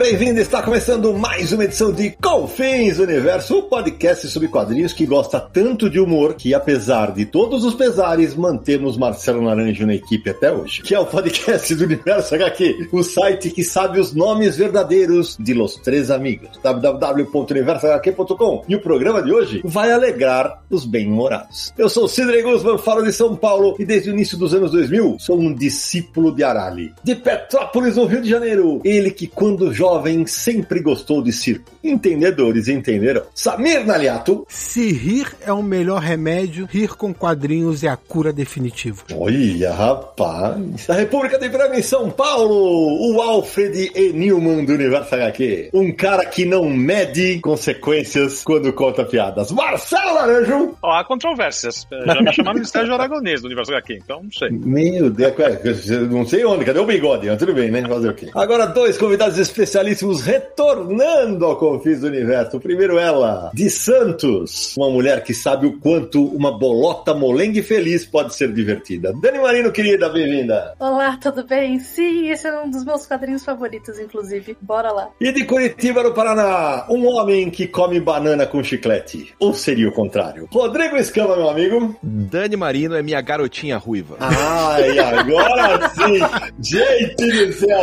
Bem-vindo! Está começando mais uma edição de Confins Universo, o um podcast sobre quadrinhos que gosta tanto de humor que, apesar de todos os pesares, mantemos Marcelo Naranjo na equipe até hoje. Que é o podcast do Universo HQ, o site que sabe os nomes verdadeiros de los três amigos. www.universohq.com E o programa de hoje vai alegrar os bem-humorados. Eu sou Sidney Guzman, falo de São Paulo e desde o início dos anos 2000 sou um discípulo de Arali. De Petrópolis, no Rio de Janeiro, ele que quando jovem sempre gostou de circo. Entendedores entenderam. Samir Naliato. Se rir é o melhor remédio, rir com quadrinhos é a cura definitiva. Olha, rapaz. Da República de Branco em São Paulo, o Alfred E. Newman do Universo HQ. Um cara que não mede consequências quando conta piadas. Marcelo Laranjo. Ó, há controvérsias. Já me chamaram de Sérgio Aragonês do Universo HQ, então não sei. Meu Deus, não sei onde, cadê o bigode? Tudo bem, né? Fazer o quê? Agora, dois convidados especialíssimos retornando ao Confis do Universo. O primeiro ela, de Santos, uma mulher que sabe o quanto uma bolota molengue feliz pode ser divertida. Dani Marino, querida, bem-vinda. Olá, tudo bem? Sim, esse é um dos meus quadrinhos favoritos, inclusive. Bora lá. E de Curitiba, no Paraná, um homem que come banana com chiclete. Ou seria o contrário? Rodrigo Escama, meu amigo. Dani Marino é minha garotinha ruiva. Ai, agora sim! Gente do céu!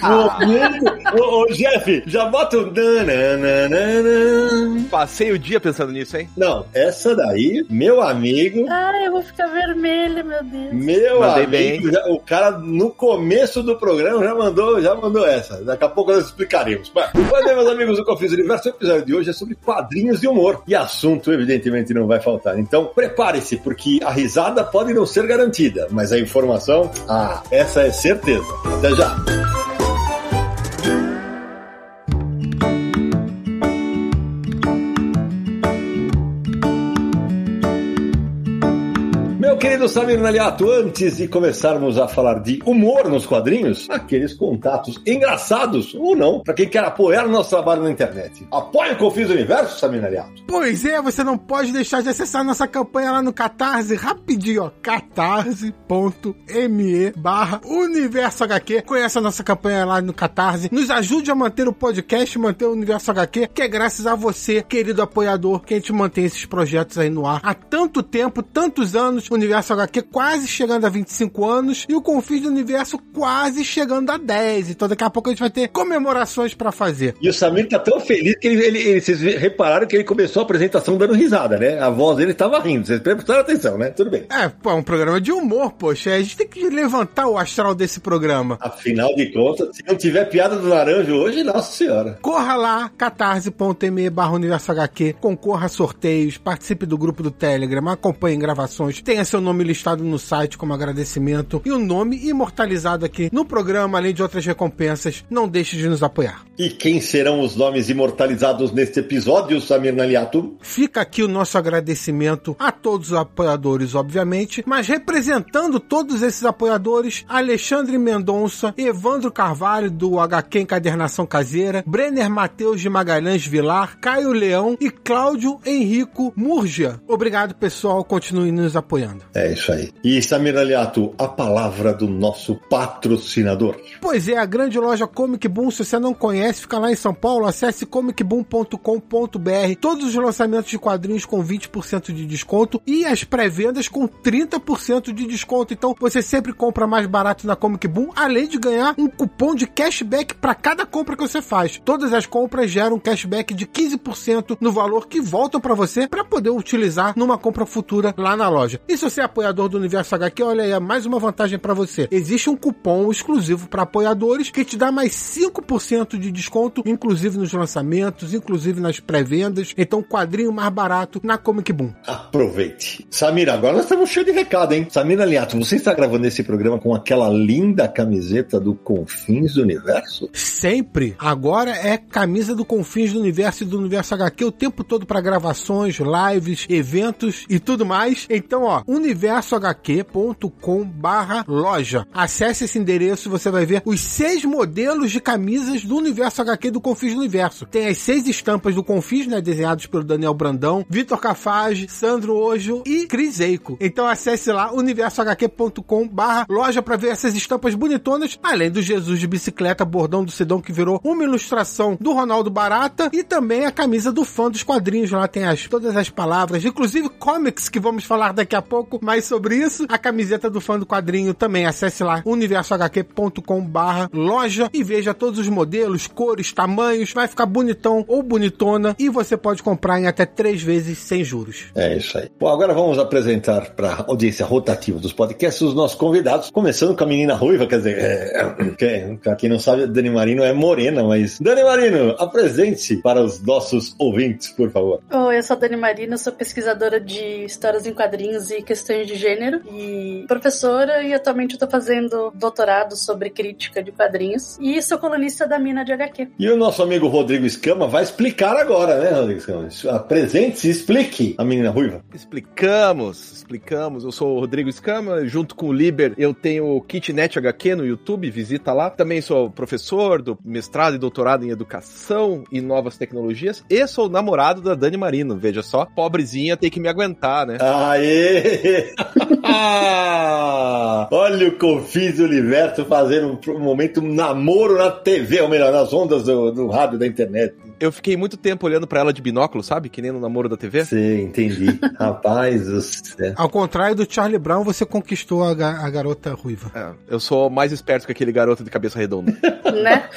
Momento ô, ô, Jeff, já bota o. Passei o dia pensando nisso, hein? Não, essa daí, meu amigo. Ah, eu vou ficar vermelha, meu Deus. Meu Mandei amigo, já, o cara no começo do programa já mandou, já mandou essa. Daqui a pouco nós explicaremos. Mas, pois é, meus amigos do Confis Universo, o episódio de hoje é sobre quadrinhos de humor. E assunto, evidentemente, não vai faltar. Então, prepare-se, porque a risada pode não ser garantida, mas a informação, ah, essa é certeza. Até já. Querido Samir Naliato, antes de começarmos a falar de humor nos quadrinhos, aqueles contatos engraçados ou não, para quem quer apoiar o nosso trabalho na internet. Apoie o Confis Universo, Samir Naliato. Pois é, você não pode deixar de acessar nossa campanha lá no Catarse, rapidinho, ó, catarse.me barra Universo HQ. Conheça a nossa campanha lá no Catarse. Nos ajude a manter o podcast, manter o Universo HQ, que é graças a você, querido apoiador, que a gente mantém esses projetos aí no ar há tanto tempo, tantos anos, o Universo HQ quase chegando a 25 anos e o Confins do Universo quase chegando a 10. Então daqui a pouco a gente vai ter comemorações para fazer. E o Samir tá tão feliz que ele, ele, ele, vocês repararam que ele começou a apresentação dando risada, né? A voz dele tava rindo. Vocês prestaram atenção, né? Tudo bem. É, pô, é um programa de humor, poxa. A gente tem que levantar o astral desse programa. Afinal de contas, se não tiver piada do laranja hoje, nossa senhora. Corra lá, catarse.me barra universo HQ, concorra a sorteios, participe do grupo do Telegram, acompanhe gravações, tenha seu nome listado no site como agradecimento e o nome imortalizado aqui no programa, além de outras recompensas. Não deixe de nos apoiar. E quem serão os nomes imortalizados neste episódio, Samir Naliato? Fica aqui o nosso agradecimento a todos os apoiadores, obviamente, mas representando todos esses apoiadores, Alexandre Mendonça, Evandro Carvalho do HQ Encadernação Caseira, Brenner Matheus de Magalhães Vilar, Caio Leão e Cláudio Henrico Murgia. Obrigado, pessoal. Continue nos apoiando. É isso aí. E Samir Aliato, a palavra do nosso patrocinador. Pois é, a grande loja Comic Boom, se você não conhece, fica lá em São Paulo, acesse comicboom.com.br. Todos os lançamentos de quadrinhos com 20% de desconto e as pré-vendas com 30% de desconto. Então você sempre compra mais barato na Comic Boom, além de ganhar um cupom de cashback para cada compra que você faz. Todas as compras geram um cashback de 15% no valor que voltam para você para poder utilizar numa compra futura lá na loja. E se você apoiador do Universo HQ, olha aí, é mais uma vantagem para você. Existe um cupom exclusivo para apoiadores que te dá mais 5% de desconto, inclusive nos lançamentos, inclusive nas pré-vendas. Então, quadrinho mais barato na Comic Boom. Aproveite. Samira, agora nós estamos cheios de recado, hein? Samira Liato, você está gravando esse programa com aquela linda camiseta do Confins do Universo? Sempre. Agora é camisa do Confins do Universo e do Universo HQ o tempo todo para gravações, lives, eventos e tudo mais. Então, ó, universohq.com barra loja. Acesse esse endereço e você vai ver os seis modelos de camisas do Universo HQ do Confins do Universo. Tem as seis estampas do Confins, né, desenhados pelo Daniel Brandão, Vitor Cafage, Sandro Ojo e Cris Eico. Então acesse lá universohq.com barra loja para ver essas estampas bonitonas, além do Jesus de bicicleta, bordão do Sidão que virou uma ilustração do Ronaldo Barata e também a camisa do fã dos quadrinhos. Lá tem as, todas as palavras, inclusive comics que vamos falar daqui a pouco mais sobre isso. A camiseta do fã do quadrinho também. Acesse lá universohq.com barra loja e veja todos os modelos, cores, tamanhos. Vai ficar bonitão ou bonitona e você pode comprar em até três vezes sem juros. É isso aí. Bom, agora vamos apresentar para a audiência rotativa dos podcasts os nossos convidados, começando com a menina ruiva, quer dizer, é, quem, pra quem não sabe, Dani Marino é morena, mas Dani Marino, apresente-se para os nossos ouvintes, por favor. Oi, eu sou a Dani Marina, sou pesquisadora de histórias em quadrinhos e questões de gênero e professora e atualmente eu tô fazendo doutorado sobre crítica de quadrinhos e sou colunista da Mina de HQ. E o nosso amigo Rodrigo Escama vai explicar agora, né, Rodrigo Escama? Apresente-se e explique a menina ruiva. Explicamos, explicamos. Eu sou o Rodrigo Escama, junto com o Liber, eu tenho o Kitnet HQ no YouTube, visita lá. Também sou professor do mestrado e doutorado em educação e novas tecnologias e sou namorado da Dani Marino, veja só. Pobrezinha tem que me aguentar, né? Aê! Olha o Confis do Universo fazendo um, um momento namoro na TV, ou melhor, nas ondas do, do rádio da internet. Eu fiquei muito tempo olhando pra ela de binóculo, sabe? Que nem no namoro da TV. Sim, entendi. Rapaz do céu. Ao contrário do Charlie Brown, você conquistou a, ga- a garota ruiva. É, eu sou mais esperto que aquele garoto de cabeça redonda. Né?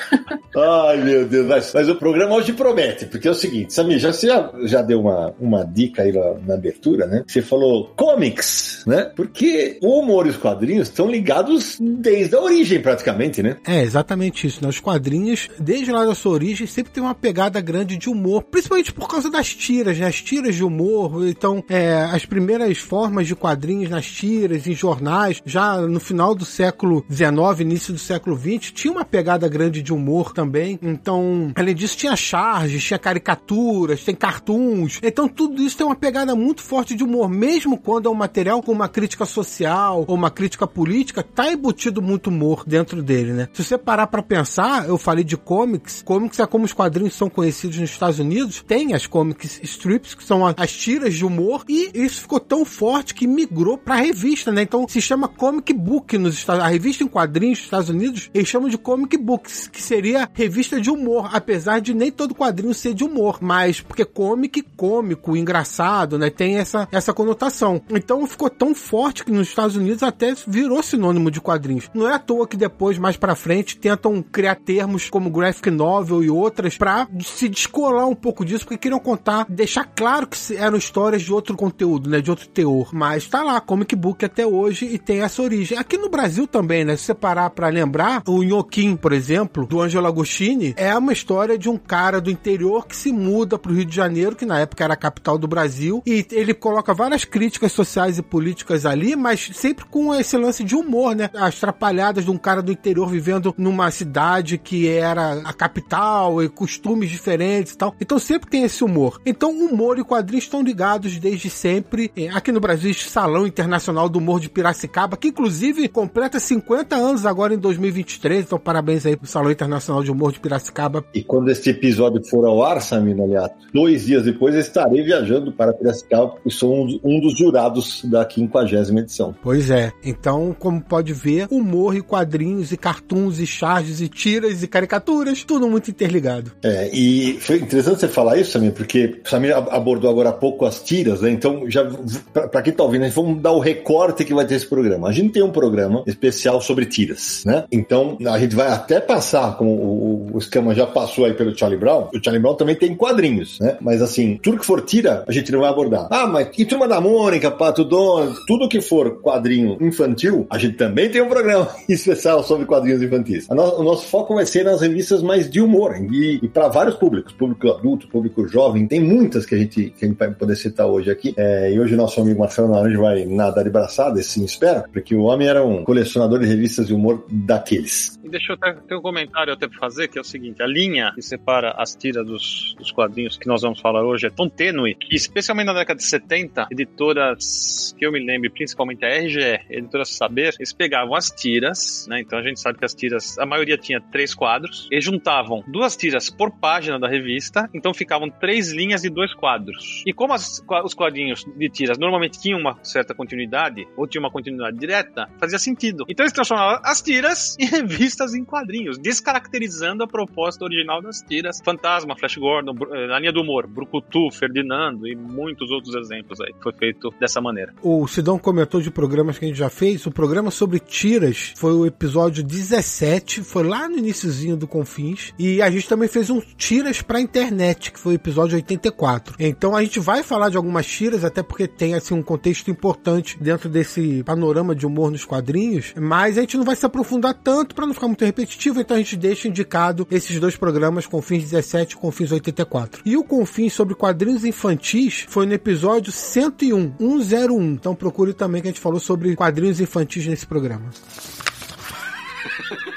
Ai, meu Deus, mas, mas o programa hoje promete, porque é o seguinte, Samir, já, você já, já deu uma, uma dica aí na, na abertura, né? Você falou comics, né? Porque o humor e os quadrinhos estão ligados desde a origem, praticamente, né? É, exatamente isso. Né? Os quadrinhos, desde lá da sua origem, sempre tem uma pegada grande de humor, principalmente por causa das tiras, né? As tiras de humor. Então, é, as primeiras formas de quadrinhos nas tiras, em jornais, já no final do século XIX, início do século XX, tinha uma pegada grande de humor também. Então, além disso, tinha charges, tinha caricaturas, tem cartoons. Então, tudo isso tem uma pegada muito forte de humor, mesmo quando é um material com uma crítica social ou uma crítica política, tá embutido muito humor dentro dele, né? Se você parar pra pensar, eu falei de comics, comics é como os quadrinhos são conhecidos nos Estados Unidos, tem as comics strips, que são as tiras de humor, e isso ficou tão forte que migrou pra revista, né? Então se chama comic book nos Estados A revista em quadrinhos dos Estados Unidos, eles chamam de comic books, que seria revista de humor, apesar de nem todo quadrinho ser de humor, mas porque comic, cômico, engraçado, né? Tem essa, essa conotação. Então ficou tão forte que nos Estados Unidos até virou sinônimo de quadrinhos. Não é à toa que depois, mais pra frente, tentam criar termos como graphic novel e outras pra se descolar um pouco disso, porque queriam contar, deixar claro que eram histórias de outro conteúdo, né? De outro teor. Mas tá lá, comic book até hoje e tem essa origem. Aqui no Brasil também, né? Se você parar pra lembrar, o Nhoquim, por exemplo, do Angelo Agostini, é uma história de um cara do interior que se muda pro Rio de Janeiro, que na época era a capital do Brasil, e ele coloca várias críticas sociais e políticas ali, mas sempre com esse lance de humor, né? As trapalhadas de um cara do interior vivendo numa cidade que era a capital e costumes diferentes e tal. Então sempre tem esse humor. Então humor e quadrinhos estão ligados desde sempre. É, Aqui no Brasil existe Salão Internacional do Humor de Piracicaba, que inclusive completa 50 anos agora em 2023. Então parabéns aí pro Salão Internacional de Humor de Piracicaba. E quando este episódio for ao ar, Samir Aliato, dois dias depois eu estarei viajando para Piracicaba, porque sou um, um dos jurados da 50 edição. Pois é. Então, como pode ver, humor e quadrinhos e cartoons e charges e tiras e caricaturas, tudo muito interligado. É, E foi interessante você falar isso, Samir, porque o Samir ab- abordou agora há pouco as tiras, né? Então, já pra quem tá ouvindo, gente vamos dar o recorte que vai ter esse programa. A gente tem um programa especial sobre tiras, né? Então, a gente vai até passar, como o, o Escama já passou aí pelo Charlie Brown, o Charlie Brown também tem quadrinhos, né? Mas assim, tudo que for tira, a gente não vai abordar. Ah, mas e Turma da Mônica, Pato Donald, tudo que for quadrinho infantil, a gente também tem um programa especial sobre quadrinhos infantis. No- o nosso foco vai ser nas revistas mais de humor e, e para vários públicos, público adulto, público jovem, tem muitas que a gente, que a gente vai poder citar hoje aqui. É, e hoje o nosso amigo Marcelo Naranjo vai nadar de braçada, assim espera, porque o homem era um colecionador de revistas de humor daqueles. E deixa eu ter um comentário até pra fazer, que é o seguinte: a linha que separa as tiras dos, dos quadrinhos que nós vamos falar hoje é tão tênue que, especialmente na década de 70, editoras que eu me lembro, principalmente a RGE, editoras Saber, eles pegavam as tiras, né? Então a gente sabe que as tiras, a maioria tinha três quadros, e juntavam duas tiras por página da revista, então ficavam três linhas de dois quadros. E como as- os quadrinhos de tiras normalmente tinham uma certa continuidade, ou tinham uma continuidade direta, fazia sentido. Então eles transformavam as tiras em revistas em quadrinhos, descaracterizando a proposta original das tiras. Fantasma, Flash Gordon, Bru- eh, na linha do humor, Brucutu, Ferdinando e muitos outros exemplos aí, foi feito dessa maneira. O Sidão comentou de programas que a gente já fez. O programa sobre tiras foi o episódio 17, foi lá no iniciozinho do Confins. E a gente também fez um tiras pra internet, que foi o episódio 84. Então a gente vai falar de algumas tiras, até porque tem assim um contexto importante dentro desse panorama de humor nos quadrinhos, mas a gente não vai se aprofundar tanto pra não ficar muito repetitivo, então a gente deixa indicado esses dois programas, Confins 17 e Confins 84. E o Confins sobre quadrinhos infantis foi no episódio 101, 101. Então procure também que a gente falou sobre quadrinhos infantis nesse programa.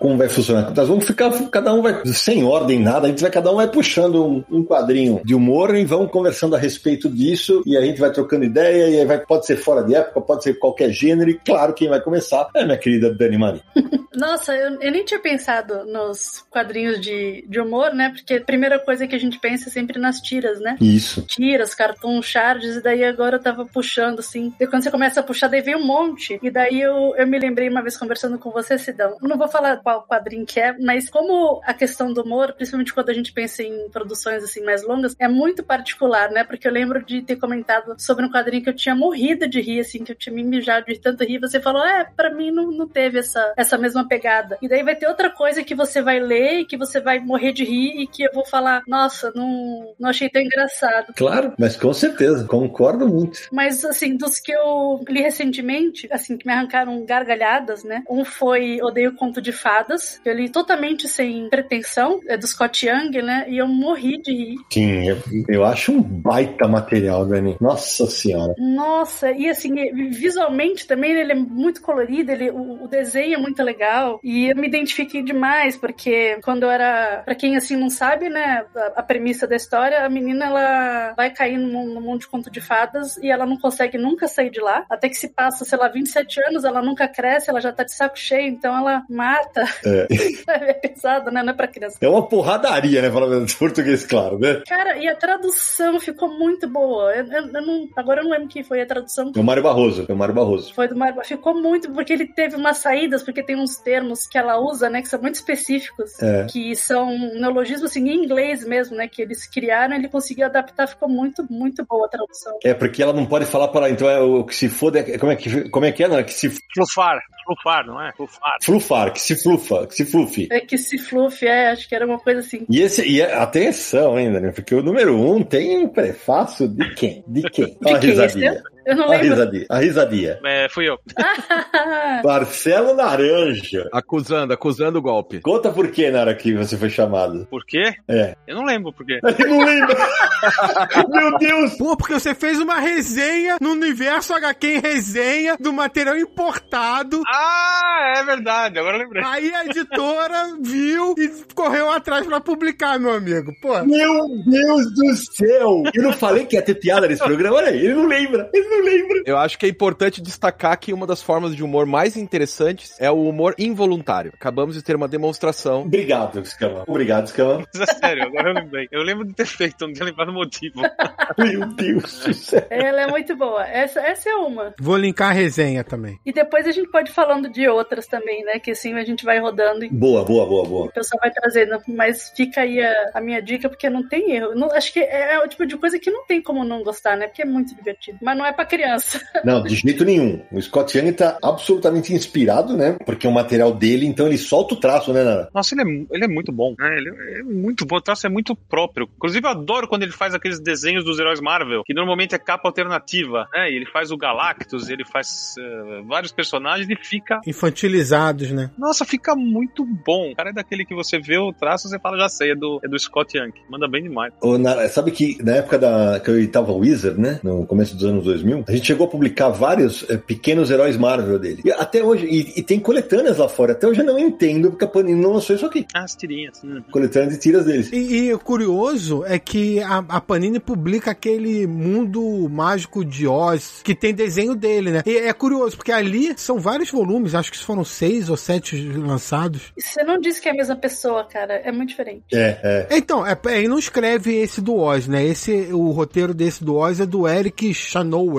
como vai funcionar. Nós vamos ficar, cada um vai, sem ordem, nada, a gente vai, cada um vai puxando um, um quadrinho de humor e vamos conversando a respeito disso, e a gente vai trocando ideia, e aí vai, pode ser fora de época, pode ser qualquer gênero, e claro, quem vai começar é a minha querida Dani Maria. Nossa, eu, eu nem tinha pensado nos quadrinhos de, de humor, né? Porque a primeira coisa que a gente pensa é sempre nas tiras, né? Isso. Tiras, cartoon, charges, e daí agora eu tava puxando, assim. E quando você começa a puxar, daí vem um monte. E daí eu, eu me lembrei uma vez conversando com você, Sidão. Não vou falar qual quadrinho que é, mas como a questão do humor, principalmente quando a gente pensa em produções assim mais longas, é muito particular, né? Porque eu lembro de ter comentado sobre um quadrinho que eu tinha morrido de rir, assim, que eu tinha me mijado de tanto rir. Você falou, é, pra mim não, não teve essa, essa mesma pegada. E daí vai ter outra coisa que você vai ler e que você vai morrer de rir e que eu vou falar, nossa, não, não achei tão engraçado. Claro, mas com certeza, concordo muito. Mas, assim, dos que eu li recentemente, assim, que me arrancaram gargalhadas, né? Um foi Odeio Conto de Fadas, que eu li totalmente sem pretensão, é do Scott Young, né? E eu morri de rir. Sim, eu, eu acho um baita material, Dani. Nossa senhora. Nossa, e assim, visualmente também ele é muito colorido, ele, o, o desenho é muito legal. E eu me identifiquei demais, porque quando eu era. Pra quem assim não sabe, né? A, a premissa da história, a menina ela vai cair num, num mundo de conto de fadas e ela não consegue nunca sair de lá. Até que se passa, sei lá, 27 anos, ela nunca cresce, ela já tá de saco cheio, então ela mata. É, É pesado, né? Não é pra criança. é uma porradaria, né? Falando em português, claro, né? Cara, e a tradução ficou muito boa. Eu, eu- eu não, agora eu não lembro quem foi a tradução. É o Mário Barroso, é o Mário Barroso. Foi do Mário. Ficou muito, porque ele teve umas saídas, porque tem uns termos que ela usa, né, que são muito específicos, É. que são neologismos assim, em inglês mesmo, né, que eles criaram, ele conseguiu adaptar, ficou muito, muito boa a tradução. É, porque ela não pode falar para então é o que se foda, é- como é que, como é que é? Não, é que se Flufar, flufar, não é? Flufar. flufar, que se flufa, que se flufe. É que se fluff, é, acho que era uma coisa assim. E esse, e é- atenção ainda, né? Porque o número um tem um prefácio de quem? De quem? De quem? risadinha. Eu não a lembro. risadinha. A risadinha. É, fui eu. Marcelo Naranja. Acusando, acusando o golpe. Conta por que na hora que você foi chamado. Por quê? É. Eu não lembro por quê. Eu não lembro. Meu Deus. Pô, porque você fez uma resenha no universo HQ em resenha do material importado. Ah, é verdade, agora eu lembrei. Aí a editora viu e correu atrás pra publicar, meu amigo. Pô, Meu Deus do céu. Eu não falei que ia ter piada nesse programa? Olha aí, ele não lembra. Ele não lembra. Eu acho que é importante destacar que uma das formas de humor mais interessantes é o humor involuntário. Acabamos de ter uma demonstração. Obrigado, Scama. Obrigado, Scama. Mas é sério, agora eu lembrei. Eu lembro de ter feito, não tinha lembrado o motivo. Meu Deus do céu. Ela é muito boa. Essa, essa é uma. Vou linkar a resenha também. E depois a gente pode ir falando de outras também, né? Que assim a gente vai rodando e Boa, boa, boa, boa. o pessoal vai trazendo. Mas fica aí a, a minha dica, porque não tem erro. Não- acho que é, é o tipo de coisa que não tem como não gostar, né? Porque é muito divertido. Mas não é pra criança. Não, de jeito nenhum. O Scott Young tá absolutamente inspirado, né? Porque é o material dele, então ele solta o traço, né, Nara? Nossa, ele é, ele é muito bom. né? Ele é muito bom. O traço é muito próprio. Inclusive, eu adoro quando ele faz aqueles desenhos dos heróis Marvel, que normalmente é capa alternativa. Né? E ele faz o Galactus, ele faz eh, vários personagens e fica. Infantilizados, né? Nossa, fica muito bom. O cara é daquele que você vê o traço e você fala, já sei, é do, é do Scott Young. Manda bem demais. Ô, Nara, sabe que na época da, que eu tava Wizard, né? No começo dos anos 2000, a gente chegou a publicar vários eh, pequenos heróis Marvel dele. E até hoje, e, e tem coletâneas lá fora. Até hoje eu não entendo porque a Panini não lançou isso aqui. Ah, as tirinhas. Hum. Coletânea de tiras deles. E, e o curioso é que a, a Panini publica aquele mundo mágico de Oz, que tem desenho dele, né? E é curioso, porque ali são vários volumes, acho que foram seis ou sete lançados. Você não disse que é a mesma pessoa, cara. É muito diferente. É, é. Então, é, ele não escreve esse do Oz, né? Esse, o roteiro desse do Oz é do Eric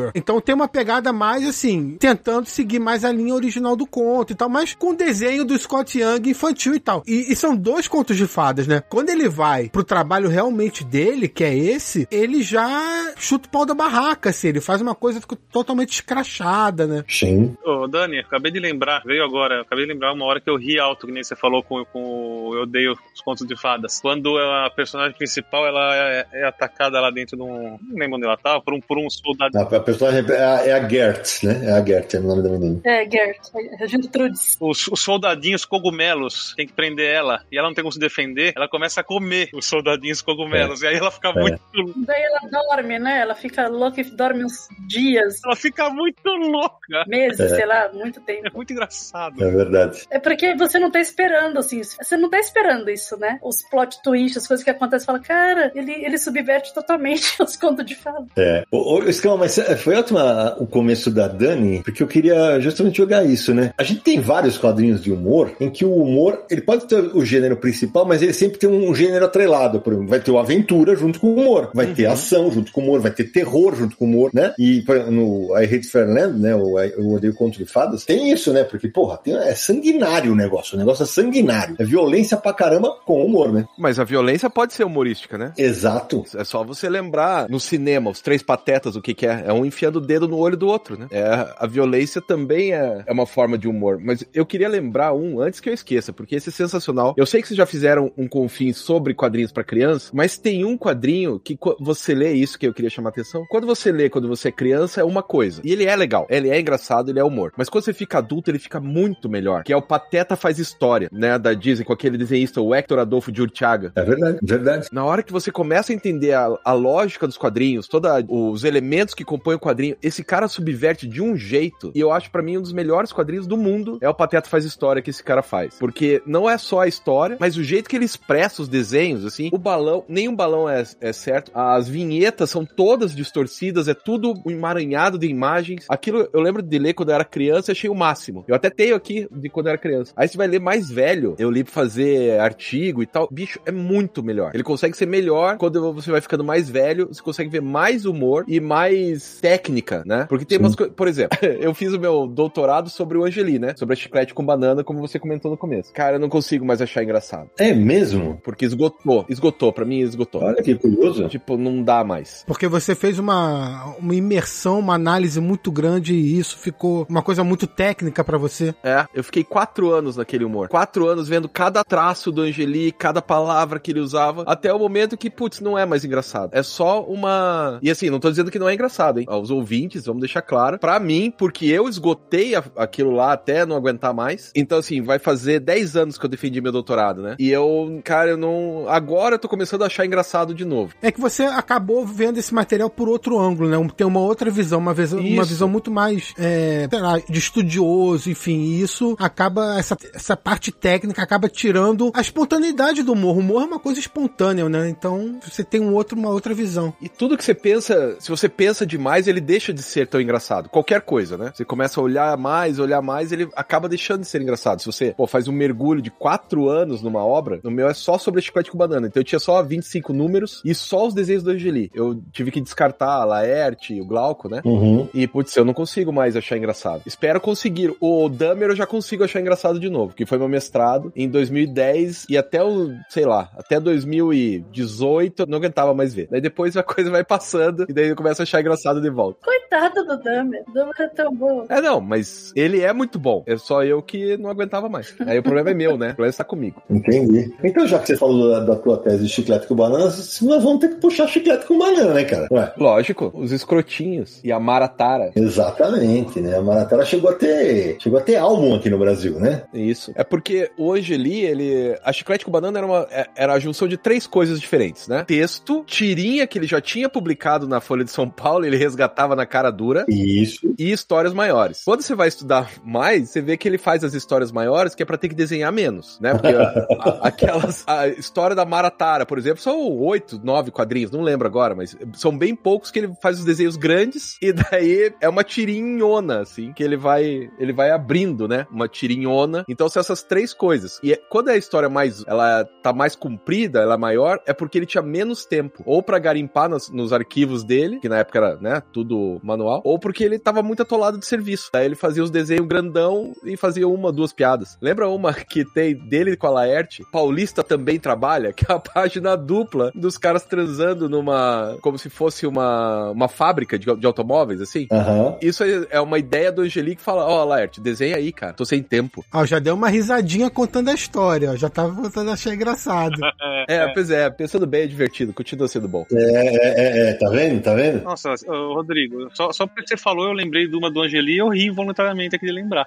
Shanower. Então tem uma pegada mais assim, tentando seguir mais a linha original do conto e tal, mas com desenho do Scott Young infantil e tal. E, e são dois contos de fadas, né? Quando ele vai pro trabalho realmente dele, que é esse, ele já chuta o pau da barraca, assim, ele faz uma coisa totalmente escrachada, né? Sim. Ô, Dani, acabei de lembrar, veio agora, acabei de lembrar uma hora que eu ri alto, que nem você falou com, com o Eu Odeio os Contos de Fadas. Quando a personagem principal ela é, é atacada lá dentro de um. Não lembro onde ela tava, por um, por um soldado. A personagem é a, é a Gert, né? É a Gert, é o nome da menina. É, Gert. A gente Trudes. Os, os soldadinhos cogumelos tem que prender ela e ela não tem como se defender, ela começa a comer os soldadinhos cogumelos. E aí ela fica É. muito. Daí ela dorme, né? Ela fica louca e dorme uns dias, Ela fica muito louca. meses, É. sei lá, muito tempo. É muito engraçado. É verdade. É porque você não tá esperando, assim, você não tá esperando isso, né? Os plot twists, as coisas que acontecem, fala, cara, ele, ele subverte totalmente os contos de fada. É. Ô, ô, Escama, mas foi ótimo o começo da Dani, porque eu queria justamente jogar isso, né? A gente tem vários quadrinhos de humor em que o humor, ele pode ter o gênero principal, mas ele sempre tem um gênero atrelado. Por exemplo, vai ter o aventura junto com o humor, vai ter ação junto com o humor, vai ter terror junto com o humor, né? E no I Hate Fairland, né? O Eu Odeio Conto de Fadas, tem isso, né? Porque, porra, tem- é sanguinário o negócio. O negócio é sanguinário. É violência pra caramba com humor, né? Mas a violência pode ser humorística, né? Exato. É só você lembrar no cinema, os três patetas, o que, que é? É um enfiando o dedo no olho do outro, né? É, a violência também é, é uma forma de humor. Mas eu queria lembrar um antes que eu esqueça, porque esse é sensacional. Eu sei que vocês já fizeram um confins sobre quadrinhos pra criança, mas tem um quadrinho que você lê isso que eu queria chamar a atenção. Quando você lê quando você é criança, é uma coisa. E ele é legal, ele é engraçado, ele é humor. Mas quando você fica adulto, ele fica muito melhor. Que é o Pateta Faz História, né? Da Disney, com aquele desenhista, o Hector Adolfo de Urtiaga. É verdade, verdade. Na hora que você começa a entender a, a lógica dos quadrinhos, todos os elementos que compõem o quadrinho, esse cara subverte de um jeito, e eu acho pra mim um dos melhores quadrinhos do mundo é o Pateta Faz História que esse cara faz. Porque não é só a história, mas o jeito que ele expressa os desenhos, assim, o balão, nenhum balão é, é certo, as vinhetas são todas distorcidas, é tudo um emaranhado de imagens. Aquilo eu lembro de ler quando eu era criança achei o máximo. Eu até tenho aqui de quando eu era criança. Aí você vai ler mais velho, eu li pra fazer artigo e tal. Bicho, é muito melhor. Ele consegue ser melhor quando você vai ficando mais velho, você consegue ver mais humor e mais técnica, né? Porque tem Sim. umas coisas. Por exemplo, eu fiz o meu doutorado sobre o Angeli, né? Sobre a chiclete com banana, como você comentou no começo. Cara, eu não consigo mais achar engraçado. É mesmo? Porque esgotou. Esgotou, pra mim esgotou. Olha que curioso. Tipo, não dá mais. Porque você fez uma, uma imersão, uma análise muito grande e isso ficou uma coisa muito técnica pra você. É, eu fiquei quatro anos naquele humor. Quatro anos vendo cada traço do Angeli, cada palavra que ele usava, até o momento que, putz, não é mais engraçado. É só uma. E assim, não tô dizendo que não é engraçado, hein? Aos ouvintes, vamos deixar claro. Pra mim, porque eu esgotei a- aquilo lá até não aguentar mais. Então, assim, vai fazer 10 anos que eu defendi meu doutorado, né? E eu, cara, eu não. Agora eu tô começando a achar engraçado de novo. É que você acabou vendo esse material por outro ângulo, né? Tem uma outra visão, uma visão, uma visão muito mais, é, sei lá, de estudioso, enfim. E isso acaba, essa, essa parte técnica acaba tirando a espontaneidade do humor. O humor é uma coisa espontânea, né? Então você tem um outro, uma outra visão. E tudo que você pensa, se você pensa demais, mais ele deixa de ser tão engraçado. Qualquer coisa, né? Você começa a olhar mais, olhar mais, ele acaba deixando de ser engraçado. Se você pô, faz um mergulho de quatro anos numa obra, no meu é só sobre chiclete com banana. Então eu tinha só 25 números e só os desenhos do Angeli. Eu tive que descartar a Laerte, o Glauco, né? Uhum. E, putz, eu não consigo mais achar engraçado. Espero conseguir. O Dahmer eu já consigo achar engraçado de novo, que foi meu mestrado em 2010 e até o, sei lá, até 2018 eu não aguentava mais ver. Daí depois a coisa vai passando e daí eu começo a achar engraçado de volta. Coitado do Dahmer. O Dahmer é tão bom. É, não, mas ele é muito bom. É só eu que não aguentava mais. Aí o problema é meu, né? O problema está comigo. Entendi. Então, já que você falou da, da tua tese de chiclete com banana, nós vamos ter que puxar chiclete com banana, né, cara? Ué. Lógico, os escrotinhos e a Maratara. Exatamente, né? A Maratara chegou a ter, chegou a ter álbum aqui no Brasil, né? Isso. É porque hoje ali, ele. A chiclete com banana era, uma, é- era a junção de três coisas diferentes, né? Texto, tirinha que ele já tinha publicado na Folha de São Paulo, ele resgatava na cara dura. Isso. E histórias maiores. Quando você vai estudar mais, você vê que ele faz as histórias maiores que é pra ter que desenhar menos, né? Porque a- a- aquelas. A história da Maratara, por exemplo, são oito, nove quadrinhos, não lembro agora, mas são bem poucos que ele faz os desenhos grandes e daí é uma tirinhona, assim, que ele vai ele vai abrindo, né? Uma tirinhona. Então são essas três coisas. E é- quando a história mais ela tá mais comprida, ela é maior, é porque ele tinha menos tempo, ou pra garimpar nos, nos arquivos dele, que na época era, né, tudo manual, ou porque ele tava muito atolado de serviço. Daí ele fazia os desenhos grandão e fazia uma, duas piadas. Lembra uma que tem dele com a Laerte? Paulista também trabalha, que é a página dupla dos caras transando numa como se fosse uma, uma fábrica de, de automóveis, assim. Aham. Isso é é uma ideia do Angelique que fala, ó, Laerte, desenha aí, cara. Tô sem tempo. Ó, já deu uma risadinha contando a história, ó. Já tava contando, achei engraçado. É, pois é, pensando bem, é divertido, continua sendo bom. É, é, é, é, tá vendo? Tá vendo? Nossa, ô, Rodrigo, só, só porque você falou, eu lembrei de uma do Angeli e eu ri involuntariamente aqui de lembrar.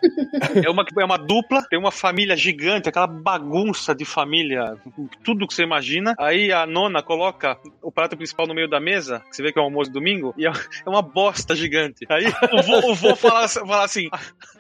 é, uma, é uma dupla, tem uma família gigante, aquela bagunça de família, tudo que você imagina. Aí a nona coloca o prato principal no meio da mesa, que você vê que é o almoço domingo, e é é uma bosta gigante. Aí o vô, o vô fala, fala assim: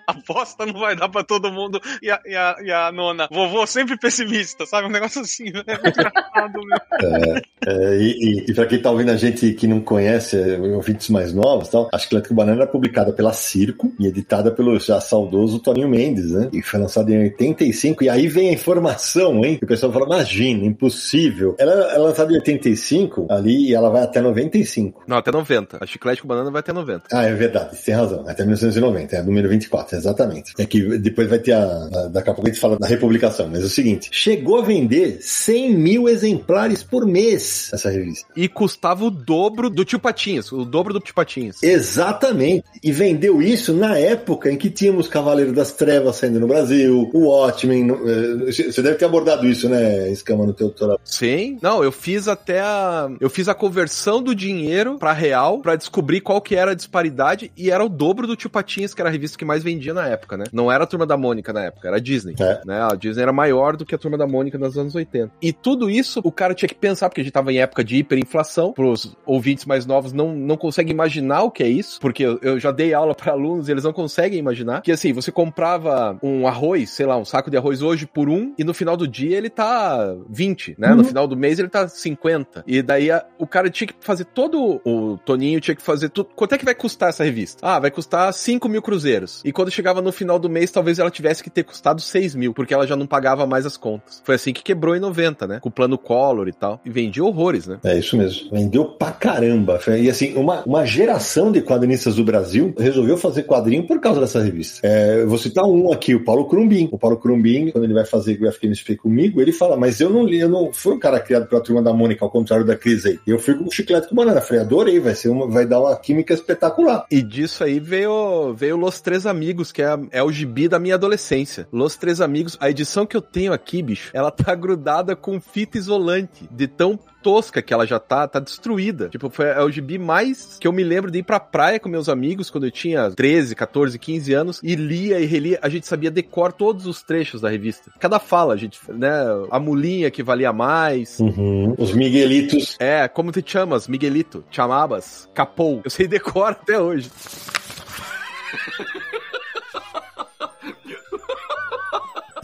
a bosta não vai dar pra todo mundo, e a, e a, e a nona, vovô sempre pessimista, sabe? Um negócio assim, né? É muito engraçado, meu. É, e, e, e pra quem tá ouvindo a gente que não conhece, é, ouvintes mais novos, tal, a Chiclete com Banana é publicada pela Circo e editada pelo já saudoso Toninho Mendes, né? E foi lançada em 85. E aí vem a informação, hein? Que o pessoal fala, imagina, impossível. Ela é lançada em 85 ali e ela vai até 95. Não, até 90. A chiclete com banana vai até 90. Ah, é verdade, você tem razão. Até 1990, é a número 24, exatamente. É que depois vai ter a. a- Daqui a pouco a gente fala da republicação, mas é o seguinte: chegou a vender 100 mil exemplares por mês essa revista. E custava o dobro do Tio Patinhas, o dobro do Tio Patinhas. Exatamente. E vendeu isso na época em que tínhamos Cavaleiro das Trevas saindo no Brasil, o Watchmen. eh, Você deve ter abordado isso, né, Escama, no teu doutorado. Sim. Não, eu fiz até a. Eu fiz a conversão do dinheiro pra real pra descobrir qual que era a disparidade e era o dobro do Tio Patinhas, que era a revista que mais vendia na época, né? Não era a Turma da Mônica na época, era a Disney. É. Né? A Disney era maior do que a Turma da Mônica nos anos 80. E tudo isso o cara tinha que pensar, porque a gente tava em época de hiperinflação. Pros ouvintes mais novos não, não conseguem imaginar o que é isso, porque eu, eu já dei aula pra alunos e eles não conseguem imaginar. Que assim, você comprava um arroz, sei lá, um saco de arroz hoje por um, e no final do dia ele tá 20, né? No final do mês ele tá 50. E daí a- o cara tinha que fazer todo. O Toninho tinha que fazer tudo. Quanto é que vai custar essa revista? Ah, vai custar 5 mil cruzeiros. E quando chegava no final do mês, talvez ela tivesse que ter custado 6 mil, porque ela já não pagava mais as contas. Foi assim que quebrou em 90, né? Com o plano Collor e tal. E vendia horrores, né? É isso mesmo. Vendeu pra caramba. E assim, uma, uma geração de quadrinistas do Brasil resolveu fazer quadrinho por causa dessa revista. É, eu vou citar um aqui, o Paulo Crumbin. O Paulo Crumbin, quando ele vai fazer Graphic MSP comigo, ele fala, mas eu não li, eu não fui um cara criado pela turma da Mônica, ao contrário da Cris aí. Eu fui com chiclete com banana. Falei, adorei, vai, ser uma, vai dar uma química espetacular. E disso aí veio, veio Los Três Amigos, que é, é o gibi da minha adolescência. Los Três Amigos, a edição que eu tenho aqui, bicho, ela tá grudada com fita isolante, de tão tosca que ela já tá, tá destruída. Tipo, foi é o gibi mais que eu me lembro de ir pra praia com meus amigos quando eu tinha 13, 14, 15 anos e lia e relia. A gente sabia decor todos os trechos da revista. Cada fala, a gente, né? A mulinha que valia mais. Uhum. Os Miguelitos. É, como te chamas? Miguelito, chamabas, capou. Eu sei decor até hoje.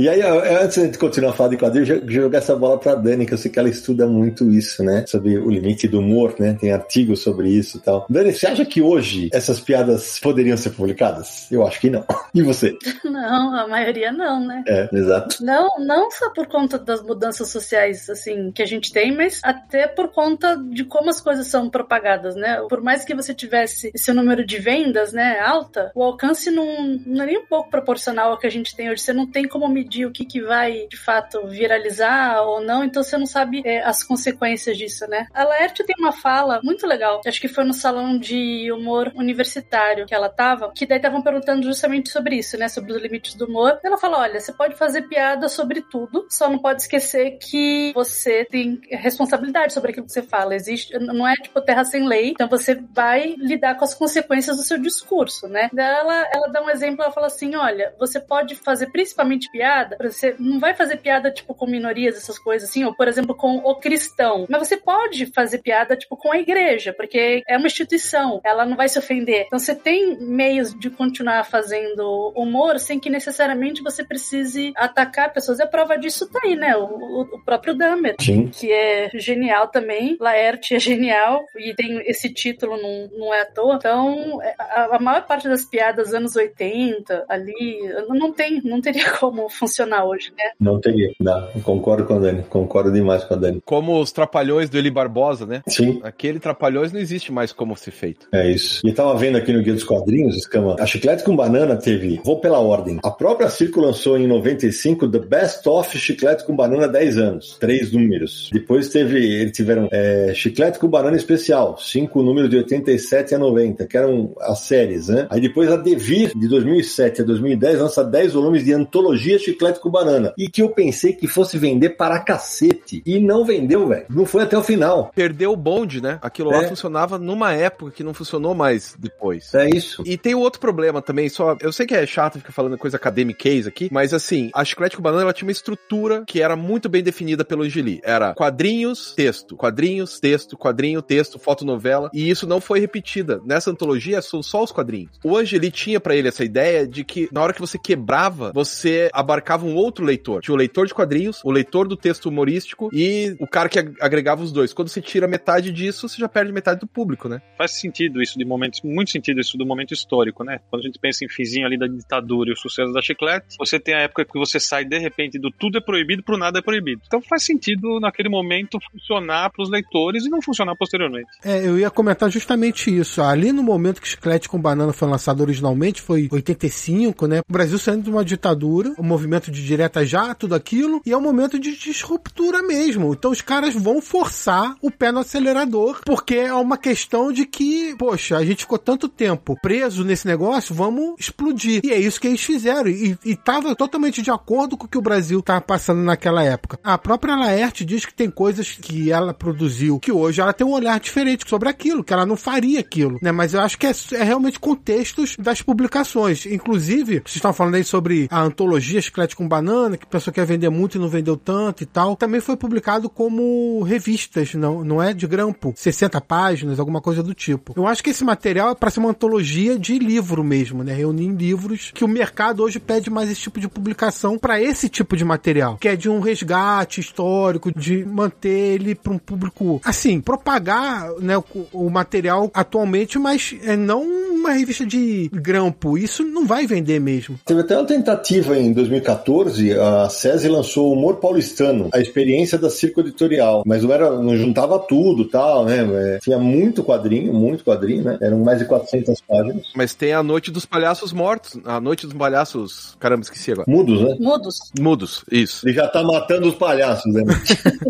E aí, antes de continuar a falar de quadrinhos, jogar essa bola pra Dani, que eu sei que ela estuda muito isso, né? Sobre o limite do humor, né? Tem artigos sobre isso e tal. Dani, você acha que hoje essas piadas poderiam ser publicadas? Eu acho que não. E você? Não, a maioria não, né? É, exato. Não, não só por conta das mudanças sociais, assim, que a gente tem, mas até por conta de como as coisas são propagadas, né? Por mais que você tivesse esse número de vendas, né, alta, o alcance não, não é nem um pouco proporcional ao que a gente tem hoje. Você não tem como medir o que, que vai, de fato, viralizar ou não, então você não sabe é, as consequências disso, né? A Laerte tem uma fala muito legal, acho que foi no salão de humor universitário que ela tava, que daí estavam perguntando justamente sobre isso, né? Sobre os limites do humor. Ela fala: olha, você pode fazer piada sobre tudo, só não pode esquecer que você tem responsabilidade sobre aquilo que você fala. Existe, não é tipo terra sem lei, então você vai lidar com as consequências do seu discurso, né? Ela, ela dá um exemplo, ela fala assim: olha, você pode fazer principalmente piada, você não vai fazer piada tipo com minorias, essas coisas assim, ou por exemplo com o cristão, mas você pode fazer piada tipo com a igreja, porque é uma instituição, ela não vai se ofender. Então você tem meios de continuar fazendo humor sem que necessariamente você precise atacar pessoas. E a prova disso tá aí, né? O, o próprio Dahmer, Sim. que é genial também. Laerte é genial e tem esse título, não, não é à toa. Então, a, a maior parte das piadas anos 80 ali não tem, não teria como funcionar hoje, né? Não teria. Não, concordo com a Dani. Concordo demais com a Dani. Como os trapalhões do Eli Barbosa, né? Sim. Aquele trapalhões não existe mais como ser feito. É isso. E eu tava vendo aqui no Guia dos Quadrinhos, Escama, a Chiclete com Banana teve, vou pela ordem, a própria Circo lançou em 95 The Best of Chiclete com Banana 10 anos, três números. Depois teve, eles tiveram é, Chiclete com Banana Especial, cinco números de 87 a 90, que eram as séries, né? Aí depois a Devir, de 2007 a 2010, lança 10 volumes de antologia Chiclete com Banana. E que eu pensei que fosse vender para cacete. E não vendeu, velho. Não foi até o final. Perdeu o bonde, né? Aquilo lá É. funcionava numa época que não funcionou mais depois. É isso. E tem outro problema também, só. Eu sei que é chato ficar falando coisa academic case aqui, mas assim, a Chiclete com Banana ela tinha uma estrutura que era muito bem definida pelo Angeli. Era quadrinhos, texto, quadrinhos, texto, quadrinho, texto, fotonovela. E isso não foi repetida. Nessa antologia são só os quadrinhos. O Angeli tinha pra ele essa ideia de que na hora que você quebrava, você abarcava um outro leitor. Tinha o leitor de quadrinhos, o leitor do texto humorístico e o cara que ag- agregava os dois. Quando você tira metade disso, você já perde metade do público, né? Faz sentido isso de momentos, muito sentido isso do momento histórico, né? Quando a gente pensa em finzinho ali da ditadura e o sucesso da chiclete, você tem a época que você sai de repente do tudo é proibido pro nada é proibido. Então faz sentido naquele momento funcionar pros leitores e não funcionar posteriormente. É, eu ia comentar justamente isso. Ali no momento que Chiclete com Banana foi lançado originalmente, foi 85, né? O Brasil saindo de uma ditadura, o movimento de direta já, tudo aquilo, e é um momento de disruptura mesmo. Então os caras vão forçar o pé no acelerador, porque é uma questão de que, poxa, a gente ficou tanto tempo preso nesse negócio, vamos explodir. E é isso que eles fizeram. E, e tava totalmente de acordo com o que o Brasil tava passando naquela época. A própria Laerte diz que tem coisas que ela produziu que hoje ela tem um olhar diferente sobre aquilo, que ela não faria aquilo, né? Mas eu acho que é, é realmente contextos das publicações. Inclusive, vocês estão falando aí sobre a antologia Chiclete com Banana, que a pessoa quer vender muito e não vendeu tanto e tal. Também foi publicado como revistas, não, não é de grampo. 60 páginas, alguma coisa do tipo. Eu acho que esse material é para ser uma antologia de livro mesmo, né? Reunir livros que o mercado hoje pede mais esse tipo de publicação para esse tipo de material, que é de um resgate histórico, de manter ele para um público, assim, propagar né, o, o material atualmente, mas é não uma revista de grampo. Isso não vai vender mesmo. Teve até uma tentativa em 2014, a SESI lançou o Humor Paulistano, a experiência da Circo Editorial, mas não era, não juntava tudo, tal, né? É, tinha muito quadrinho, muito quadrinho, né? Eram mais de 400 páginas. Mas tem a Noite dos Palhaços Mortos. A Noite dos Palhaços. Caramba, esqueci agora. Mudos, né? Mudos. Mudos, isso. Ele já tá matando os palhaços, né?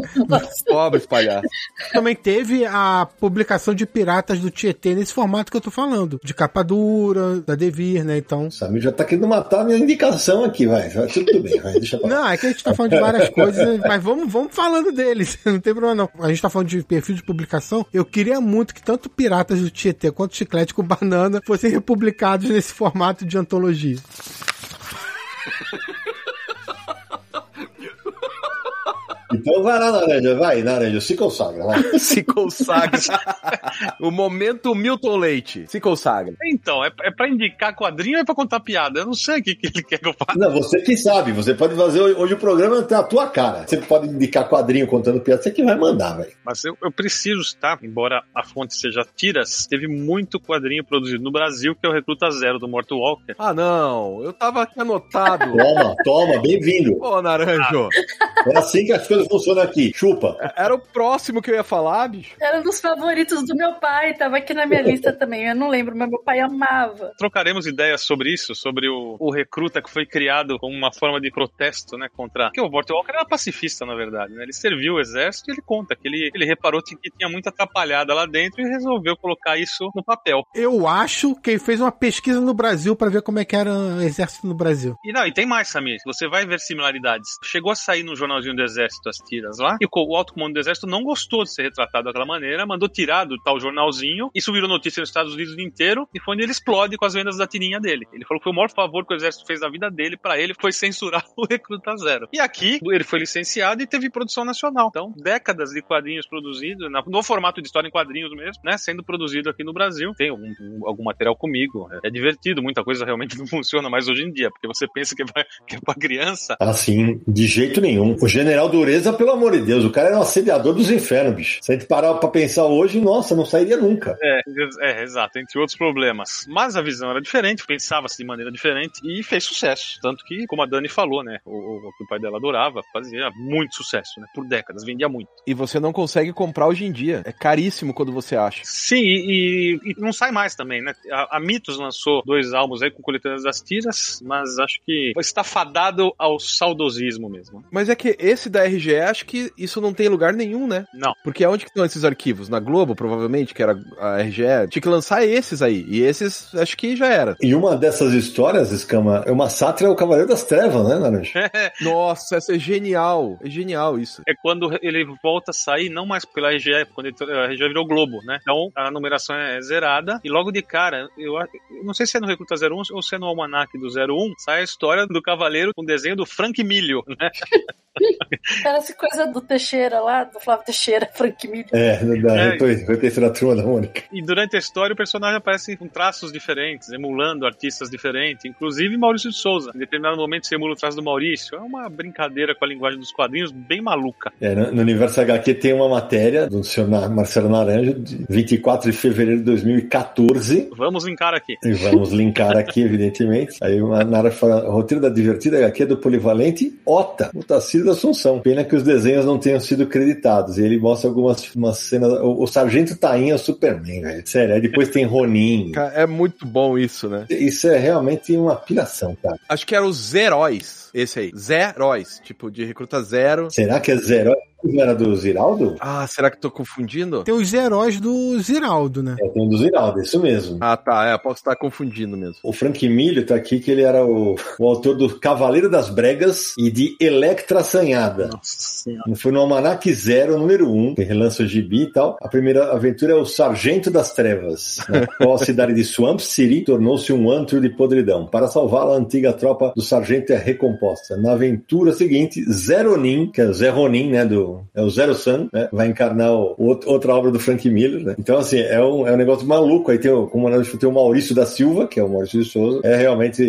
Pobres palhaços. Também teve a publicação de Piratas do Tietê nesse formato que eu tô falando, de capa dura, da Devir, né? Então. Samir já tá querendo matar a minha indicação aqui, vai. Tudo bem, vai, deixa pra. Não, é que a gente tá falando de várias coisas, mas vamos, vamos falando deles. Não tem problema, não. A gente tá falando de perfil de publicação. Eu queria muito que tanto Piratas do Tietê quanto Chiclete com Banana fossem republicados nesse formato de antologia. E Então vai lá, Naranja, vai, Naranja, se consagra, vai. Se consagra. o momento Milton Leite. Se consagra. Então, é, é pra indicar quadrinho ou é pra contar piada? Eu não sei o que, que ele quer que eu faça. Não, você que sabe, você pode fazer hoje o programa tem a tua cara. Você pode indicar quadrinho contando piada, você que vai mandar, velho. Mas eu, eu preciso estar, embora a fonte seja tiras, teve muito quadrinho produzido no Brasil, que é o Recruta Zero do Morto Walker. Ah, não. Eu tava aqui anotado. Toma, toma, bem-vindo. Ô, Naranjo. É assim que as coisas funcionam aqui. Chupa. Era o próximo que eu ia falar, bicho. Era um dos favoritos do meu pai, tava aqui na minha lista também. Eu não lembro, mas meu pai amava. Trocaremos ideias sobre isso, sobre o, o recruta que foi criado como uma forma de protesto, né, contra... Porque o Morto Walker era pacifista, na verdade, né? Ele serviu o exército e ele conta que ele, ele reparou que tinha muita atrapalhada lá dentro e resolveu colocar isso no papel. Eu acho que ele fez uma pesquisa no Brasil pra ver como é que era o exército no Brasil. E não, e tem mais, Samir. Você vai ver similaridades. Chegou a sair no jornalzinho do Exército as tiras lá, e o alto comando do Exército não gostou de ser retratado daquela maneira, mandou tirar do tal jornalzinho. Isso virou notícia nos Estados Unidos inteiro, e foi onde ele explode com as vendas da tirinha dele. Ele falou que foi o maior favor que o Exército fez na vida dele, pra ele foi censurar o Recruta Zero. E aqui, ele foi licenciado e teve produção nacional. Então, décadas de quadrinhos produzidos, no formato de história em quadrinhos mesmo, né, sendo produzido aqui no Brasil. Tem algum, algum material comigo. É, é divertido, muita coisa realmente não funciona mais hoje em dia, porque você pensa que é pra, que é pra criança, Assim, de jeito nenhum. O general Dureza, pelo amor de Deus, o cara era um assediador dos infernos, bicho. Se a gente parar pra pensar hoje, nossa, não sairia nunca. É, é, exato, entre outros problemas. Mas a visão era diferente, pensava-se de maneira diferente e fez sucesso. Tanto que, como a Dani falou, né, o, o, o que o pai dela adorava, fazia muito sucesso, né, por décadas, vendia muito. E você não consegue comprar hoje em dia. É caríssimo quando você acha. Sim, e, e- e não sai mais também, né? A, a Mitos lançou dois álbuns aí com coletâneas das tiras, mas acho que está fadado ao saudosismo mesmo. Mas é que esse da RGE, acho que isso não tem lugar nenhum, né? Não. Porque onde que estão esses arquivos? Na Globo, provavelmente, que era a RGE. Tinha que lançar esses aí. E esses, acho que já era. E uma dessas histórias, Escama, é uma sátira ao Cavaleiro das Trevas, né, Naranja? Nossa, essa é genial. É genial isso. É quando ele volta a sair, não mais pela RGE, quando ele- a RGE virou Globo, né? Então a numeração é zerada e logo de cara, eu, eu não sei se é no Recruta 01 ou se é no Almanac do 01, sai a história do Cavaleiro com desenho do Frank Milho, né? Parece coisa do Teixeira lá, do Flávio Teixeira, Frank Miller. É, da É. referência da turma da Mônica. E durante a história o personagem aparece com traços diferentes, emulando artistas diferentes, inclusive Maurício de Souza. Em determinado momento você emula o traço do Maurício. É uma brincadeira com a linguagem dos quadrinhos bem maluca. É, no, no Universo HQ tem uma matéria do senhor Marcelo Naranjo, de 24 de fevereiro de 2014. Vamos linkar aqui. E vamos linkar aqui, evidentemente. Aí a Nara fala: o roteiro da divertida HQ é do Polivalente Ota, o Tacílio da Assunção. Pena que os desenhos não tenham sido creditados. E ele mostra algumas umas cenas. O, o Sargento Tainha é o Superman, velho. Sério. Aí depois tem Ronin. Cara, É muito bom isso, né? Isso é realmente uma piração, cara. Acho que era os Zeróis. Esse aí. Zeróis. Tipo, de recruta zero. Será que é zero? Não era do Ziraldo? Ah, será que tô confundindo? Tem os heróis do Ziraldo, né? É, tem um do Ziraldo, isso mesmo. Ah, tá. É, posso estar confundindo mesmo. O Frank Milho tá aqui que ele era o, o autor do Cavaleiro das Bregas e de Electra Assanhada. Nossa senhora. Foi no Almanac Zero, número 1, que relança o gibi e tal. A primeira aventura é o Sargento das Trevas, na qual a cidade de Swamp City tornou-se um antro de podridão. Para salvá-la, a antiga tropa do sargento é recomposta. Na aventura seguinte, Zeronin, que é o Zé Ronin, né, do, é o Zero Sun, né, vai encarnar o, outro- outra obra do Frank Miller, né. Então, assim, é um, é um negócio maluco. Aí tem, o- como nós tem o Maurício da Silva, que é o Maurício de Souza. É realmente,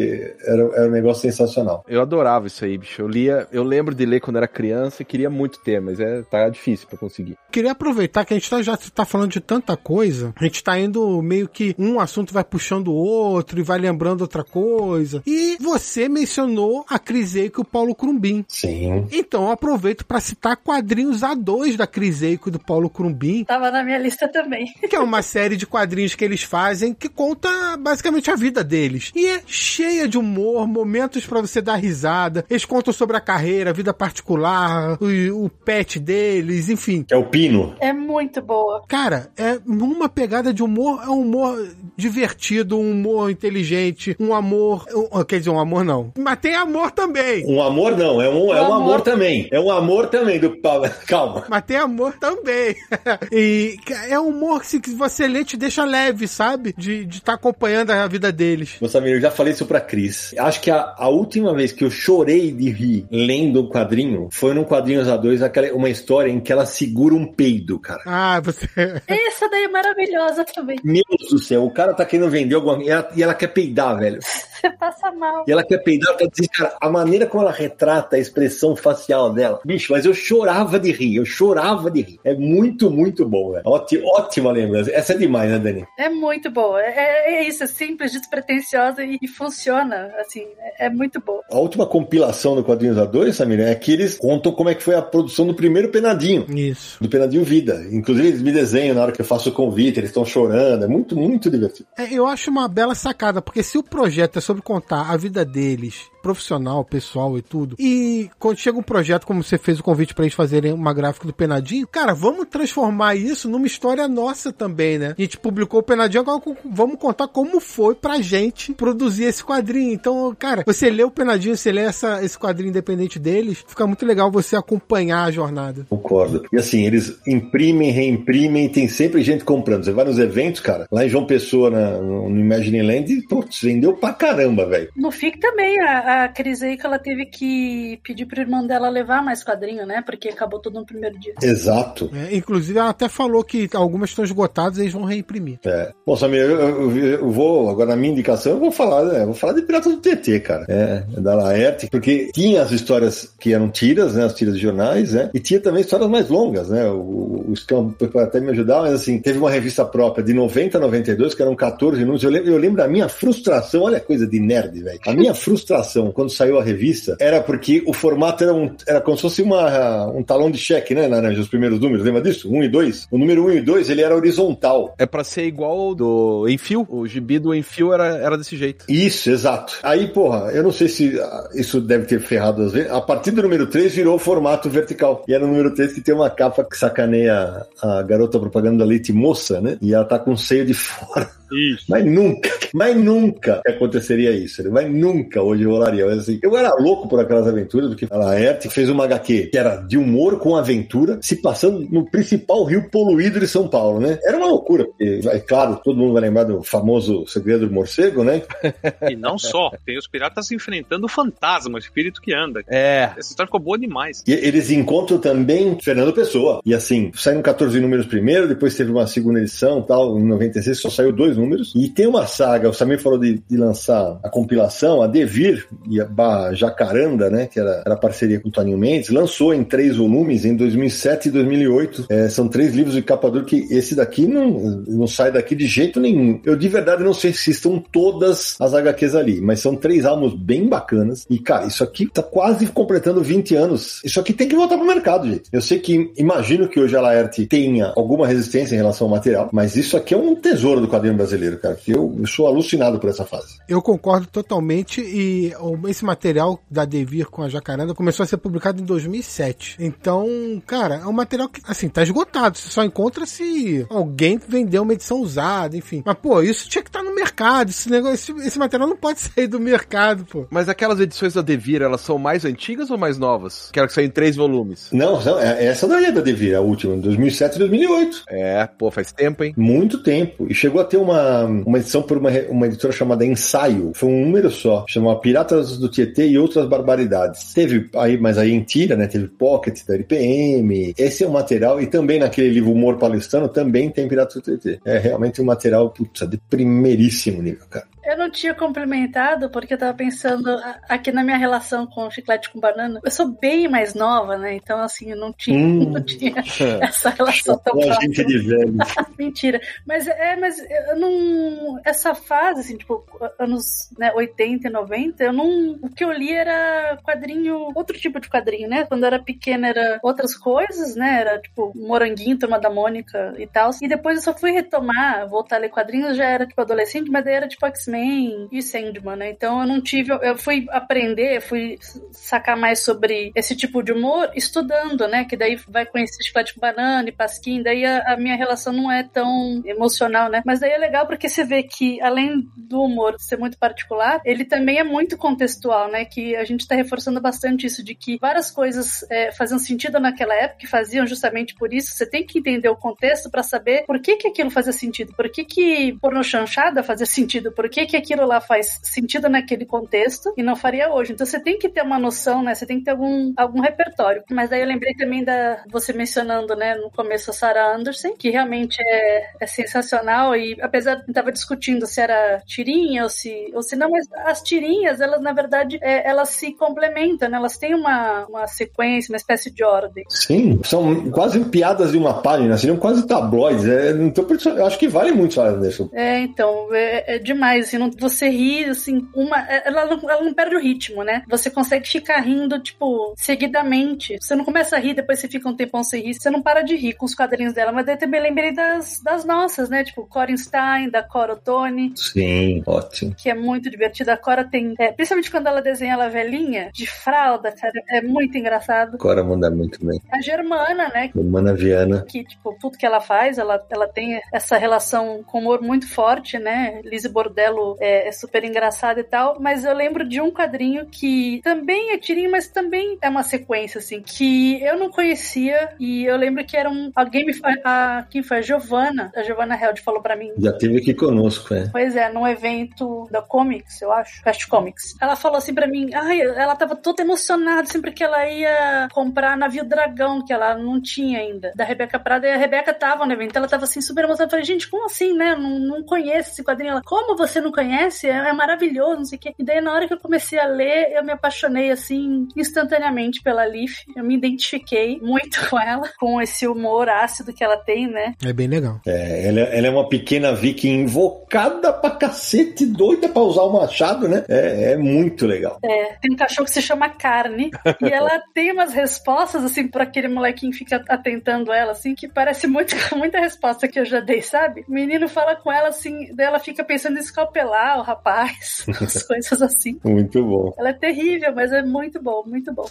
era, era um negócio sensacional. Eu adorava isso aí, bicho. Eu lia, eu lembro de ler quando era criança e queria muito ter, mas é, tá difícil pra conseguir. Queria aproveitar que a gente tá, já tá falando de tanta coisa, a gente tá indo meio que um assunto vai puxando o outro e vai lembrando outra coisa. E você mencionou a Criseico e o Paulo Crumbin. Sim. Então eu aproveito para citar quadrinhos A2 da Criseico e do Paulo Crumbin, Tava na minha lista também. que é uma série de quadrinhos que eles fazem que conta basicamente a vida deles. E é cheia de humor, momentos pra você dar risada. Eles contam sobre a carreira, a vida particular, o, o pet deles, enfim. Que é o Pino. É muito boa. Cara, é numa pegada de humor, é um humor divertido, um humor inteligente, um amor. um- quer dizer, um amor não. Mas tem amor também. Um amor não, é um, é um amor. amor também. É um amor também do, Né? Calma. Mas tem amor também. e é um humor que você lê te deixa leve, sabe? De estar tá acompanhando a vida deles. Samir, eu já falei isso pra Cris. Acho que a, a, última vez que eu chorei de rir lendo um quadrinho foi num Quadrinhos A2, aquela, uma história em que ela segura um peido, cara. Ah, você. Essa daí é maravilhosa também. Meu Deus do céu, o cara tá querendo vender alguma coisa e ela, e ela quer peidar, velho. Você passa mal. E ela quer peidar, quer dizer, cara, a maneira como ela retrata a expressão facial dela. Bicho, mas eu chorava de rir, eu chorava de rir. É muito, muito bom, velho. Ótima, ótima lembrança. Essa é demais, né, Dani? É muito boa. É, é isso, é simples, despretensiosa e, e funciona. Assim, é, é, muito bom. A última compilação do Quadrinhos A2, Samir, é que eles contam como é que foi a produção do primeiro Penadinho. Isso. Do Penadinho Vida. Inclusive, eles me desenham na hora que eu faço o convite, eles estão chorando. É muito, muito divertido. É, eu acho uma bela sacada, porque se o projeto é sobre contar a vida deles profissional, pessoal e tudo. E quando chega um projeto, como você fez o convite para eles fazerem uma gráfica do Penadinho, cara, vamos transformar isso numa história nossa também, né? A gente publicou o Penadinho, agora vamos contar como foi pra gente produzir esse quadrinho. Então, cara, você lê o Penadinho, você lê essa, esse quadrinho independente deles, fica muito legal você acompanhar a jornada. Concordo. E assim, eles imprimem, reimprimem, tem sempre gente comprando. Você vai nos eventos, cara, lá em João Pessoa, na, no Imagine Land, putz, vendeu pra caramba, velho. No FIC também, a, a Cris aí que ela teve que pedir pro irmão dela levar mais quadrinho, né? Porque acabou tudo no primeiro dia. Exato. É, inclusive, ela até falou que algumas estão esgotadas e eles vão reimprimir. É. Bom, Samir, eu, eu, eu, vou, agora na minha indicação, eu vou falar, né? vou falar de Piratas do TT, cara. É, é, da Laerte, porque tinha as histórias que eram tiras, né? As tiras de jornais, né? E tinha também histórias mais longas, né? O, o Scam pode até me ajudar, mas assim, teve uma revista própria de 90 a 92, que eram 14 números. Eu lembro, eu lembro da minha frustração, olha a coisa de nerd, velho. A minha frustração quando saiu a revista, era porque o formato era, um, era como se fosse uma, um talão de cheque, né, Naranja? Os primeiros números, lembra disso? 1 um e 2? O número 1 um e 2, ele era horizontal. É para ser igual do Enfio. O gibi do Enfio era, era desse jeito. Isso, exato. Aí, porra, eu não sei se ah, isso deve ter ferrado às vezes. A partir do número 3 virou formato vertical. E era o número 3 que tem uma capa que sacaneia a garota propaganda da leite moça, né? E ela tá com o seio de fora. Isso. Mas nunca, mas nunca aconteceria isso. Né? Mas nunca hoje rolaria. Mas, assim, eu era louco por aquelas aventuras, porque a Laerte fez uma HQ que era de humor com aventura, se passando no principal rio poluído de São Paulo, né? Era uma loucura. Porque, é claro, todo mundo vai lembrar do famoso segredo do morcego, né? E não só, tem os piratas enfrentando o fantasma, o espírito que anda. É. Essa história ficou boa demais. E eles encontram também Fernando Pessoa. E assim, saíram 14 números primeiro, depois teve uma segunda edição tal, em 96 só saiu dois números. E tem uma saga, o Samir falou de, de lançar a compilação, a Devir e a Barra Jacaranda, né, que era, era parceria com o Toninho Mendes, lançou em três volumes em 2007 e 2008. É, são três livros de capa dura que esse daqui não, não sai daqui de jeito nenhum. Eu de verdade não sei se estão todas as HQs ali, mas são três álbuns bem bacanas. E, cara, isso aqui tá quase completando 20 anos. Isso aqui tem que voltar pro mercado, gente. Eu sei que, imagino que hoje a Laerte tenha alguma resistência em relação ao material, mas isso aqui é um tesouro do quadrinho brasileiro, cara, que eu, eu sou alucinado por essa fase. Eu concordo totalmente e esse material da Devir com a Jacaranda começou a ser publicado em 2007. Então, cara, é um material que, assim, tá esgotado. Você só encontra se alguém vendeu uma edição usada, enfim. Mas, pô, isso tinha que estar tá no mercado. Esse, negócio, esse, esse, material não pode sair do mercado, pô. Mas aquelas edições da Devir, elas são mais antigas ou mais novas? Quero que saia em três volumes. Não, não é, essa daí é da Devir, a última, 2007 e 2008. É, pô, faz tempo, hein? Muito tempo. E chegou a ter uma, uma edição por uma, uma editora chamada Ensaio. Foi um número só. Chamava Piratas do Tietê e Outras Barbaridades. Teve aí, mas aí em tira, né? Teve Pocket da LPM. Esse é um material. E também naquele livro Humor Paulistano também tem Piratas do Tietê. É realmente um material, putz, de primeiríssimo nível, cara. Eu não tinha complementado porque eu tava pensando aqui na minha relação com chiclete com banana. Eu sou bem mais nova, né? Então, assim, eu não tinha, hum. não tinha essa relação tão próxima. gente de velho. Mentira. Mas é, mas eu não. Essa fase, assim, tipo, anos né, 80 e 90, eu não. O que eu li era quadrinho, outro tipo de quadrinho, né? Quando eu era pequena era outras coisas, né? Era tipo Moranguinho, Turma da Mônica e tal. E depois eu só fui retomar, voltar a ler quadrinhos, já era tipo adolescente, mas daí era tipo X-Men X-Men e Sandman, né? Então eu não tive. Eu fui aprender, fui sacar mais sobre esse tipo de humor estudando, né? Que daí vai conhecer Chiclete com Banana e Pasquim, daí a, a minha relação não é tão emocional, né? Mas daí é legal porque você vê que, além do humor ser muito particular, ele também é muito contextual, né? Que a gente tá reforçando bastante isso, de que várias coisas é, faziam sentido naquela época e faziam justamente por isso. Você tem que entender o contexto para saber por que que aquilo fazia sentido, por que que porno chanchada fazia sentido, por que que aquilo lá faz sentido naquele contexto e não faria hoje. Então você tem que ter uma noção, né? Você tem que ter algum, algum repertório. Mas daí eu lembrei também da você mencionando, né, no começo a Sarah Anderson, que realmente é, é sensacional e apesar de tava discutindo se era tirinha ou se ou se não, mas as tirinhas, elas na verdade, é, elas se complementam, né? Elas têm uma, uma sequência, uma espécie de ordem. Sim, são quase piadas de uma página, seriam quase tabloides. É, então, eu acho que vale muito Sarah Anderson. É, então, é, é demais. Assim, não, você ri, assim, uma. é, Ela, não- ela não perde o ritmo, né? Você consegue ficar rindo, tipo, seguidamente. Você não começa a rir, depois você fica um tempão sem rir. Você não para de rir com os quadrinhos dela. Mas daí também lembrei das, das nossas, né? Tipo, Corin Stein, da Cora Ottoni. Sim, ótimo. Que é muito divertida. A Cora tem. é, principalmente quando ela desenha ela velhinha, de fralda, cara. É muito engraçado. Cora manda muito bem. A Germana, né? Humana Viana. que, tipo, tudo que ela faz, ela, ela tem essa relação com humor muito forte, né? Lizzie Bordello é, é super engraçada e tal, mas eu lembro de um quadrinho que também é tirinho, mas também é uma sequência, assim, que eu não conhecia e eu lembro que era um... Alguém me... A, quem foi? A Giovanna, a Giovanna Held falou pra mim Já teve aqui conosco, é. Pois é, num evento da Comics, eu acho, Fast Comics. Ela falou assim pra mim, ai, ela tava toda emocionada sempre que ela ia comprar navio dragão, que ela não tinha ainda, da Rebeca Prada, e a Rebeca tava no evento, ela tava assim super emocionada. Eu falei, gente, como assim, né? Não, não conheço esse quadrinho. Ela, como você não conhece? É, é maravilhoso, não sei o quê. E daí, na hora que eu comecei a ler, eu me apaixonei, assim, instantaneamente pela Leaf. Eu me identifiquei muito com ela, com esse humor ácido que ela tem, né? É bem legal. É, ela, ela é uma pequena viking invocada pra cacete, doida pra usar o machado, né? É, é muito legal. É, tem um cachorro que se chama Carne. e ela tem umas respostas, assim, pra aquele molequinho que fica atentando ela, assim, que parece muito com muita resposta que eu já dei, sabe? O menino fala com ela, assim, daí ela fica pensando em escalpelar o rapaz, as coisas assim. Muito bom. Ela é terrível, mas é muito bom, muito bom.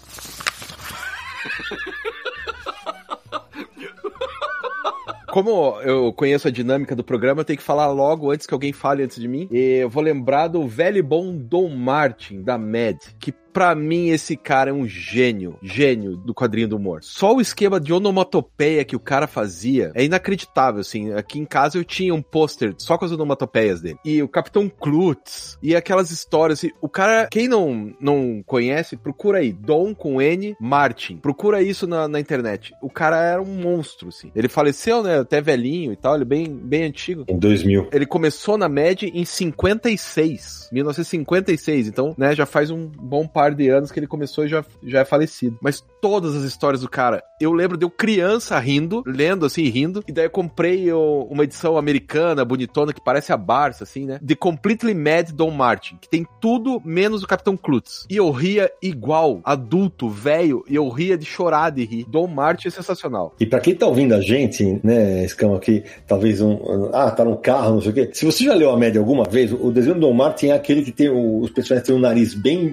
Como eu conheço a dinâmica do programa, eu tenho que falar logo antes que alguém fale antes de mim. E eu vou lembrar do velho e bom Dom Martin, da Mad, que pra mim esse cara é um gênio, gênio do quadrinho do humor. Só o esquema de onomatopeia que o cara fazia é inacreditável, assim. Aqui em casa eu tinha um pôster só com as onomatopeias dele. E o Capitão Klutz, e aquelas histórias, assim, o cara, quem não, não conhece, procura aí, Dom com N, Martin. Procura isso na, na internet. O cara era um monstro, assim. Ele faleceu, né, até velhinho e tal, ele é bem, bem antigo. Em 2000. Ele começou na MED em 56, 1956, então, né, já faz um bom par de anos que ele começou e já, já é falecido. Mas todas as histórias do cara, eu lembro de eu criança rindo, lendo assim, rindo, e daí eu comprei uma edição americana, bonitona, que parece a Barça, assim, né, The Completely Mad Don Martin, que tem tudo menos o Capitão Klutz. E eu ria igual, adulto, velho, e eu ria de chorar de rir. Don Martin é sensacional. E pra quem tá ouvindo a gente, né, Escama, aqui, talvez um. Ah, tá no carro, não sei o quê. Se você já leu a média alguma vez, o desenho do Dom Martin é aquele que tem. o- os personagens têm um nariz bem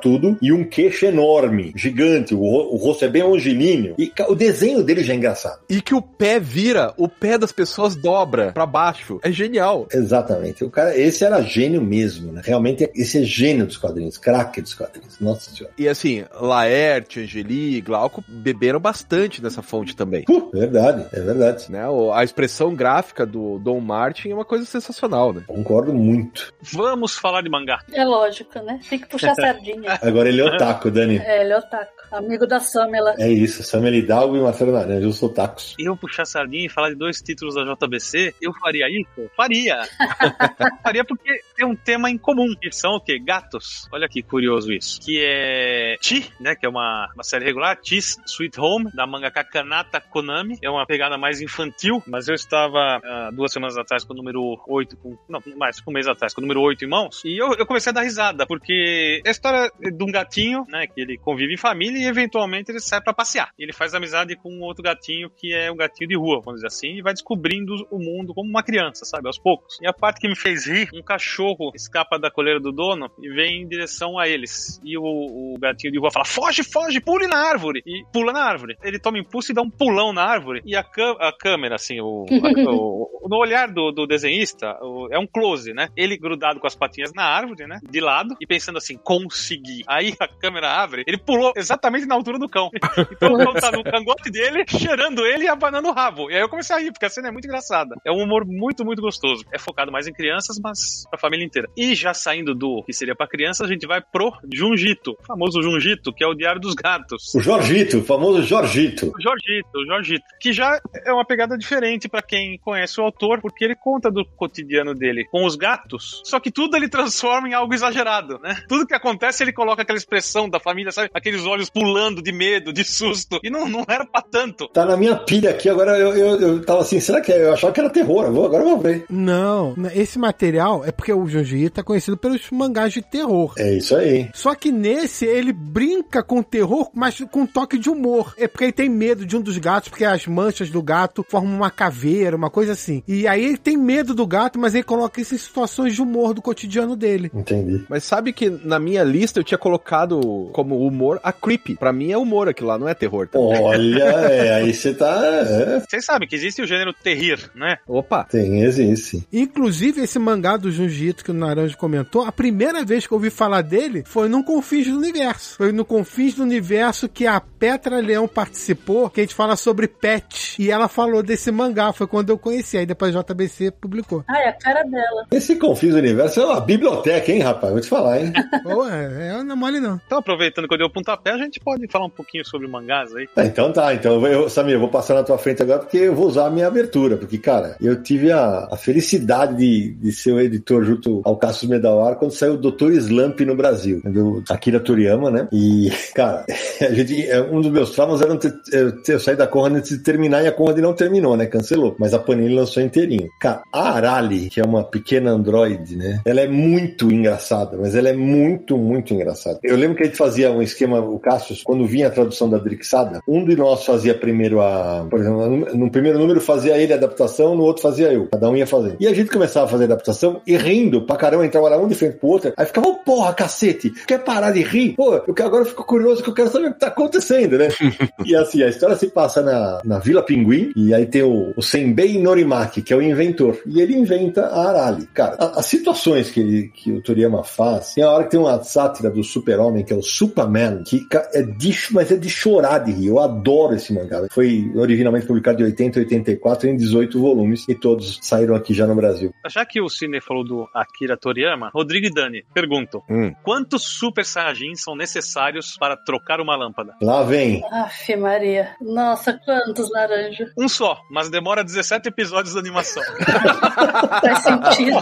batatudo e um queixo enorme, gigante. O, o rosto é bem longilíneo. E o desenho dele já é engraçado. E que o pé vira, o pé das pessoas dobra pra baixo. É genial. Exatamente. O cara, esse era gênio mesmo, né? Realmente, esse é gênio dos quadrinhos, craque dos quadrinhos. Nossa senhora. E assim, Laerte, Angeli, Glauco beberam bastante nessa fonte também. Puh, verdade, é verdade. Né? O- A expressão gráfica do Dom Martin é uma coisa sensacional, né? Concordo muito. Vamos falar de mangá. É lógico, né? Tem que puxar a sardinha. Agora ele é otaku, Dani. É, ele é otaku. Amigo da Samela. É isso, Samuel Hidalgo e Marcelo Naranja, os otakus. Eu puxar sardinha e falar de dois títulos da JBC, eu faria isso? Faria. faria porque tem um tema em comum, que são o quê? Gatos. Olha que curioso isso. Que é Chi, né? Que é uma, uma série regular. Chi's Sweet Home, da mangaka Kanata Konami. É uma pegada mais infantil, mas eu estava ah, duas semanas atrás com o número 8, com, não, mais, com um mês atrás, com o número 8 em mãos. E eu, eu comecei a dar risada, porque a história de um gatinho, né? Que ele convive em família e eventualmente ele sai pra passear. Ele faz amizade com um outro gatinho que é um gatinho de rua, vamos dizer assim, e vai descobrindo o mundo como uma criança, sabe? Aos poucos. E a parte que me fez rir, um cachorro cachorro escapa da coleira do dono e vem em direção a eles. E o, o gatinho de rua fala: foge, foge, pule na árvore. E pula na árvore. Ele toma impulso e dá um pulão na árvore. E a, a câmera, assim, o, a, o, no olhar do, do desenhista, o, é um close, né? Ele grudado com as patinhas na árvore, né? De lado, e pensando assim: consegui. Aí a câmera abre, ele pulou exatamente na altura do cão. Então o cão tá no cangote dele, cheirando ele e abanando o rabo. E aí eu comecei a rir, porque a cena é muito engraçada. É um humor muito, muito gostoso. É focado mais em crianças, mas pra família inteira. E já saindo do que seria pra crianças, a gente vai pro Junjito, o famoso Junjito, que é o Diário dos Gatos. O Jorgito, o famoso Jorgito. O Jorgito, o Jorgito. Que já é uma pegada diferente para quem conhece o autor, porque ele conta do cotidiano dele com os gatos, só que tudo ele transforma em algo exagerado, né? Tudo que acontece ele coloca aquela expressão da família, sabe? Aqueles olhos pulando de medo, de susto. E não, não era pra tanto. Tá na minha pilha aqui, agora eu, eu, eu tava assim, será que é? Eu achava que era terror, eu vou, agora eu vou ver. Não, esse material é porque o Junji Ito é conhecido pelos mangás de terror. É isso aí. Só que nesse ele brinca com terror, mas com um toque de humor. É porque ele tem medo de um dos gatos, porque as manchas do gato formam uma caveira, uma coisa assim. E aí ele tem medo do gato, mas ele coloca isso em situações de humor do cotidiano dele. Entendi. Mas sabe que na minha lista eu tinha colocado como humor a Creepy. Pra mim é humor aquilo lá, não é terror. Também. Olha, é, aí você tá. É. Vocês sabem que existe o gênero terrir, né? Opa! Tem, existe. Inclusive, esse mangá do Junji Ito que o Naranjo comentou, a primeira vez que eu ouvi falar dele foi no Confins do Universo. Foi no Confins do Universo que a Petra Leão participou, que a gente fala sobre pet. E ela falou desse mangá, foi quando eu conheci. Aí depois a JBC publicou. Ah, é a cara dela. Esse Confins do Universo é uma biblioteca, hein, rapaz? Vou te falar, hein? Pô, é, é, não é mole não. Então, aproveitando que eu dei o pontapé, a gente pode falar um pouquinho sobre mangás aí. Ah, então tá, então, eu, Samir, eu vou passar na tua frente agora porque eu vou usar a minha abertura, porque, cara, eu tive a, a felicidade de, de ser o editor junto ao Cassius Medawar quando saiu o Dr. Slump no Brasil, do Akira Toriyama, né? E, cara, a gente, um dos meus traumas era ter, eu, ter, eu sair da Conrad antes de terminar e a Conrad não terminou, né? Cancelou. Mas a Panini lançou inteirinho. Cara, a Arali, que é uma pequena android, né? Ela é muito engraçada, mas ela é muito, muito engraçada. Eu lembro que a gente fazia um esquema, o Cassius, quando vinha a tradução da Drixada, um de nós fazia primeiro a. Por exemplo, no primeiro número fazia ele a adaptação, no outro fazia eu. Cada um ia fazendo. E a gente começava a fazer a adaptação e rindo pra caramba, entrava um de frente pro outro. Aí ficava, oh, porra, cacete, quer parar de rir? Pô, eu agora eu fico curioso que eu quero saber o que tá acontecendo, né? e assim, a história se passa na, na Vila Pinguim, e aí tem o, o Senbei Norimaki, que é o inventor. E ele inventa a Arali. Cara, a, as situações que, ele, que o Toriyama faz, tem a hora que tem uma sátira do super-homem, que é o Superman, que é de, mas é de chorar de rir. Eu adoro esse mangá. Foi originalmente publicado em 80 e 84 em 18 volumes, e todos saíram aqui já no Brasil. Já que o Cine falou do Akira Toriyama, Rodrigo e Dani, pergunto: Hum. quantos Super Saiyajins são necessários para trocar uma lâmpada? Lá vem. Aff, Maria. Nossa, quantos laranja. Um só, mas demora 17 episódios de animação. Faz sentido.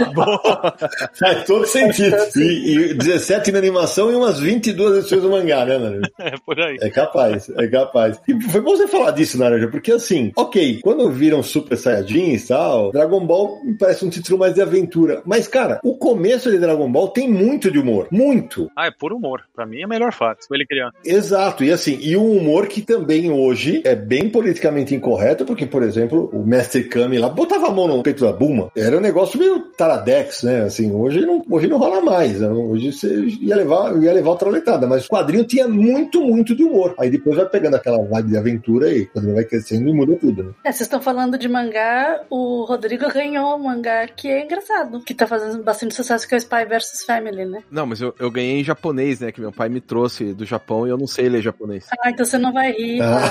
Faz todo sentido. E, e 17 na animação e umas 22 edições do mangá, né, Naranja? é por aí. É capaz, é capaz. E foi bom você falar disso, Naranja, porque assim, ok, quando viram Super Saiyajins e tal, Dragon Ball parece um título mais de aventura. Mas, cara, o começo de Dragon Ball tem muito de humor. Muito. Ah, é por humor. Pra mim é melhor fase. Ele criar. Exato, e assim, e um humor que também hoje é bem politicamente incorreto, porque, por exemplo, o Mestre Kami lá botava a mão no peito da Buma. Era um negócio meio taradex, né? Assim, hoje não, hoje não rola mais. Né? Hoje você ia levar, ia levar outra letada, mas o quadrinho tinha muito, muito de humor. Aí depois vai pegando aquela vibe de aventura e quando vai crescendo e muda tudo, né? É, vocês estão falando de mangá, o Rodrigo ganhou um mangá que é engraçado, que tá fazendo bastante sucesso, que é o Spy vs Family, né? Não, mas eu, eu ganhei em japonês, né? Que meu pai me trouxe do Japão e eu não sei ler japonês. Ah, então você não vai rir. Ah.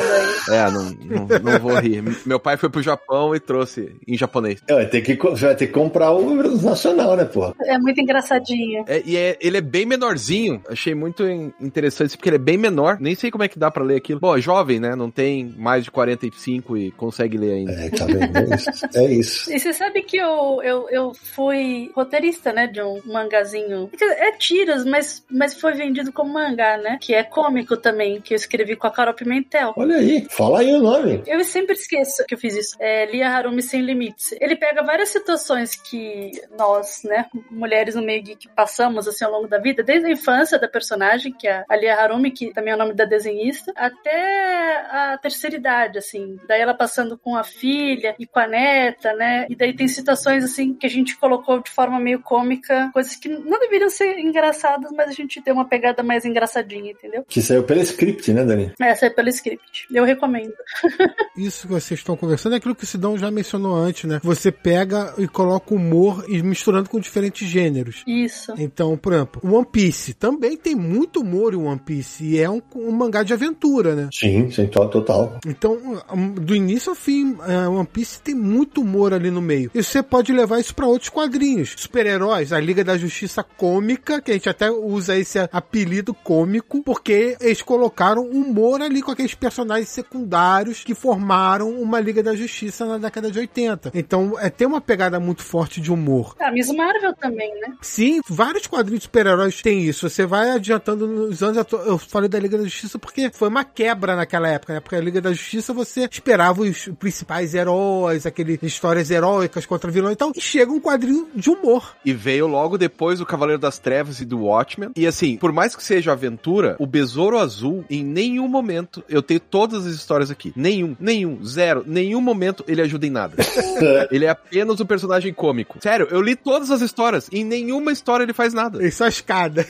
É, não, não, não vou rir. Meu pai foi pro Japão e trouxe em japonês. É, vai ter que, vai ter que comprar o nacional, né, porra? É muito engraçadinho. É, e é- ele é bem menorzinho. Achei muito in- interessante isso, porque ele é bem menor. Nem sei como é que dá pra ler aquilo. Bom, é jovem, né? Não tem mais de 45 e consegue ler ainda. É, tá vendo? É isso. É isso. E você sabe que eu, eu, eu fui roteirista, né, de um mangazinho. É tiras, mas, mas foi vendido como mangá, né? Que é cômico também, que eu escrevi com a Carol Pimentel. Olha aí, fala aí o nome. Eu sempre esqueço que eu fiz isso. É Lia Harumi Sem Limites. Ele pega várias situações situações que nós, né, mulheres no meio geek passamos assim ao longo da vida, desde a infância da personagem, que é a Lia Harumi, que também é o nome da desenhista, até a terceira idade, assim. Daí ela passando com a filha e com a neta, né? E daí tem situações assim que a gente colocou de forma meio cômica, coisas que não deveriam ser engraçadas, mas a gente deu uma pegada mais engraçadinha, entendeu? Que saiu pelo script, né, Dani? É, saiu pelo script. Eu recomendo. Isso que vocês estão conversando é aquilo que o Sidão já mencionou antes, né? Você pega e coloca humor e misturando com diferentes gêneros. Isso. Então, por exemplo, One Piece também tem muito humor em One Piece e é um, um mangá de aventura, né? Sim, sim, to- total. Então, um, do início ao fim, é, One Piece tem muito humor ali no meio. E você pode levar isso pra outros quadrinhos. Super-heróis, a Liga da Justiça Cômica, que a gente até usa esse apelido cômico, porque eles colocaram humor ali com aqueles personagens secundários que formaram uma Liga da Justiça na década de 80. Então, é, tem uma pegada muito forte de humor. A Miss Marvel também, né? Sim, vários quadrinhos de super-heróis têm isso. Você vai adiantando nos anos. eu tô- Eu falei da Liga da Justiça porque foi uma quebra naquela época, né? Porque a Liga da Justiça você esperava os principais heróis, aqueles histórias heróicas contra vilão e tal. E chega um quadrinho de humor. E veio logo depois o Cavaleiro das Trevas e do Watchmen. E assim, por mais que seja aventura, o Besouro Azul, em nenhum momento, eu tenho todas as histórias aqui. Nenhum, nenhum, zero, nenhum momento ele ajuda em nada. ele é apenas um personagem cômico. Sério, eu li todas as histórias. Em nenhuma história ele faz nada. Isso é a escada.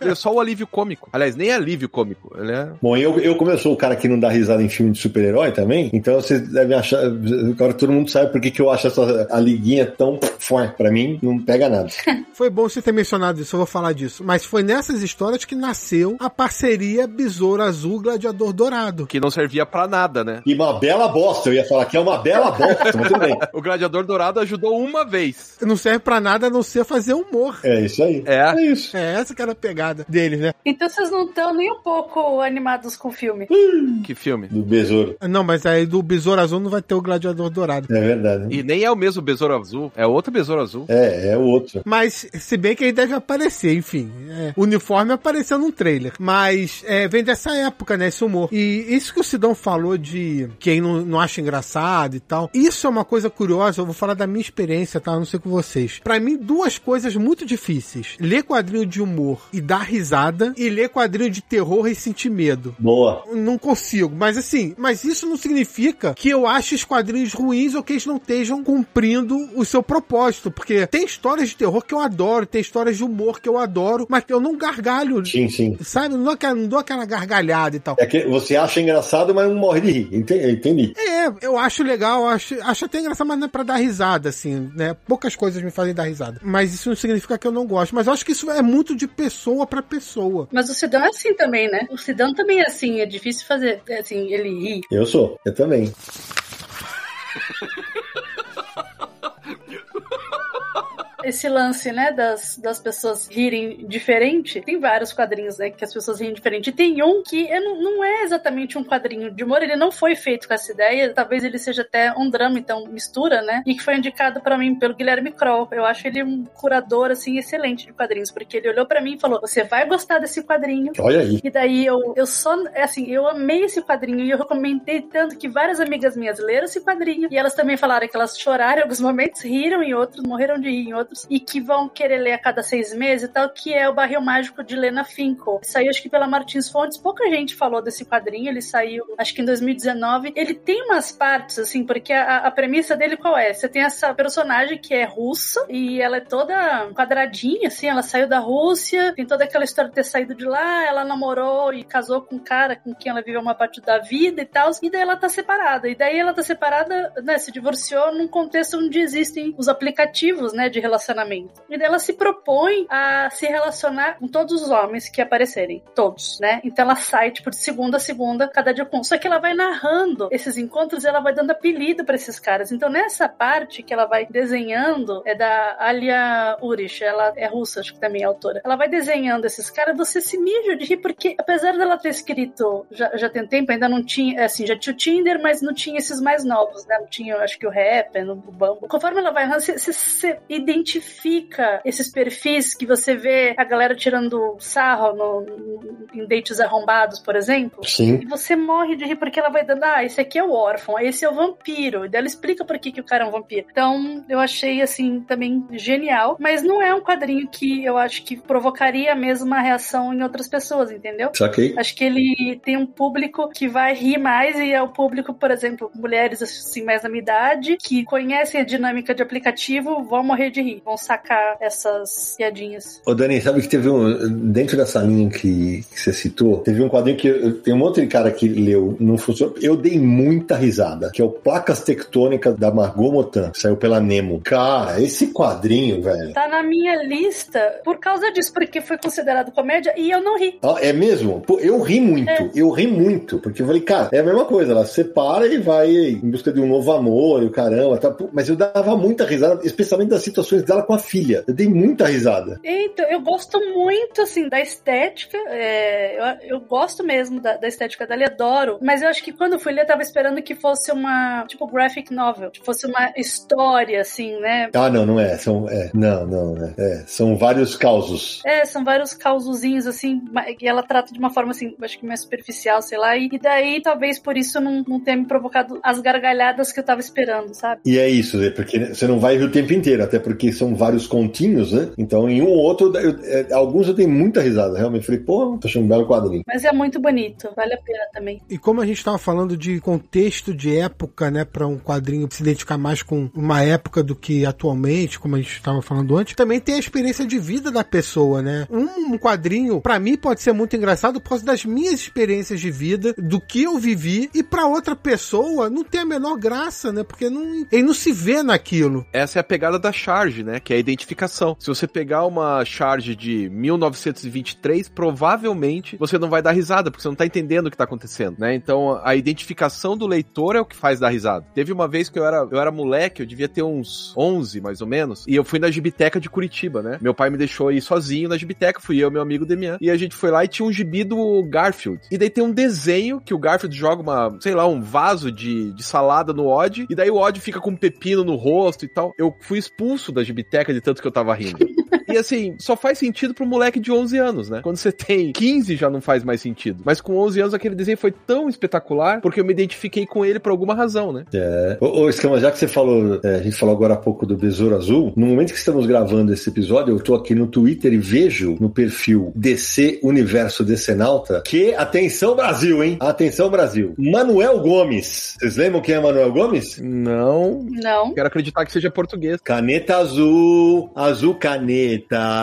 Ele é só o alívio cômico. Aliás, nem é alívio cômico. Ele é. Bom, eu, eu como eu sou o cara que não dá risada em filme de super-herói também, então vocês devem achar. Agora todo mundo sabe por que, que eu acho essa a liguinha tão. Foi, pra mim, não pega nada. Foi bom você ter mencionado isso, eu vou falar disso. Mas foi nessas histórias que nasceu a parceria Besouro Azul Gladiador Dourado. Que não servia pra nada, né? E uma bela bosta, eu ia falar que é uma bela bosta, mas tudo bem. O Gladiador Dourado ajudou uma vez. Não serve pra nada a não ser fazer humor. É isso aí. É. É isso. É essa que era pegada deles, né? Então vocês não estão nem um pouco animados com o filme. Que filme. Do besouro. Não, mas aí do Besouro Azul não vai ter o Gladiador Dourado. É verdade. E nem é o mesmo Besouro Azul, é outro Besouro Azul. É, é o outro. Mas, se bem que ele deve aparecer, enfim. é, o uniforme apareceu num trailer. Mas é, vem dessa época, né? Esse humor. E isso que o Sidão falou de quem não, não acha engraçado e tal. Isso é uma coisa curiosa. Eu vou falar da minha experiência, tá? Não sei com vocês. Pra mim, duas coisas muito difíceis: ler quadrinho de humor e dar risada, e ler quadrinho de terror e sentir medo. Boa. Não consigo. Mas assim, mas isso não significa que eu ache os quadrinhos ruins ou que eles não estejam cumprindo o seu propósito. Porque tem histórias de terror que eu adoro, tem histórias de humor que eu adoro, mas que eu não gargalho. Sim, sim. Sabe? Não dou aquela, não dou aquela gargalhada e tal. É que você acha engraçado, mas não morre de rir. Ente- Entendi. É, eu acho legal, acho, acho até engraçado, mas não é pra dar risada, assim, né? Poucas coisas me fazem dar risada. Mas isso não significa que eu não gosto. Mas eu acho que isso é muito de pessoa pra pessoa. Mas o Sidão é assim também, né? O Sidão também é assim, é difícil fazer, assim, ele rir. Eu sou. Eu também. Esse lance, né, das, das pessoas rirem diferente, tem vários quadrinhos, né, que as pessoas riem diferente. E tem um que é, não, é exatamente um quadrinho de humor, ele não foi feito com essa ideia, talvez ele seja até um drama, então mistura, né, e que foi indicado pra mim pelo Guilherme Kroll. Eu acho ele um curador, assim, excelente de quadrinhos, porque ele olhou pra mim e falou, você vai gostar desse quadrinho, Olha aí. e daí eu, eu só, assim, eu amei esse quadrinho e eu recomendei tanto que várias amigas minhas leram esse quadrinho e elas também falaram que elas choraram em alguns momentos, riram em outros, morreram de rir em outros e que vão querer ler a cada seis meses e tal, que é o Barril Mágico de Lena Finkel. Saiu acho que pela Martins Fontes, pouca gente falou desse quadrinho, ele saiu acho que em 2019. Ele tem umas partes, assim, porque a, a premissa dele qual é? Você tem essa personagem que é russa e ela é toda quadradinha, assim, ela saiu da Rússia, tem toda aquela história de ter saído de lá, ela namorou e casou com um cara com quem ela viveu uma parte da vida e tal, e daí ela tá separada. E daí ela tá separada, né, se divorciou num contexto onde existem os aplicativos, né, de relacionamento. E daí ela se propõe a se relacionar com todos os homens que aparecerem. Todos, né? Então ela sai, tipo, de segunda a segunda, cada dia com. Só que ela vai narrando esses encontros e ela vai dando apelido pra esses caras. Então nessa parte que ela vai desenhando, é da Alia Urish, ela é russa, acho que também é autora. Ela vai desenhando esses caras, você se mija de rir, porque apesar dela ter escrito já, já tem tempo, ainda não tinha, assim, já tinha o Tinder, mas não tinha esses mais novos, né? Não tinha, acho que o Rap, o Bumble. Conforme ela vai você, você, você identifica esses perfis que você vê a galera tirando sarro no, no, em dates arrombados, por exemplo. Sim. E você morre de rir porque ela vai dando, ah, esse aqui é o órfão, esse é o vampiro. E daí ela explica por que, que o cara é um vampiro. Então, eu achei, assim, também genial. Mas não é um quadrinho que eu acho que provocaria a mesma reação em outras pessoas, entendeu? Saquei. Acho que ele tem um público que vai rir mais e é o público, por exemplo, mulheres assim mais da minha idade que conhecem a dinâmica de aplicativo vão morrer de rir, vão sacar essas piadinhas. Ô Dani, sabe que teve um. Dentro dessa linha que, que você citou, teve um quadrinho que eu- tem um outro cara que leu, não funcionou. Eu dei muita risada, que é o Placas Tectônicas da Margot Motan, que saiu pela Nemo. Cara, esse quadrinho, velho. Tá na minha lista por causa disso, porque foi considerado comédia e eu não ri. Ah, É mesmo? Pô, eu ri muito, É. eu ri muito, porque eu falei, cara, é a mesma coisa, ela separa e vai em busca de um novo amor e o caramba, tá? Mas eu dava muita risada, especialmente das situações dela com a filha. Eu dei muita risada. Então, eu gosto muito, assim, da estética. é, eu, eu gosto mesmo da, da estética dela e adoro. Mas eu acho que quando eu fui ler, eu tava esperando que fosse uma, tipo, graphic novel. Que fosse uma história, assim, né? Ah, não, não é. São, é não, não, é, é. São vários causos. É, são vários causozinhos, assim, que ela trata de uma forma, assim, acho que mais superficial, sei lá. E, e daí, talvez por isso não, não tenha me provocado as gargalhadas que eu tava esperando, sabe? E é isso, né? porque você não vai rir o tempo inteiro, até porque são vários continhos, né? Então, em um ou outro, eu- é, alguns eu tenho muita risada. Realmente, falei, pô, tô achando um belo quadrinho. Mas é muito bonito, vale a pena também. E como a gente estava falando de contexto de época, né, para um quadrinho se identificar mais com uma época do que atualmente, como a gente estava falando antes, também tem a experiência de vida da pessoa, né? Um, um quadrinho, para mim, pode ser muito engraçado por causa das minhas experiências de vida, do que eu vivi, e para outra pessoa não tem a menor graça, né? Porque não, ele não se vê naquilo. Essa é a pegada da charge, né? Que é a identificação. Se você pegar uma charge de 1923, provavelmente você não vai dar risada, porque você não tá entendendo o que tá acontecendo, né? Então a identificação do leitor é o que faz dar risada. Teve uma vez que eu era, eu era moleque, eu devia ter uns 11 mais ou menos, e eu fui na gibiteca de Curitiba, né? Meu pai me deixou ir sozinho na gibiteca, fui eu meu amigo Demian, e a gente foi lá e tinha um gibi do Garfield. E daí tem um desenho que o Garfield joga uma, sei lá, um vaso de, de salada no Odd, e daí o Odd fica com um pepino no rosto e tal. Eu fui expulso da gibiteca de tanto que eu tava rindo. E assim, só faz sentido pro moleque de 11 anos, né? Quando você tem 15 já não faz mais sentido. Mas com 11 anos aquele desenho foi tão espetacular porque eu me identifiquei com ele por alguma razão, né? É. Ô, ô Escama, já que você falou, é, a gente falou agora há pouco do Besouro Azul, no momento que estamos gravando esse episódio, eu tô aqui no Twitter e vejo no perfil DC Universo Decenalta que, atenção Brasil, hein? Atenção Brasil. Manuel Gomes. Vocês lembram quem é Manuel Gomes? Não. Não. Quero acreditar que seja português. Caneta Azul, Azul Caneta.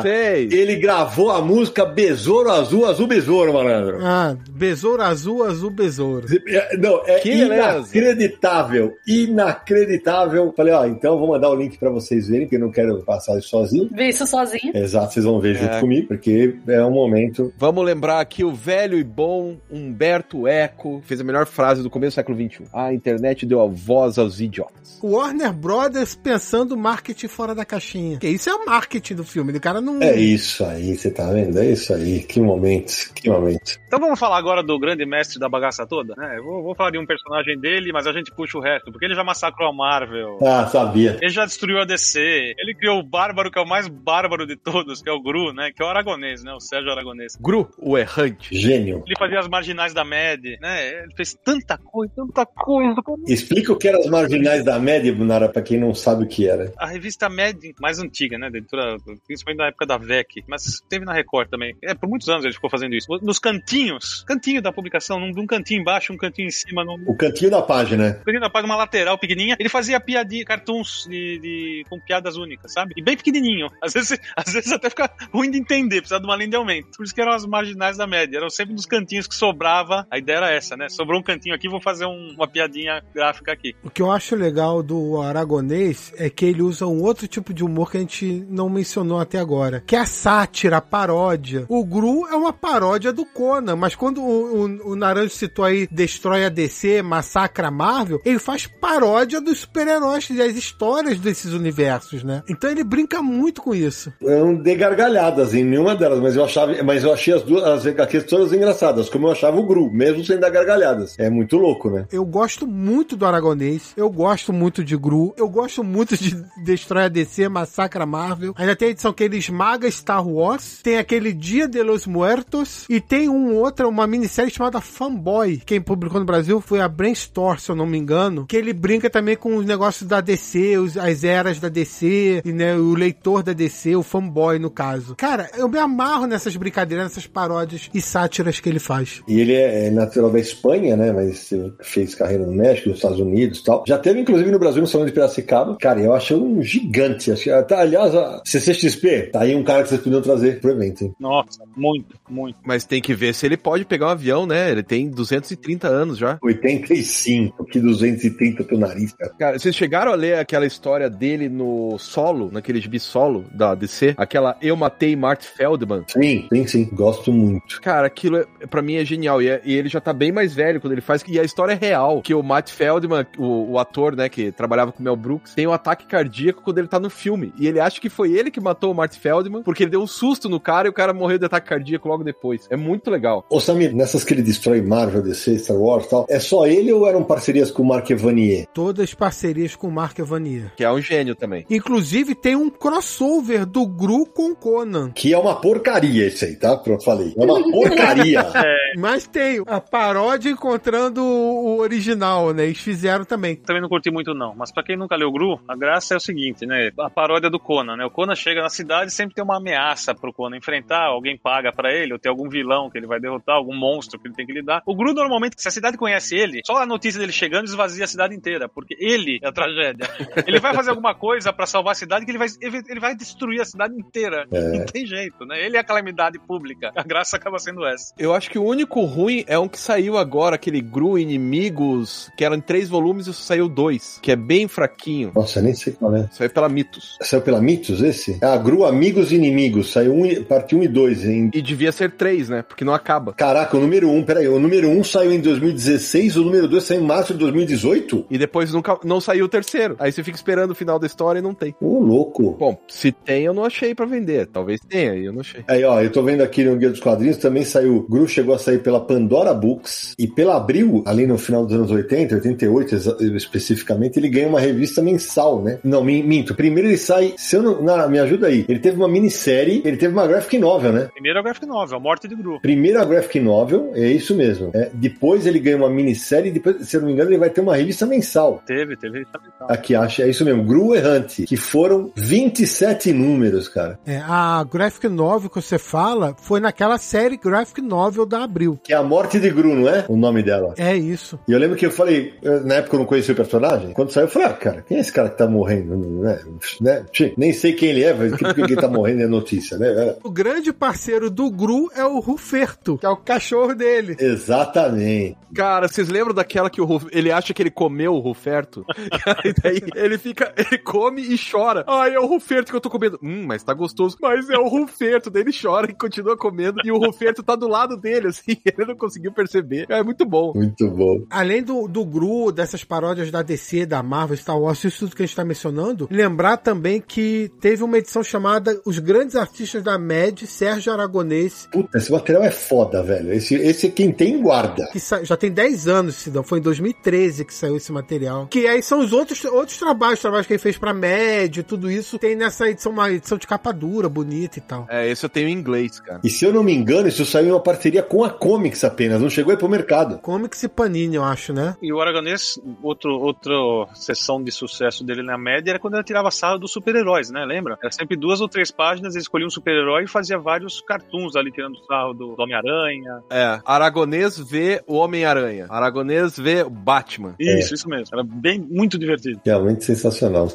Sei. Ele gravou a música Besouro Azul, Azul Besouro, malandro. Ah, besouro azul, azul besouro. É, Não, é Que beleza. inacreditável. Inacreditável. Falei, ó, então vou mandar o link pra vocês verem, porque eu não quero passar isso sozinho. Vê isso sozinho. Exato, vocês vão ver junto É. comigo, porque é um momento. Vamos lembrar aqui o velho e bom Humberto Eco fez a melhor frase do começo do século XXI. A internet deu a voz aos idiotas. Warner Brothers pensando marketing fora da caixinha. Que isso é o marketing do filme. O cara não. É isso aí, você tá vendo? É isso aí. Que momento, que momento. Então vamos falar agora do grande mestre da bagaça toda? né? Eu vou, vou falar de um personagem dele, mas a gente puxa o resto, porque ele já massacrou a Marvel. Ah, sabia. Ele já destruiu a DC. Ele criou o bárbaro, que é o mais bárbaro de todos, que é o Gru, né? Que é o Aragonês, né? O Sérgio Aragonês. Gru, o errante. Gênio. Ele fazia as marginais da MED, né? Ele fez tanta coisa, tanta coisa. Explica o que eram as marginais da média, Bunara, pra quem não sabe o que era. A revista MED, mais antiga, né? Da editora, principalmente na época da VEC, mas teve na Record também. É, por muitos anos ele ficou fazendo isso. Nos cantinhos, cantinho da publicação, num, num cantinho embaixo, um cantinho em cima, num, O cantinho da página. pequenino da página, uma lateral pequenininha, ele fazia piadinha, cartoons de, de- com piadas únicas, sabe? E bem pequenininho. Às vezes, às vezes até fica ruim de entender, precisa de uma linha de aumento. Por isso que eram as marginais da média, eram sempre nos cantinhos que sobrava. A ideia era essa, né? Sobrou um cantinho aqui, vou fazer um- uma piadinha gráfica aqui. O que eu acho legal do Aragonês é que ele usa um outro tipo de humor que a gente não mencionou mencionou até agora, que é a sátira, a paródia. O Gru é uma paródia do Conan, mas quando o, o, o Naranjo citou aí Destrói a DC, Massacra a Marvel, ele faz paródia dos super-heróis e as histórias desses universos, né? Então ele brinca muito com isso. Eu não dei gargalhadas em nenhuma delas, mas eu achava, mas eu achei as duas as HQs todas engraçadas, como eu achava o Gru, mesmo sem dar gargalhadas. É muito louco, né? Eu gosto muito do Aragonês, eu gosto muito de Gru, eu gosto muito de Destrói a DC, Massacra a Marvel. Ainda tem edição que ele esmaga Star Wars, tem aquele Dia de los Muertos e tem um outro, uma minissérie chamada Fanboy. Quem publicou no Brasil foi a Brainstorm, se eu não me engano, que ele brinca também com os negócios da DC, os, as eras da DC, e, né, o leitor da DC, o fanboy no caso. Cara, eu me amarro nessas brincadeiras, nessas paródias e sátiras que ele faz. E ele é, é natural da Espanha, né? Mas fez carreira no México, nos Estados Unidos e tal. Já teve, inclusive, no Brasil, no Salão de Piracicaba. Cara, eu achei um gigante. Aliás, a CCXP, tá aí um cara que vocês podiam trazer pro evento, hein? Nossa, muito, muito. Mas tem que ver se ele pode pegar um avião, né? Ele tem 230 anos já. 85, que 230 teu nariz, cara. Cara, vocês chegaram a ler aquela história dele no solo, naquele gibi solo da DC? Aquela Eu Matei Mart Feldman? Sim, sim, sim. Gosto muito. Cara, aquilo é, pra mim é genial. E, é- e ele já tá bem mais velho quando ele faz. E a história é real. Que o Matt Feldman, o, o ator, né, que trabalhava com o Mel Brooks, tem um ataque cardíaco quando ele tá no filme. E ele acha que foi ele que matou o Matt Feldman, porque ele deu um susto no cara e o cara morreu de ataque cardíaco logo depois. É muito legal. Ô Samir, nessas que ele destrói Marvel, DC, Star Wars e tal, é só ele ou eram parcerias com o Mark Evanier? Todas parcerias com o Mark Evanier. Que é um gênio também. Inclusive tem um crossover do Gru com Conan. Que é uma porcaria esse aí, tá? Pronto, falei. É uma porcaria. Mas tem a paródia encontrando o original, né? Eles fizeram também. Também não curti muito, não. Mas pra quem nunca leu Gru, a graça é o seguinte, né? A paródia do Conan, né? O Conan chega na cidade sempre tem uma ameaça pro Conan enfrentar. Alguém paga pra ele, ou tem algum vilão que ele vai derrotar, algum monstro que ele tem que lidar. O Gru, normalmente, se a cidade conhece ele, só a notícia dele chegando esvazia a cidade inteira, porque ele é a tragédia. Ele vai fazer alguma coisa pra salvar a cidade que ele vai, ele vai destruir a cidade inteira. Não tem jeito, né? Ele é a calamidade pública. A graça acaba sendo essa. Eu acho que o único ruim é um que saiu agora, aquele Gru Inimigos, que era em três volumes e só saiu dois, que é bem fraquinho. Nossa, nem sei qual é. Saiu pela Mitos. Saiu pela Mitos esse? Ah, Gru Amigos e Inimigos. Saiu um, e- parte 1 e 2 em. E devia ser três, né? Porque não acaba. Caraca, o número 1, peraí, o número 1 saiu em 2016, o número 2 saiu em março de 2018? E depois nunca, não saiu o terceiro. Aí você fica esperando o final da história e não tem. Ô, louco. Bom, se tem, eu não achei pra vender. Talvez tenha, eu não achei. Aí, ó, eu tô vendo aqui no Guia dos Quadrinhos, também saiu, Gru chegou a sair pela Pandora Books e pela Abril, ali no final dos anos 80, 88 exa- especificamente, ele ganha uma revista mensal, né? Não, min- minto. Primeiro ele sai, se eu não, não, me ajuda aí, ele teve uma minissérie, ele teve uma graphic novel, né? Primeiro é o graphic novel, a morte de Gru. Primeiro a graphic novel, é isso mesmo. É, depois ele ganha uma minissérie, e depois, se eu não me engano, ele vai ter uma revista mensal. Teve, teve. teve. Aqui, acho, é isso mesmo, Gru Errante, que foram 27 números, cara. É, a graphic novel que você fala foi naquela série graphic novel da Abril. Que é a morte de Gru, não é? O nome dela. É isso. E eu lembro que eu falei, eu- na época eu não conhecia o personagem, quando saiu eu falei, ah, cara, quem é esse cara que tá morrendo? Né? Né? Nem sei quem ele é, que ele tá morrendo é notícia, né? É, O grande parceiro do Gru é o Ruferto, que é o cachorro dele. Exatamente. Cara, vocês lembram daquela que o Ruf- ele acha que ele comeu o Ruferto? e daí ele fica, ele come e chora. Ai, é o Ruferto que eu tô comendo. Hum, mas tá gostoso. Mas é o Ruferto. Daí ele chora e continua comendo. E o Ruferto tá do lado dele, assim. Ele não conseguiu perceber. É muito bom. Muito bom. Além do, do Gru, dessas paródias da DC, da Marvel, Star Wars, isso tudo que a gente tá mencionando, lembrar também que teve uma edição chamada Os Grandes Artistas da MED, Sérgio Aragonês, Puta, esse material é foda, velho. Esse, esse quem tem, guarda. que sa- já tem 10 anos, Sidão. Foi em 2013 que saiu esse material. Que aí são os outros, outros trabalhos, trabalhos que ele fez pra MED, tudo isso. Tem nessa edição, uma edição de capa dura, bonita e tal. É, esse eu tenho em inglês, cara. E se eu não me engano, isso saiu em uma parceria com a Comics apenas, não chegou aí pro mercado. Comics e Panini, eu acho, né? E o Aragonês, outro, outra sessão de sucesso dele na média era quando ele tirava sarro dos super-heróis, né? Lembra? Era sempre duas ou três páginas, ele escolhia um super-herói e fazia vários cartoons ali tirando sarro do, do Homem-Aranha. É, Aragonês vê o Homem-Aranha. Aragonês vê o Batman. Isso, isso mesmo. Era bem, muito divertido. Realmente sensacional.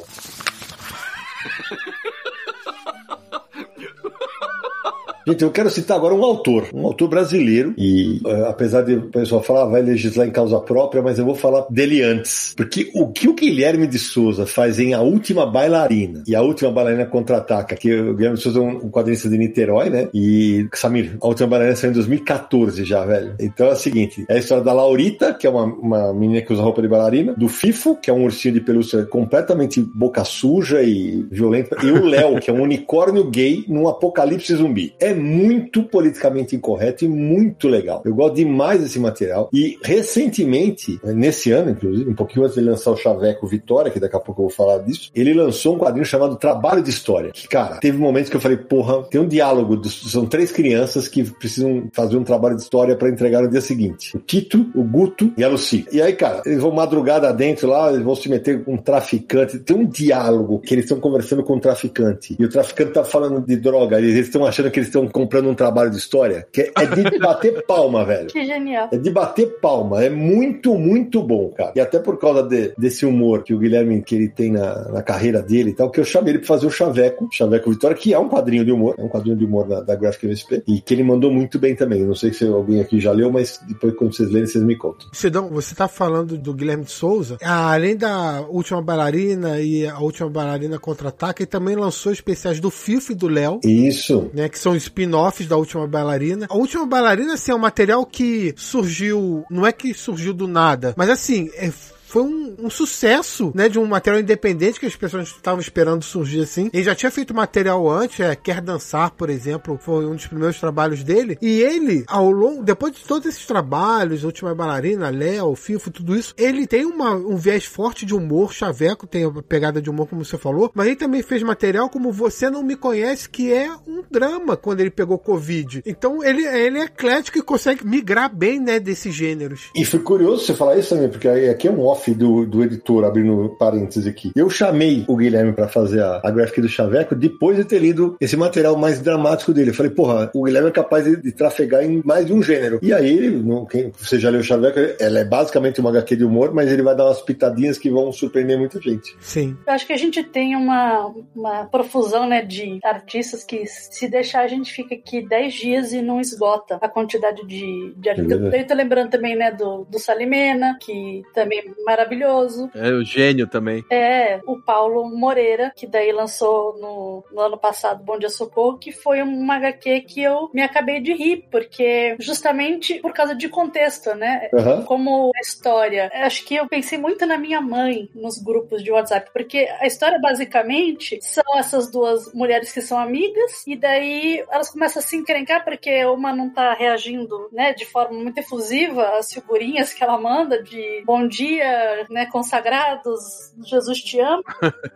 Gente, eu quero citar agora um autor, um autor brasileiro, e uh, apesar de o pessoal falar, ah, vai legislar em causa própria, mas eu vou falar dele antes. Porque o que o Guilherme de Souza faz em A Última Bailarina, e A Última Bailarina Contra-Ataca, que o Guilherme de Souza é um, quadrinista de Niterói, né? E, Samir, A Última Bailarina saiu em 2014 já, velho. Então é o seguinte, é a história da Laurita, que é uma, uma menina que usa roupa de bailarina, do Fifo, que é um ursinho de pelúcia completamente boca suja e violenta, e o Léo, que é um unicórnio gay num apocalipse zumbi. É muito politicamente incorreto e muito legal. Eu gosto demais desse material. E recentemente, nesse ano, inclusive, um pouquinho antes de lançar o Chaveco Vitória, que daqui a pouco eu vou falar disso, ele lançou um quadrinho chamado Trabalho de História. Que, cara, teve momentos que eu falei, porra, tem um diálogo, dos, são três crianças que precisam fazer um trabalho de história para entregar no dia seguinte. O Tito, o Guto e a Lucy. E aí, cara, eles vão madrugada dentro lá, eles vão se meter com um traficante. Tem um diálogo que eles estão conversando com um traficante. E o traficante tá falando de droga. Eles estão achando que eles estão comprando um trabalho de história. Que é de bater palma, velho. Que genial. É de bater palma. É muito, muito bom, cara. E até por causa de, desse humor que o Guilherme que ele tem na, na carreira dele e tal, que eu chamei ele pra fazer o Chaveco, Chaveco Vitória, que é um quadrinho de humor, é um quadrinho de humor da, da Graphic MSP, e que ele mandou muito bem também. Não sei se alguém aqui já leu, mas depois quando vocês lerem, vocês me contam. Sidão, você tá falando do Guilherme de Souza, além da Última Bailarina e a Última Bailarina Contra-Ataca, ele também lançou especiais do Fifo e do Léo. Isso. Né, que são spin-offs da Última Bailarina. A Última Bailarina, assim, é um material que surgiu, não é que surgiu do nada, mas assim, é foi um, um, sucesso, né, de um material independente que as pessoas estavam esperando surgir assim. Ele já tinha feito material antes, é, Quer Dançar, por exemplo, foi um dos primeiros trabalhos dele. E ele, ao longo, depois de todos esses trabalhos, Última Bailarina, Léo, Fifo, tudo isso, ele tem uma, um viés forte de humor, Chaveco tem a pegada de humor, como você falou, mas ele também fez material como Você Não Me Conhece, que é um drama quando ele pegou Covid. Então ele, ele é eclético e consegue migrar bem, né, desses gêneros. E foi curioso você falar isso também, porque aqui é um off do, do editor, abrindo parênteses aqui. Eu chamei o Guilherme para fazer a, a graphic do Chaveco depois de ter lido esse material mais dramático dele. Eu falei, porra, o Guilherme é capaz de, de trafegar em mais de um gênero. E aí, ele, no, quem, você já leu o Chaveco, ela é basicamente uma HQ de humor, mas ele vai dar umas pitadinhas que vão surpreender muita gente. Sim. Eu acho que a gente tem uma, uma profusão, né, de artistas que se deixar a gente fica aqui 10 dias e não esgota a quantidade de, de artistas. É eu tô lembrando também, né, do, do Salimena, que também é maravilhoso. É, o gênio também. É, o Paulo Moreira, que daí lançou no, no ano passado Bom Dia Socorro, que foi uma HQ que eu me acabei de rir, porque justamente por causa de contexto, né? Uhum. Como a história. Acho que eu pensei muito na minha mãe nos grupos de WhatsApp, porque a história basicamente são essas duas mulheres que são amigas, e daí elas começam a se encrencar porque uma não tá reagindo, né, de forma muito efusiva às figurinhas que ela manda de bom dia, né, consagrados, Jesus te ama.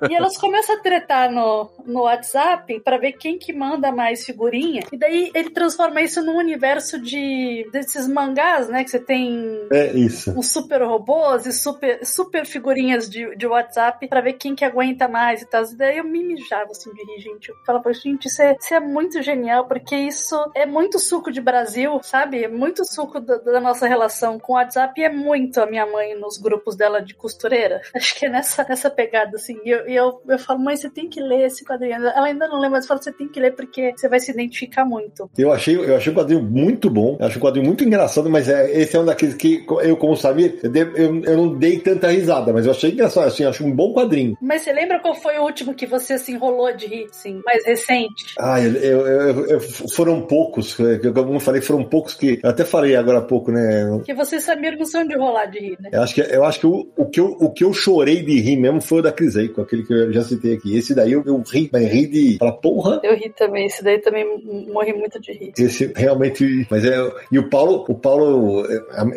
e elas começam a tretar no, no WhatsApp para ver quem que manda mais figurinha. E daí ele transforma isso num universo de desses mangás, né, que você tem é isso. uns super robôs e super, super figurinhas de, de WhatsApp para ver quem que aguenta mais e tal. E daí eu me mijava assim de rir, gente. Eu falava, gente, isso é, isso é muito genial, porque isso é muito suco de Brasil, sabe? É muito suco da, da nossa relação com o WhatsApp e é muito a minha mãe nos grupos dela de costureira. Acho que é nessa, nessa pegada, assim. E eu, eu, eu falo, mãe, você tem que ler esse quadrinho. Ela ainda não lê, mas eu falo, você tem que ler porque você vai se identificar muito. Eu achei, eu achei o quadrinho muito bom. Eu achei o quadrinho muito engraçado, mas é, esse é um daqueles que eu, como sabia, eu, eu, eu não dei tanta risada, mas eu achei engraçado, assim, eu acho um bom quadrinho. Mas você lembra qual foi o último que você se enrolou de rir, assim, mais recente? Ah, eu, eu, eu foram poucos, como eu falei, foram poucos que, eu até falei agora há pouco, né? Que vocês, Samir, não são de rolar de rir, né? Eu acho que, eu acho que o, o, que eu, o que eu chorei de rir mesmo foi o da Criseico, aquele que eu já citei aqui. Esse daí eu, eu ri, mas ri de. Pra porra. Eu ri também, esse daí também morri muito de rir. Esse realmente. Mas é. E o Paulo, o Paulo,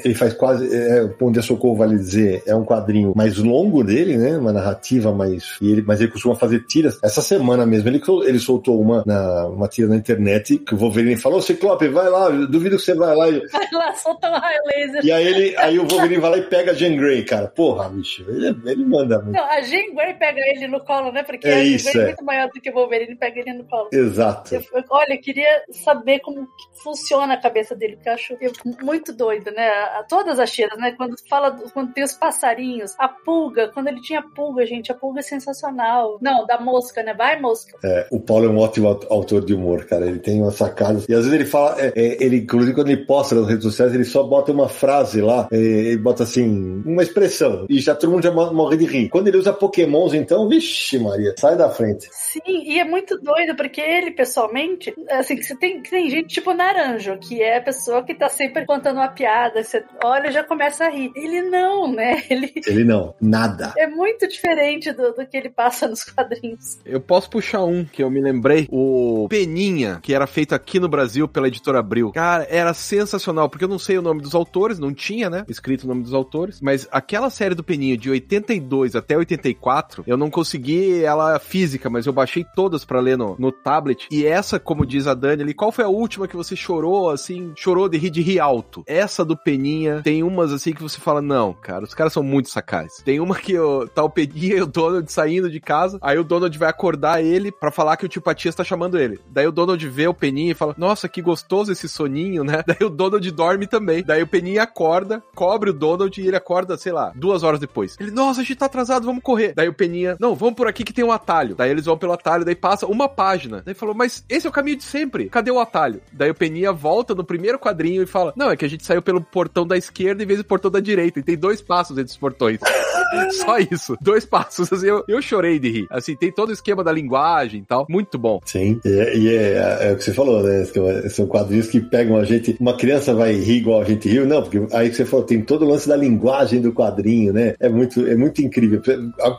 ele faz quase. É, o Pão de Socorro, vale dizer, é um quadrinho mais longo dele, né? Uma narrativa mais. Ele, mas ele costuma fazer tiras. Essa semana mesmo, ele, ele soltou uma, na, uma tira na internet que o Wolverine falou: Ciclope, vai lá, duvido que você vai lá. Vai lá, solta um raio laser. E aí ele, aí o Wolverine vai lá e pega a Jean Grey. Cara, porra, bicho, ele, ele manda muito. Não, a Jean Grey pega ele no colo, né? Porque É a isso, Grey é é. muito maior do que o Wolverine pega ele no colo. Exato. Eu- olha, eu queria saber como funciona a cabeça dele, porque eu acho eu- muito doido, né? A- Todas as cheiras, né? Quando fala, do- quando tem os passarinhos, a pulga, quando ele tinha pulga, gente, a pulga é sensacional. Não, da mosca, né? Vai, mosca. É, o Paulo é um ótimo aut- autor de humor, cara. Ele tem umas sacadas. E às vezes ele fala, é, é, ele, inclusive quando ele posta nas redes sociais, ele só bota uma frase lá, é, ele bota assim, uma expressão. E já todo mundo já mo- morre de rir. Quando ele usa pokémons, então, vixe, Maria, sai da frente. Sim, e é muito doido, porque ele, pessoalmente, assim, que você tem, que tem gente tipo Naranjo, que é a pessoa que tá sempre contando uma piada, você olha e já começa a rir. Ele não, né? Ele Ele não, nada. é muito diferente do, do que ele passa nos quadrinhos. Eu posso puxar um que eu me lembrei, o Peninha, que era feito aqui no Brasil pela editora Abril. Cara, era sensacional, porque eu não sei o nome dos autores, não tinha, né? Escrito o nome dos autores, mas aquela série do Peninha de 82 até 84, eu não consegui ela física, mas eu baixei todas pra ler no, no tablet. E essa, como diz a Dani ali, qual foi a última que você chorou, assim, chorou de rir de rir alto? Essa do Peninha, tem umas assim que você fala, não, cara, os caras são muito sacais. Tem uma que ó, tá o Peninha e o Donald saindo de casa, aí o Donald vai acordar ele pra falar que o tio Patias tá chamando ele. Daí o Donald vê o Peninha e fala, nossa, que gostoso esse soninho, né? Daí o Donald dorme também. Daí o Peninha acorda, cobre o Donald e ele acorda, sei lá, duas horas depois. Ele, nossa, a gente tá atrasado, vamos correr. Daí o Peninha, não, vamos por aqui que tem um atalho. Daí eles vão pelo atalho, daí passa uma página. Daí falou, mas esse é o caminho de sempre. Cadê o atalho? Daí o Peninha volta no primeiro quadrinho e fala, não, é que a gente saiu pelo portão da esquerda em vez do portão da direita. E tem dois passos entre os portões. Só isso. Dois passos. Assim, eu, eu chorei de rir. Assim, tem todo o esquema da linguagem e tal. Muito bom. Sim, e, e é, é o que você falou, né? São quadrinhos que pegam a gente. Uma criança vai rir igual a gente riu, não, porque aí você falou, tem todo o lance da linguagem do quadrinho, né? É muito, é muito incrível.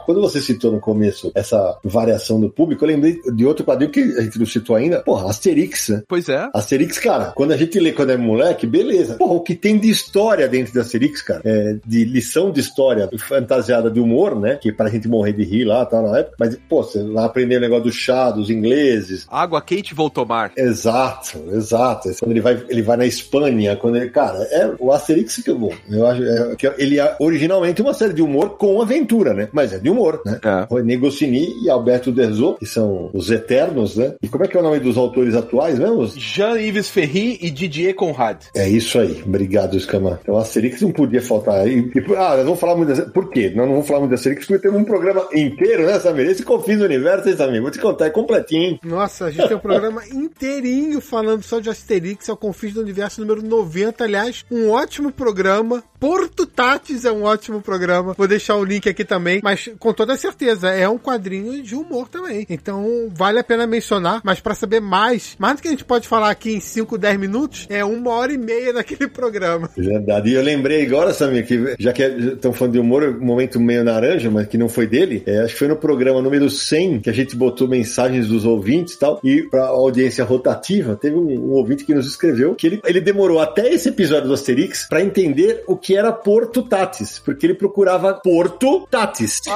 Quando você citou no começo essa variação do público, eu lembrei de outro quadrinho que a gente não citou ainda, porra, Asterix, né? Pois é. Asterix, cara, quando a gente lê quando é moleque, beleza. Porra, o que tem de história dentro de Asterix, cara, é, de lição de história fantasiada de humor, né? Que pra gente morrer de rir lá, tá na época. Mas, pô, você vai aprender o negócio do chá, dos ingleses. Água quente voltou mar. Exato, exato. Quando ele vai, ele vai na Espanha, quando ele, cara, é o Asterix que é bom. Eu acho é, que ele é originalmente uma série de humor com aventura, né? Mas é de humor, né? É. René Goscinny e Alberto Derzot, que são os eternos, né? E como é que é o nome dos autores atuais mesmo? Jean-Yves Ferry e Didier Conrad. É isso aí. Obrigado, Escama. Então, Asterix não podia faltar. E, e, ah, nós vamos falar muito da Por quê? Nós não vamos falar muito da Asterix porque temos um programa inteiro, né, Samir? Esse Confins do Universo, hein, Samir? Vou te contar, é completinho. Nossa, a gente tem um programa inteirinho falando só de Asterix, é o Confins do Universo número 90. Aliás, um ótimo programa. Porto Tatis é um ótimo programa. Vou deixar o link aqui também. Mas com toda certeza, é um quadrinho de humor também. Então vale a pena mencionar. Mas para saber mais, mais do que a gente pode falar aqui em 5, 10 minutos, é uma hora e meia daquele programa. Verdade. E eu lembrei agora, Samir, que já que estão falando de humor, um momento meio naranja, mas que não foi dele, é, acho que foi no programa número 100 que a gente botou mensagens dos ouvintes e tal, e pra audiência rotativa, teve um, um ouvinte que nos escreveu que ele, ele demorou até esse episódio do Asterix pra entender o que era Porto Tatis, porque ele procurava Porto Tatis.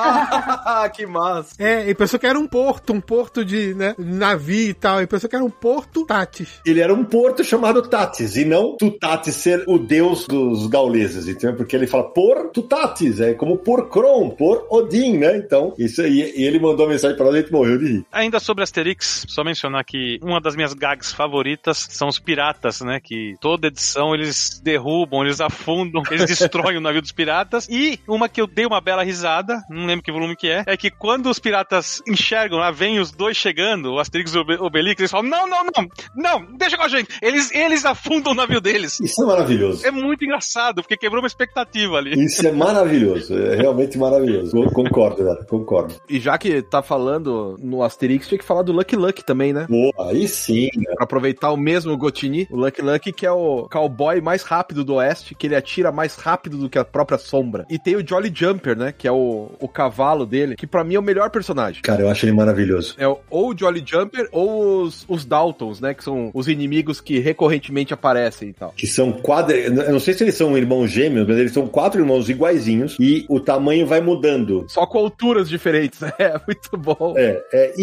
Ah, que massa. É, e pensou que era um porto, um porto de né, navio e tal. E pensou que era um Porto Tatis. Ele era um porto chamado Tatis, e não Tutatis ser o deus dos gauleses, então porque ele fala por Tutatis, é como por Kron, por Odin, né? Então, isso aí, e ele mandou a mensagem pra nós e morreu de rir. Ainda sobre Asterix, só mencionar que uma das minhas gags favoritas são os piratas, né? Que toda edição eles derrubam, eles afundam, eles destroem o navio dos piratas. E uma que eu dei uma bela risada, não lembro que volume que é, é que quando os piratas enxergam, lá vem os dois chegando, o Asterix e o Obe- Obelix, eles falam: não, não, não, não, deixa com a gente. Eles, eles afundam o navio deles. Isso é maravilhoso. É muito engraçado, porque quebrou uma expectativa ali. Isso é maravilhoso, é realmente maravilhoso. Concordo, cara, concordo. E já que tá falando no Asterix, tinha que falar do Lucky Luck também, né? Pô, aí sim, né? Pra aproveitar o mesmo Gotini, o Lucky Luck, que é o cowboy mais rápido do oeste, que ele atira mais rápido do que a própria sombra. E tem o Jolly Jumper, né? Que é o, o cavalo dele, que pra mim é o melhor personagem. Cara, eu acho ele maravilhoso. É o- ou o Jolly Jumper ou os, os Daltons, né? Que são os inimigos que recorrentemente aparecem e tal. Que são quadra. Eu não sei se eles são irmãos gêmeos, mas eles são quatro irmãos iguaizinhos e o tamanho vai mudando. Só com alturas diferentes, né? É muito bom. É, é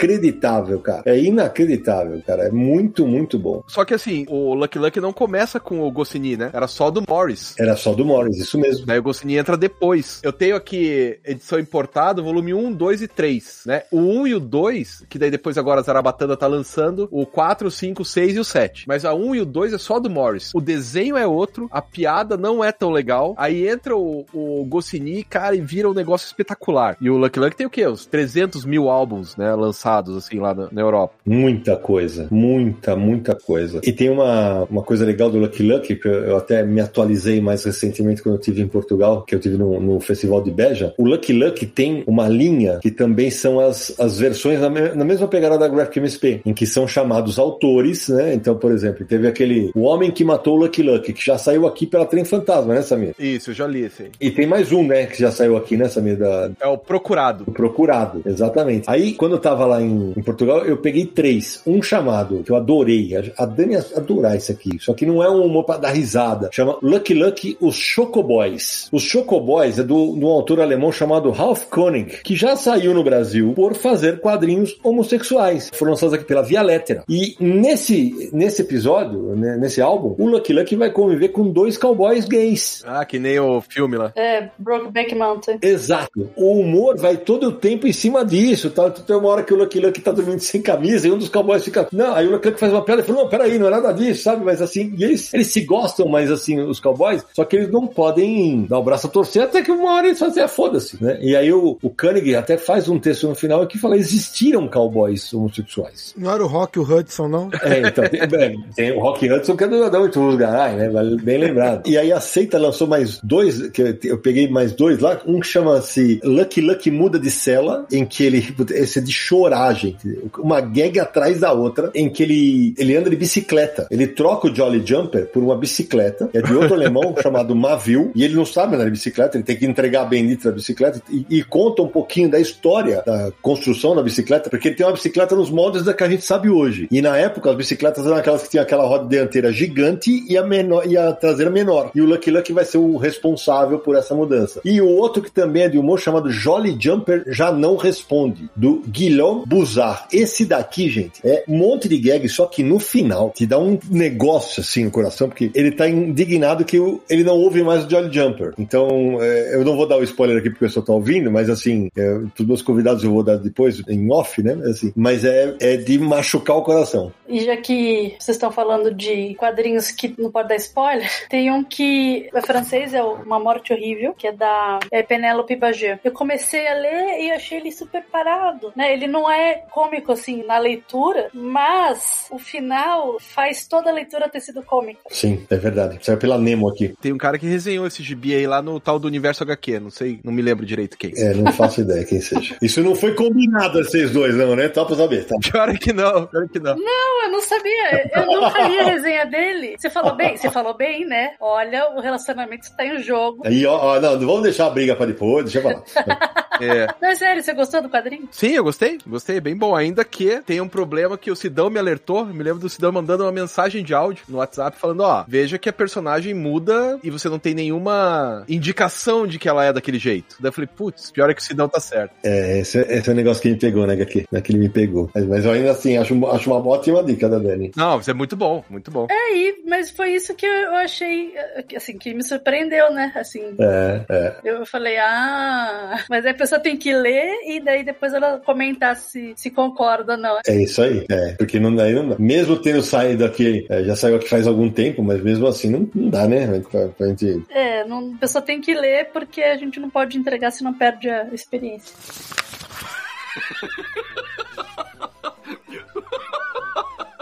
inacreditável, cara. É inacreditável, cara. É muito, muito bom. Só que assim, o Lucky Luck não começa com o Goscinny, né? Era só do Morris. Era Era só do Morris, isso mesmo. Daí o Goscinny entra depois. Eu tenho aqui edição importada, volume 1, 2 e 3, né? O 1 e o 2, que daí depois agora a Zarabatana tá lançando, o 4, o 5, o 6 e o 7. Mas a 1 e o 2 é só do Morris. O desenho é outro, a piada não é tão legal. Aí entra o, o Goscinny, cara, e vira um negócio espetacular. E o Lucky Lucky tem o quê? Os 300 mil álbuns, né, lançados, assim, lá na, na Europa. Muita coisa, muita, muita coisa. E tem uma, uma coisa legal do Lucky Lucky, que eu até me atualizei mais recentemente quando eu estive em Portugal, que eu tive no, no Festival de Beja. O Lucky Lucky tem uma linha que também são as, as versões na, me- na mesma pegada da Graphic MSP, em que são chamados autores, né? Então, por exemplo, teve aquele O Homem que Matou o Lucky Lucky, que já saiu aqui pela Trem Fantasma, né, Samir? Isso, eu já li esse aí. E tem mais um, né, que já saiu aqui, né, Samir, da, É o Procurado. o Procurado, exatamente. Aí, quando eu tava lá em, em Portugal, eu peguei três. Um chamado, que eu adorei. A, a Dani adorar isso aqui. Só que não é um humor pra dar risada. Chama Lucky Os Chocoboys. Os Chocoboys é do, de um autor alemão chamado Ralph Koenig, que já saiu no Brasil por fazer quadrinhos homossexuais. Foram lançados aqui pela Via Lettera. E nesse, nesse episódio, né, nesse álbum, o Lucky Lucky vai conviver com dois cowboys gays. Ah, que nem o filme lá. É, Brokeback Mountain. Exato. O humor vai todo o tempo em cima disso, tá? Tem uma hora que o Lucky Lucky tá dormindo sem camisa e um dos cowboys fica. Não, aí o Lucky Lucky faz uma piada e fala: Não, peraí, não é nada disso, sabe? Mas assim, e eles, eles se gostam, mas assim, os cowboys, só que eles não podem dar o braço a torcer até que uma hora eles fazem a foda-se, né? E aí o, o Koenig até faz um texto no final que fala: existiram cowboys homossexuais. Não era o Rock e o Hudson, não? É, então, tem, é, tem o Rock Hudson que é do Adão e Garay, né? Bem lembrado. E aí a Seita lançou mais dois, que eu- eu peguei mais dois lá. Um que chama-se Lucky Lucky Muda de Cela, em que ele. Esse é de chorar, gente. Uma gag atrás da outra, em que ele, ele anda de bicicleta. Ele troca o Jolly Jumper por uma bicicleta, é de outro alemão chamado Mavil, e ele não sabe andar de bicicleta, ele tem que entregar a bendita da bicicleta e, e conta um pouquinho da história da construção da bicicleta, porque ele tem uma bicicleta nos moldes da que a gente sabe hoje. E na época as bicicletas eram aquelas que tinham aquela roda dianteira gigante e a, menor, e a traseira menor. E o Lucky Lucky vai ser o responsável por essa mudança. E o outro que também é de humor chamado Jolly Jumper já não responde, do Guilherme Buzar. Esse daqui, gente, é um monte de gag, só que no final te dá um negócio assim no coração, porque ele tá indignado que o- ele não ouve mais o Jolly Jumper. Então, é, eu não vou dar o spoiler aqui porque o pessoal tá ouvindo, mas assim, é, os meus convidados eu vou dar depois em off, né? Assim, mas é, é de machucar o coração. E já que vocês estão falando de quadrinhos que não pode dar spoiler, tem um que é francês, é Uma Morte Horrível, que é da é Penélope Bagier. Eu comecei a ler e achei ele super parado, né? Ele não é cômico, assim, na leitura, mas o final faz toda a leitura ter sido cômica. Sim, é verdade. Saiu pela Nemo aqui. Tem um cara que resenhou esse gibi aí lá no tal do Universo HQ, não sei, não me lembro direito quem. É, não faço ideia quem seja. Isso não foi combinado vocês dois, não, né? Tá pra saber. Tá. Pior é que não, pior é que não. Não, eu não sabia. Eu nunca li a resenha dele. Você falou bem? Você falou bem, né? Olha, o relacionamento está em jogo. Aí, ó, ó, não, não vamos deixar a briga pra depois, deixa eu falar. É. Não, é sério, você gostou do quadrinho? Sim, eu gostei, gostei, bem bom. Ainda que tem um problema que o Sidão me alertou, me lembro do Sidão mandando uma mensagem de áudio no WhatsApp falando, ó, veja que a personagem muda e você não tem nenhuma indicação de que ela é daquele jeito. Daí eu falei, putz, pior é que o Sidão tá certo. É, esse, esse é o negócio que me pegou, né, aqui, né, que ele me pegou. Mas, mas eu ainda assim, acho, acho uma ótima dica da Dani. Não, mas é muito bom, muito bom. Aí, mas foi isso que eu achei, assim, que me surpreendeu, né? Assim, É, é. eu falei, ah, mas aí a pessoa tem que ler e daí depois ela comentar se, se concorda ou não. É isso aí, é, porque não, daí não dá. Mesmo tendo saído aqui, é, já saiu aqui faz algum tempo, mas mesmo assim não, não dá, né? Pra, pra gente. É, não, a pessoa tem que ler porque a gente não pode entregar se não perde a experiência.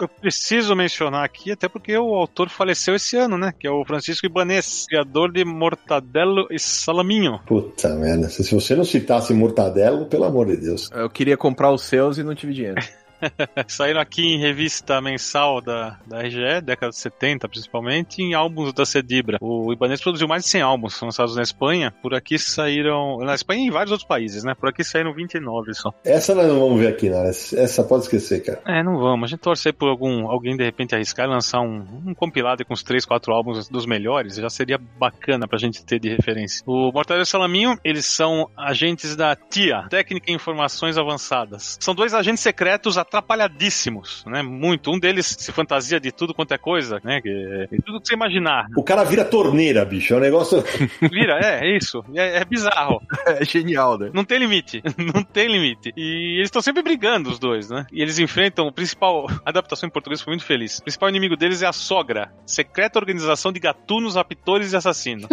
Eu preciso mencionar aqui, até porque o autor faleceu esse ano, né? Que é o Francisco Ibanez, criador de Mortadelo e Salaminho. Puta merda, se se você não citasse Mortadelo, pelo amor de Deus. Eu queria comprar os seus e não tive dinheiro. Saíram aqui em revista mensal da, da RGE, década de 70 principalmente, em álbuns da Cedibra. O Ibanez produziu mais de 100 álbuns lançados na Espanha. Por aqui saíram. Na Espanha e em vários outros países, né? Por aqui saíram 29 só. Essa nós não vamos ver aqui, né? Essa pode esquecer, cara. É, não vamos. A gente torcer por algum alguém de repente arriscar e lançar um, um compilado com uns 3, 4 álbuns dos melhores, já seria bacana pra gente ter de referência. O Mortadelo e Salaminho, eles são agentes da TIA, Técnica em Informações Avançadas. São dois agentes secretos atrapalhadíssimos, né? Muito. Um deles se fantasia de tudo quanto é coisa, né? Que- De tudo que você imaginar. O cara vira torneira, bicho. É um negócio. Vira, é, é isso. É, é bizarro. É genial, né? Não tem limite. Não tem limite. E eles estão sempre brigando, os dois, né? E eles enfrentam o principal. A adaptação em português foi muito feliz. O principal inimigo deles é a Sogra, secreta organização de gatunos, raptores e assassinos.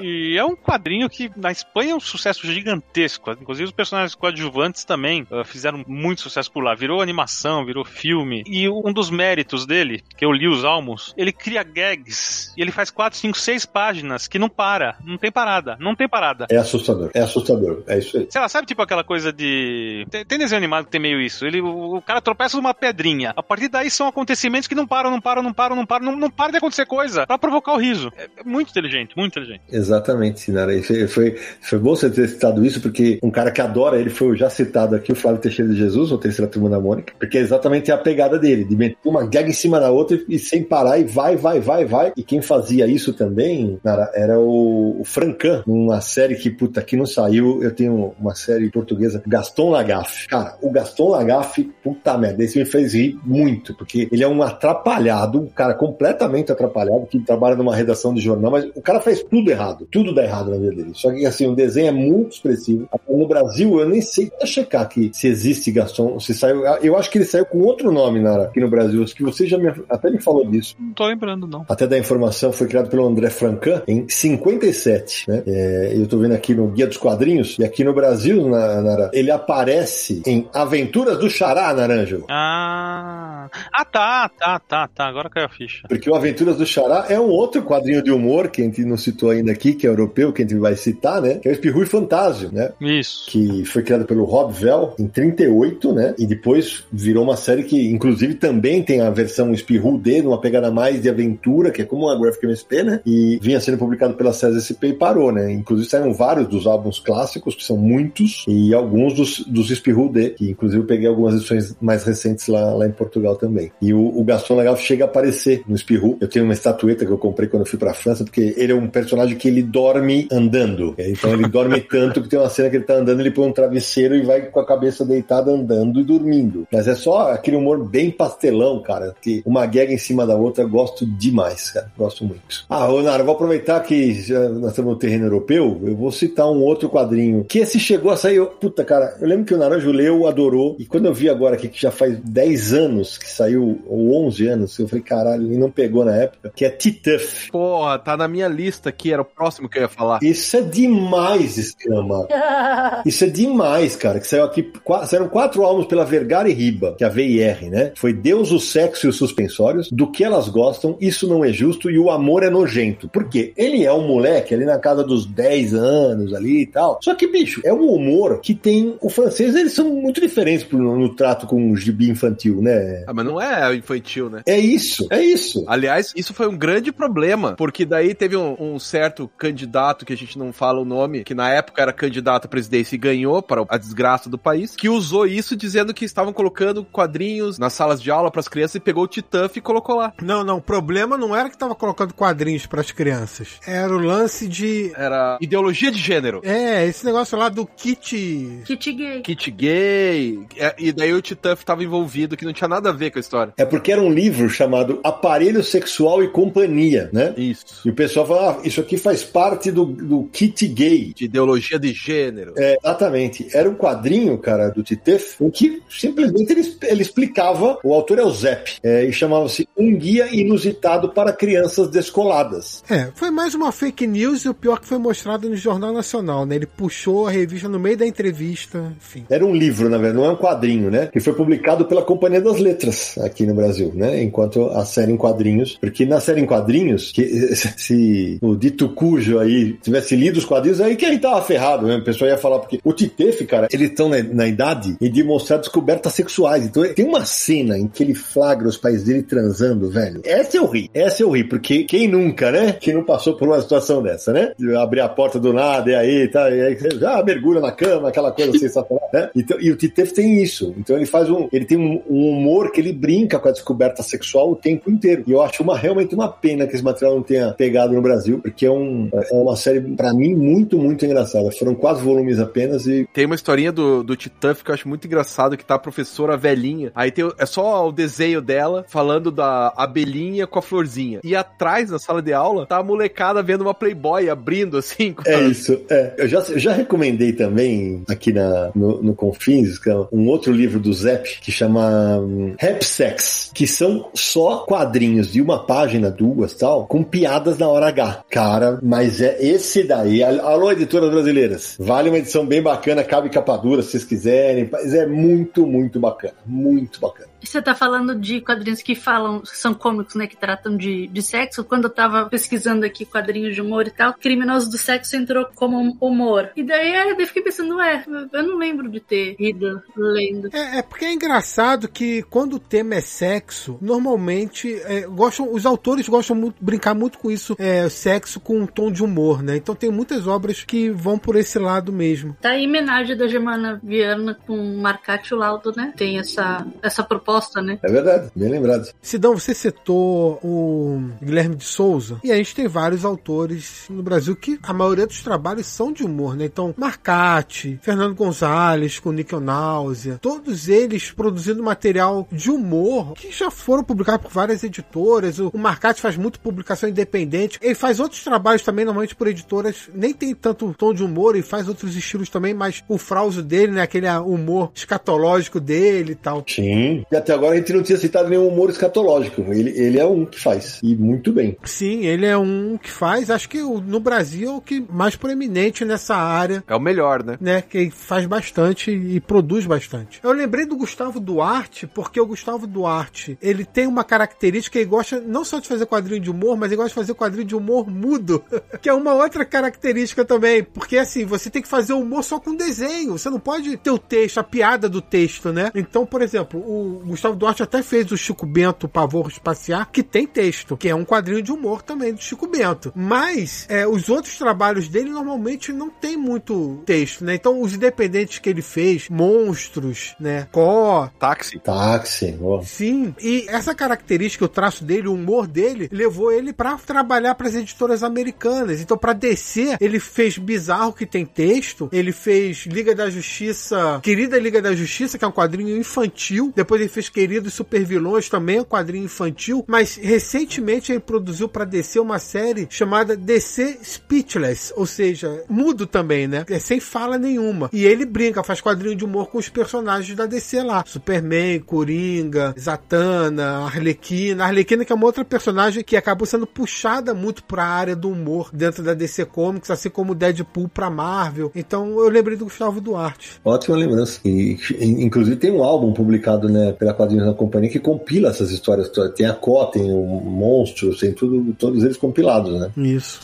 e é um quadrinho que na Espanha é um sucesso gigantesco. Inclusive os personagens coadjuvantes também uh, fizeram muito sucesso por lá. Virou animação, virou filme. E um dos méritos dele, que eu li os álbuns, ele cria gags e ele faz 4, 5, 6 páginas que não para. Não tem parada. Não tem parada. É assustador. É assustador. É isso aí. Sei lá, sabe tipo aquela coisa de. Tem, tem desenho animado que tem meio isso. Ele, o, o cara tropeça numa pedrinha. A partir daí são acontecimentos que não param, não param, não param, não param, não, não para de acontecer coisa pra provocar o riso. É, é muito inteligente, muito inteligente. Exatamente, Sinara. Foi, foi, foi bom você ter citado isso, porque um cara que adora ele foi já citado aqui, o Flávio Teixeira de Jesus, o terceira turma da Mônica, porque é exatamente a pegada dele, de meter uma gag em cima da outra e sem parar, e vai, vai, vai, vai. E quem fazia isso também, Nara, era o, o Francan, numa série que, puta, que não saiu. Eu tenho uma série portuguesa, Gaston Lagaffe. Cara, o Gaston Lagaffe, puta merda, esse me fez rir muito, porque ele é um atrapalhado, um cara completamente atrapalhado, que trabalha numa redação de jornal, mas o cara faz tudo errado. Tudo dá errado na vida dele. Só que, assim, o desenho é muito expressivo. No Brasil, eu nem sei checar aqui se existe Gaston, se saiu. Eu acho que ele saiu com outro nome, Nara, aqui no Brasil. Acho que você já me, até me falou disso. Não tô lembrando, não. Até da informação foi criado pelo André Francan em 57, né? É, eu tô vendo aqui no Guia dos Quadrinhos, e aqui no Brasil, na- Nara, ele aparece em Aventuras do Xará, Naranjo. Ah. Ah, tá, tá, tá, tá. Agora caiu a ficha. Porque o Aventuras do Xará é um outro quadrinho de humor que a gente não citou ainda aqui, que é europeu, que a gente vai citar, né? Que é o Espirru e Fantásio, né? Isso. que foi criado pelo Rob Vell em 38, né? E depois virou uma série que, inclusive, também tem a versão Espirru D, numa pegada mais de aventura, que é como uma Graphic MSP, né? E vinha sendo publicado pela César SP e parou, né? Inclusive saíram vários dos álbuns clássicos, que são muitos, e alguns dos, dos Espirru D, que inclusive eu peguei algumas edições mais recentes lá, lá em Portugal também. E o, o Gaston Legal chega a aparecer no Espirru. Eu tenho uma estatueta que eu comprei quando eu fui pra França, porque ele é um personagem que ele dorme andando. Então ele dorme tanto que tem uma cena que ele tá andando, ele põe um travesseiro e vai com a cabeça deitada andando e dormindo. Mas é só aquele humor bem pastelão, cara, que uma gag em cima da outra, gosto demais, cara. Gosto muito. Ah, eu vou aproveitar que já nós estamos no terreno europeu, eu vou citar um outro quadrinho, que esse chegou a sair, eu- puta, cara, eu lembro que o Naranjo leu, adorou, e quando eu vi agora aqui, que já faz 10 anos que saiu, ou 11 anos, eu falei, caralho, e não pegou na época, que é Tituff. Porra, tá na minha lista aqui, era o próximo que eu ia falar. Isso é demais, Escama. Isso é demais, cara. Que saiu aqui. qua- Saíram quatro álbuns pela Vergara e Riba, que é a VIR, né? Foi Deus, o Sexo e os Suspensórios, Do que elas gostam, Isso não é justo e O amor é nojento. Por quê? Ele é um moleque ali na casa dos 10 anos ali e tal. Só que, bicho, é um humor que tem. O francês, eles são muito diferentes pro- no, trato com o gibi infantil, né? Ah, mas não é infantil, né? É isso, é isso. Aliás, isso foi um grande problema, porque daí teve um, um certo candidato, que a gente não fala o nome, que na época era candidato à presidência e ganhou para a desgraça do país, que usou isso dizendo que estavam colocando quadrinhos nas salas de aula para as crianças e pegou o Tituff e colocou lá. Não, não, o problema não era que tava colocando quadrinhos pras crianças. Era o lance de. Era ideologia de gênero. É, esse negócio lá do kit. Kit gay. Kit gay, é, e daí o Tituff tava envolvido, que não tinha nada a ver com a história. É porque era um livro chamado Aparelho Sexual e Companhia, né? Isso. E o pessoal fala, ah, isso aqui faz parte do, do kit gay. De ideologia de gênero. É, exatamente. Era um quadrinho, cara, do Titef, em que simplesmente ele, ele explicava, o autor é o Zep, é, e chamava-se Um Guia Inusitado para Crianças Descoladas. É, foi mais uma fake news e o pior que foi mostrado no Jornal Nacional, né? Ele puxou a revista no meio da entrevista, enfim. Era um livro, na verdade, não é um quadrinho, né? Que foi publicado pela Companhia das Letras aqui no Brasil, né? Enquanto a série em quadrinhos. Porque na série em quadrinhos, que, se o dito cujo aí tivesse lido os quadrinhos, aí que a gente tava ferrado, né? O pessoal ia falar, porque o Titef, cara, eles estão na, na idade de mostrar descobertas sexuais. Então tem uma cena em que ele flagra os pais dele transando, velho. Essa eu ri. Essa eu ri, porque quem nunca, né? Quem não passou por uma situação dessa, né? De abrir a porta do nada e aí, tá, e aí você já mergulha na cama, aquela coisa sensacional, né? Então, e o Titef tem isso. Então ele faz um. Ele tem um, um humor que ele brinca com a descoberta sexual o tempo inteiro. E eu acho uma, realmente uma pena que esse material não tenha pegado no Brasil, porque é, um, é uma série, pra mim, muito, muito engraçada. Foram quatro volumes apenas e Tem uma historinha do, do que eu acho muito engraçado que tá a professora velhinha. Aí tem, é só o desenho dela falando da abelhinha com a florzinha. E atrás, na sala de aula, tá a molecada vendo uma Playboy abrindo assim. É a- isso, é. Eu já, eu já recomendei também aqui na, no, no Confins é um outro livro do Zep que chama hum, Rap Sex, que são só quadrinhos de uma página, duas tal, com piadas na hora H. Cara, mas é esse daí. Al- Alô, editoras brasileiras. Vale uma edição bem bacana, cabe capa dura se vocês quiserem. Mas é muito, muito bacana. Muito bacana. Você tá falando de quadrinhos que falam, são cômicos, né? Que tratam de, de sexo. Quando eu tava pesquisando aqui quadrinhos de humor e tal, Criminoso do Sexo entrou como humor. E daí eu fiquei pensando, ué, eu não lembro de ter ido lendo. É, é porque é engraçado que quando o tema é sexo, normalmente é, gostam, os autores gostam muito brincar muito com isso, é, sexo com um tom de humor, né? Então tem muitas obras que vão por esse lado mesmo. Tá aí homenagem da Germana Viana com Marcati e o Laudo, né? Tem essa, essa proposta, né? É verdade, bem lembrado. Sidão, você citou o Guilherme de Souza, e a gente tem vários autores no Brasil que a maioria dos trabalhos são de humor, né? Então, Marcati, Fernando Gonzalez com Nickel Náusea, todos eles produzindo material de humor que já foram publicados por várias editoras. O, o Marcati faz muito publicação independente. Ele faz outros trabalhos também, normalmente por editoras, nem tem tanto tom de humor e faz outros estilos também, mas o frauso dele, né? Aquele humor escatológico dele e tal. Sim. E até agora a gente não tinha citado nenhum humor escatológico. Ele, ele é um que faz. E muito bem. Sim, ele é um que faz, acho que no Brasil é o que mais proeminente nessa área, É o melhor, né? né? Que faz bastante e produz bastante. Eu lembrei do Gustavo Duarte, porque o Gustavo Duarte, ele tem uma característica, ele gosta não só de fazer quadrinho de humor, mas ele gosta de fazer quadrinho de humor mudo, que é uma outra característica também, porque assim, você tem que fazer humor só com desenho, você não pode ter o texto, a piada do texto, né? Então, por exemplo, o Gustavo Duarte até fez o Chico Bento Pavor Espaciar, que tem texto, que é um quadrinho de humor também do Chico Bento. Mas é, os outros trabalhos dele normalmente não tem muito texto, né? Então, os independentes que ele fez, Monstros, né? Có, Táxi. Táxi. ó. Sim, e essa característica, o traço dele, o humor dele, levou ele pra trabalhar para as editoras americanas. Então, pra DC, ele fez Bizarro, que tem texto, ele fez Liga da Justiça, Querida Liga da Justiça, que é um quadrinho infantil. Depois ele fez Queridos Supervilões, também um quadrinho infantil. Mas recentemente ele produziu pra DC uma série chamada DC Speechless, ou seja, mudo também, né? É sem fala nenhuma. E ele brinca, faz quadrinho de humor com os personagens da DC lá. Superman, Coringa, Zatanna, Arlequina. Arlequina que é uma outra personagem que acabou sendo puxada muito pra área do humor dentro da DC Comics, assim como Deadpool pra Marvel. Então eu lembrei do Gustavo Duarte. Ótima lembrança. E, in- inclusive tem um álbum publicado né, pela Quadrinhos da Companhia que compila essas histórias. Tem a Có, tem o Monstro, tem tudo, todos eles compilados, né? Isso.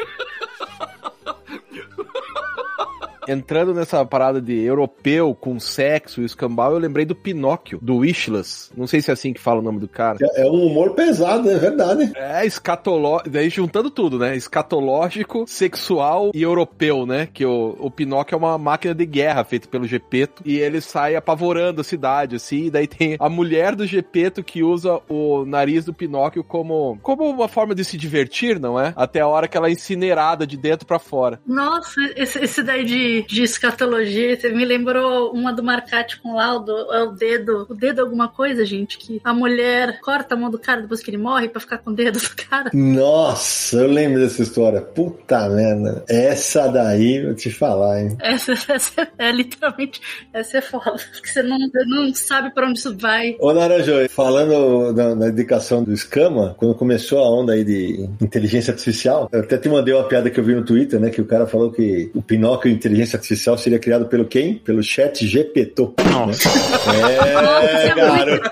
Entrando nessa parada de europeu com sexo e escambau, eu lembrei do Pinóquio, do Wishless. Não sei se é assim que fala o nome do cara. É é um humor pesado, é verdade. É escatológico, daí juntando tudo, né? Escatológico, sexual e europeu, né? Que o, o Pinóquio é uma máquina de guerra feita pelo Gepeto e ele sai apavorando a cidade, assim. E daí tem a mulher do Gepeto que usa o nariz do Pinóquio como, como uma forma de se divertir, não é? Até a hora que ela é incinerada de dentro pra fora. Nossa, esse, esse daí de, de escatologia você me lembrou uma do Marcati com o Laudo, é o dedo, o dedo é alguma coisa, gente, que a mulher corta a mão do cara depois que ele morre pra ficar com o dedo do cara. Nossa, eu lembro dessa história. Puta merda. Essa daí, vou te falar, hein? Essa, essa é literalmente, essa é foda, porque você não, não sabe pra onde isso vai. Ô Naranjo, falando da, da indicação do Escama, quando começou a onda aí de inteligência artificial, eu até te mandei uma piada que eu vi no Twitter, né? Que o cara falou que o Pinóquio inteligência artificial seria criado pelo quem? Pelo chat GPT. Nossa. É, Nossa, garoto.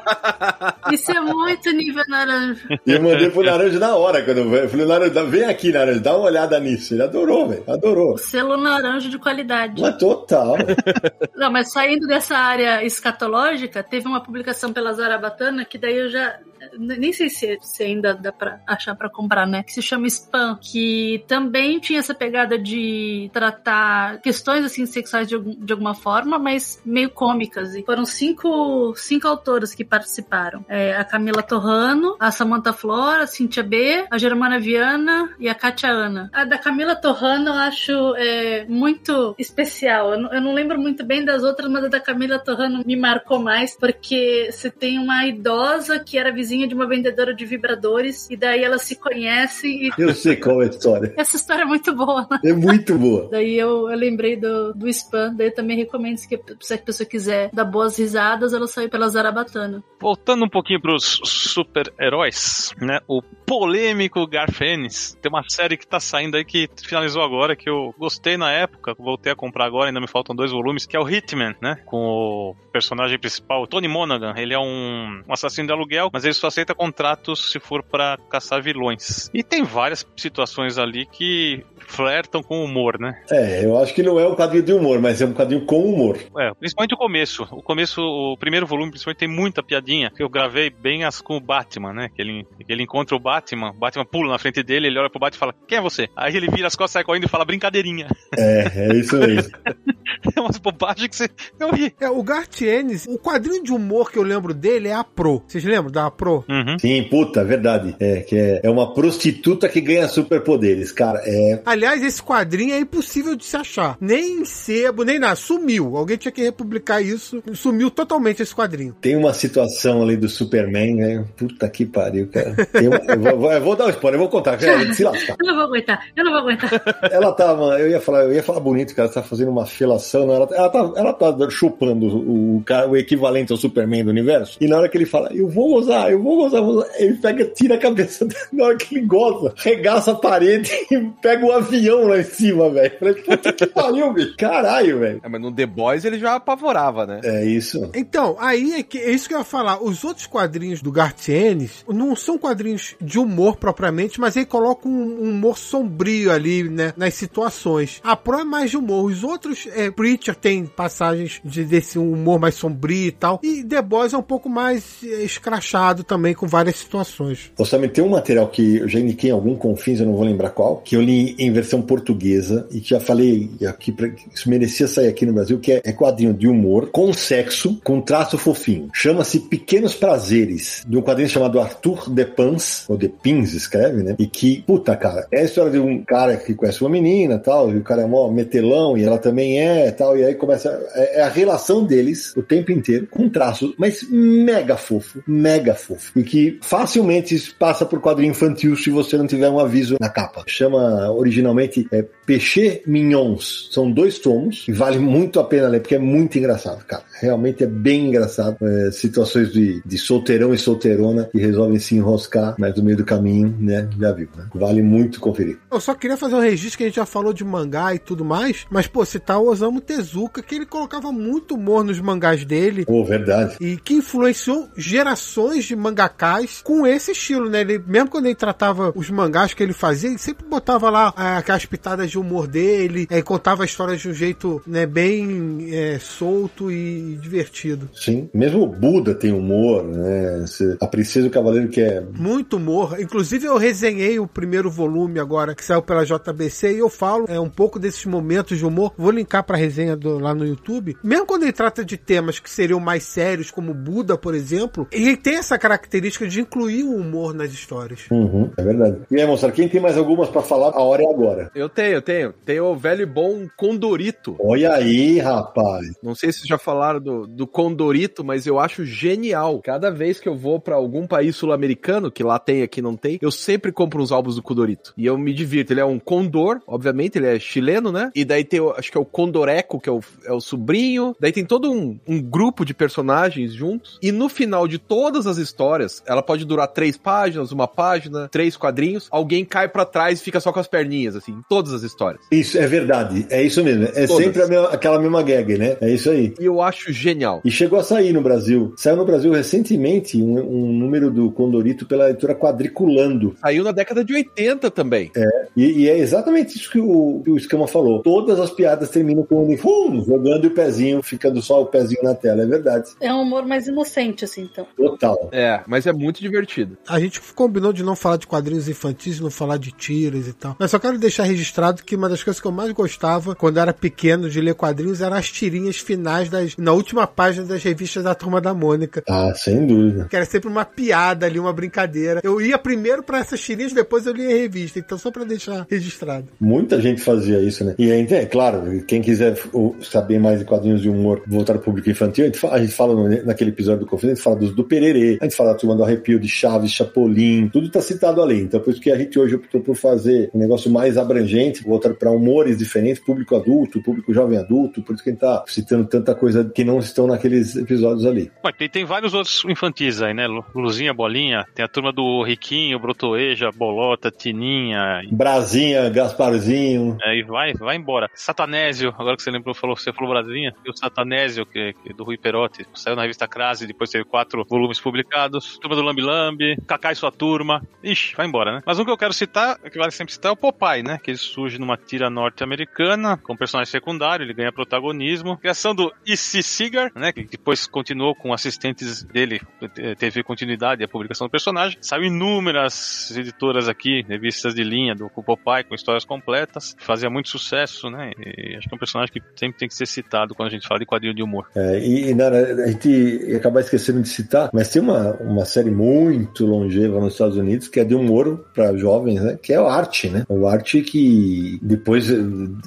Isso é muito nível naranja. E eu mandei pro Naranjo na hora, quando eu falei, Naranjo, vem aqui, Naranjo, dá uma olhada nisso. Ele adorou, velho, adorou. Selo naranja de qualidade. Mas total. Não, mas saindo dessa área escatológica, teve uma publicação pela Zarabatana que daí eu já nem sei se, se ainda dá pra achar pra comprar, né? Que se chama Spam, que também tinha essa pegada de tratar questões assim sexuais de, algum- de alguma forma, mas meio cômicas. E foram cinco, cinco autoras que participaram. é a Camila Torrano, a Samantha Flora, a Cintia B, a Germana Viana e a Katia Ana. A da Camila Torrano eu acho é, muito especial. Eu não, eu não lembro muito bem das outras, mas a da Camila Torrano me marcou mais, porque você tem uma idosa que era vizinha de uma vendedora de vibradores, e daí elas se conhecem e. Eu sei qual é a história. Essa história é muito boa, né? É muito boa. Daí eu, eu lembrei do, do spam, daí eu também recomendo que se a pessoa quiser dar boas risadas, ela sai pela Zarabatana. Voltando um pouquinho pros super-heróis, né? O polêmico Garfênis. Tem uma série que tá saindo aí que finalizou agora, que eu gostei na época, voltei a comprar agora, ainda me faltam dois volumes, que é o Hitman, né? Com o personagem principal, o Tony Monaghan. Ele é um, um assassino de aluguel, mas ele só aceita contratos se for para caçar vilões. E tem várias situações ali que flertam com humor, né? É, eu acho que não é um quadrinho de humor, mas é um quadrinho com humor. É, principalmente o começo. O começo, o primeiro volume, principalmente, tem muita piadinha. Eu gravei bem as com o Batman, né? Que ele, que ele encontra o Batman, o Batman pula na frente dele, ele olha pro Batman e fala, quem é você? Aí ele vira as costas, sai correndo e fala, brincadeirinha. É, é isso mesmo. é umas bobagens que você... Eu ri. É, o Gartienes, o quadrinho de humor que eu lembro dele é a Pro. Vocês lembram da Pro? Uhum. Sim, puta, verdade. É, que é, é uma prostituta que ganha superpoderes, cara. É, Aliás, esse quadrinho é impossível de se achar. Nem em sebo, nem nada. Sumiu. Alguém tinha que republicar isso. Sumiu totalmente esse quadrinho. tem uma situação ali do Superman, né? Puta que pariu, cara. Tem uma- eu, vou, eu vou dar um spoiler, eu vou contar, cara, se lascar. Eu não vou aguentar, eu não vou aguentar. Ela tava, eu ia falar, eu ia falar bonito, cara, tá fazendo uma felação, não, ela, ela, tá, ela tá chupando o, o, cara- o equivalente ao Superman do universo, e na hora que ele fala, eu vou gozar, eu vou gozar, vou gozar, ele pega, tira a cabeça na hora que ele goza, regaça a parede e pega o avião lá em cima, velho. Falei, puta que pariu, bicho. Caralho, velho. É, mas no The Boys ele já apavorava, né? É isso. Então, aí é, que, é isso que eu ia falar. Os outros quadrinhos do Gartienes não são quadrinhos de humor propriamente, mas ele coloca um, um humor sombrio ali, né? Nas situações. A Pro é mais de humor. Os outros, é, Preacher tem passagens de, desse humor mais sombrio e tal. E The Boys é um pouco mais é, escrachado também, com várias situações. Ô, Samir, tem um material que eu já indiquei em algum confins, eu não vou lembrar qual, que eu li em versão portuguesa e que já falei aqui, isso merecia sair aqui no Brasil, que é, é quadrinho de humor, com sexo, com traço fofinho. Chama-se Pequenos Prazeres, de um quadrinho chamado Arthur de Pans, ou de Pins escreve, né? E que, puta, cara, é a história de um cara que conhece uma menina tal, e o cara é mó metelão, e ela também é tal, e aí começa. É, é a relação deles o tempo inteiro, com traço, mas mega fofo, mega fofo. E que facilmente passa por quadrinho infantil se você não tiver um aviso na capa. Chama originalmente é, Péché Mignons. São dois tomos e vale muito a pena ler, porque é muito engraçado, cara. Realmente é bem engraçado. É, situações de, de solteirão e solteirona que resolvem se enroscar, mas no meio do caminho, né? Já viu, né? Vale muito conferir. Eu só queria fazer um registro que a gente já falou de mangá e tudo mais, mas, pô, citar o Osamu Tezuka, que ele colocava muito humor nos mangás dele. Pô, verdade. E que influenciou gerações de mangakás com esse estilo, né? Ele, mesmo quando ele tratava os mangás que ele fazia, ele sempre botava lá ah, aquelas pitadas de humor dele, eh, contava a história de um jeito né, bem eh, solto e divertido. Sim. Mesmo o Buda tem humor, né? A Princesa e o Cavaleiro que é Muito humor. Inclusive, eu resenhei o primeiro volume agora, que saiu pela JBC, e eu falo é, um pouco desses momentos de humor. Vou linkar pra resenha do- lá no YouTube. Mesmo quando ele trata de temas que seriam mais sérios, como Buda, por exemplo, ele tem essa característica de incluir o humor nas histórias. Uhum, é verdade. E aí, moçada, quem tem mais algumas pra falar? A hora é agora. Eu tenho, eu tenho. Tem o velho e bom Condorito. Olha aí, rapaz. Não sei se vocês já falaram do, do Condorito, mas eu acho genial. Cada vez que eu vou pra algum país sul-americano, que lá tem, aqui não tem, eu sempre compro uns álbuns do Condorito. E eu me divirto. Ele é um condor, obviamente, ele é chileno, né? E daí tem, acho que é o Condoreco, que é o, é o sobrinho. Daí tem todo um, um grupo de personagens juntos. E no final de todas as histórias, ela pode durar três páginas, uma página, três quadrinhos. Alguém cai pra trás e fica só com as perninhas, assim, em todas as histórias. Isso é verdade. É isso mesmo. É Todas. sempre mesma- aquela mesma gag, né? É isso aí. E eu acho genial. E chegou a sair no Brasil. Saiu no Brasil recentemente um, um número do Condorito pela leitura Quadriculando. Saiu na década de 80 também. E, e é exatamente isso que o, que o Escama falou. Todas as piadas terminam com ele hum, jogando o pezinho, ficando só o pezinho na tela. É verdade. É um humor mais inocente, assim, então. Total. É, mas é muito divertido. A gente combinou de não falar de quadrinhos infantis, não falar de tiras e tal. Mas só quero deixar registrado que uma das coisas que eu mais gostava quando era pequeno de ler quadrinhos eram as tirinhas finais das, na última página das revistas da Turma da Mônica. Ah, sem dúvida. Que era sempre uma piada ali, uma brincadeira. Eu ia primeiro pra essas tirinhas, depois eu lia a revista. Então, só pra deixar registrado. Muita gente fazia isso, né? E ainda, é claro, quem quiser saber mais de quadrinhos de humor voltado ao público infantil, a gente fala, a gente fala naquele episódio do Confidente, a gente fala dos, do Pererê, a gente fala da turma do arrepio de Chaves, Chapolin, tudo tá citado ali. Então, por isso que a gente hoje optou por fazer um negócio mais abrangente, voltado para humores diferentes, público adulto, público jovem adulto, por isso que a gente tá citando tanta coisa que não estão naqueles episódios ali. Bom, tem, tem vários outros infantis aí, né? Lu- Luzinha, Bolinha, tem a turma do Riquinho, Brotoeja, Bolota, Tininha, Brasinha, Gasparzinho. é, e vai, vai embora. Satanésio, agora que você lembrou, falou, você falou Brasinha, e o Satanésio, que, que é do Rui Perotti, saiu na revista Crase, depois teve quatro volumes publicados. Turma do Lambi Lambi, Cacá e sua turma. Ixi, vai embora, né? Mas um que eu quero citar, que vale sempre citar, é o Popeye, né? Que ele surge numa tira norte-americana, como personagem secundário, ele ganha protagonismo. Criação do E.C. Seeger, né? Que depois continuou com assistentes dele, eh, teve continuidade a publicação do personagem. Saiu inúmeras editoras aqui, revistas de linha do Popeye, com histórias completas. Fazia muito sucesso, né? E acho que é um personagem que sempre tem que ser citado quando a gente fala de quadrinho de humor. É, e, Nara, a gente acabar esquecendo de citar, mas tem uma, uma série muito longeva nos Estados Unidos que é de humor para jovens, né? Que é o Arte, né? O Arte que depois eh,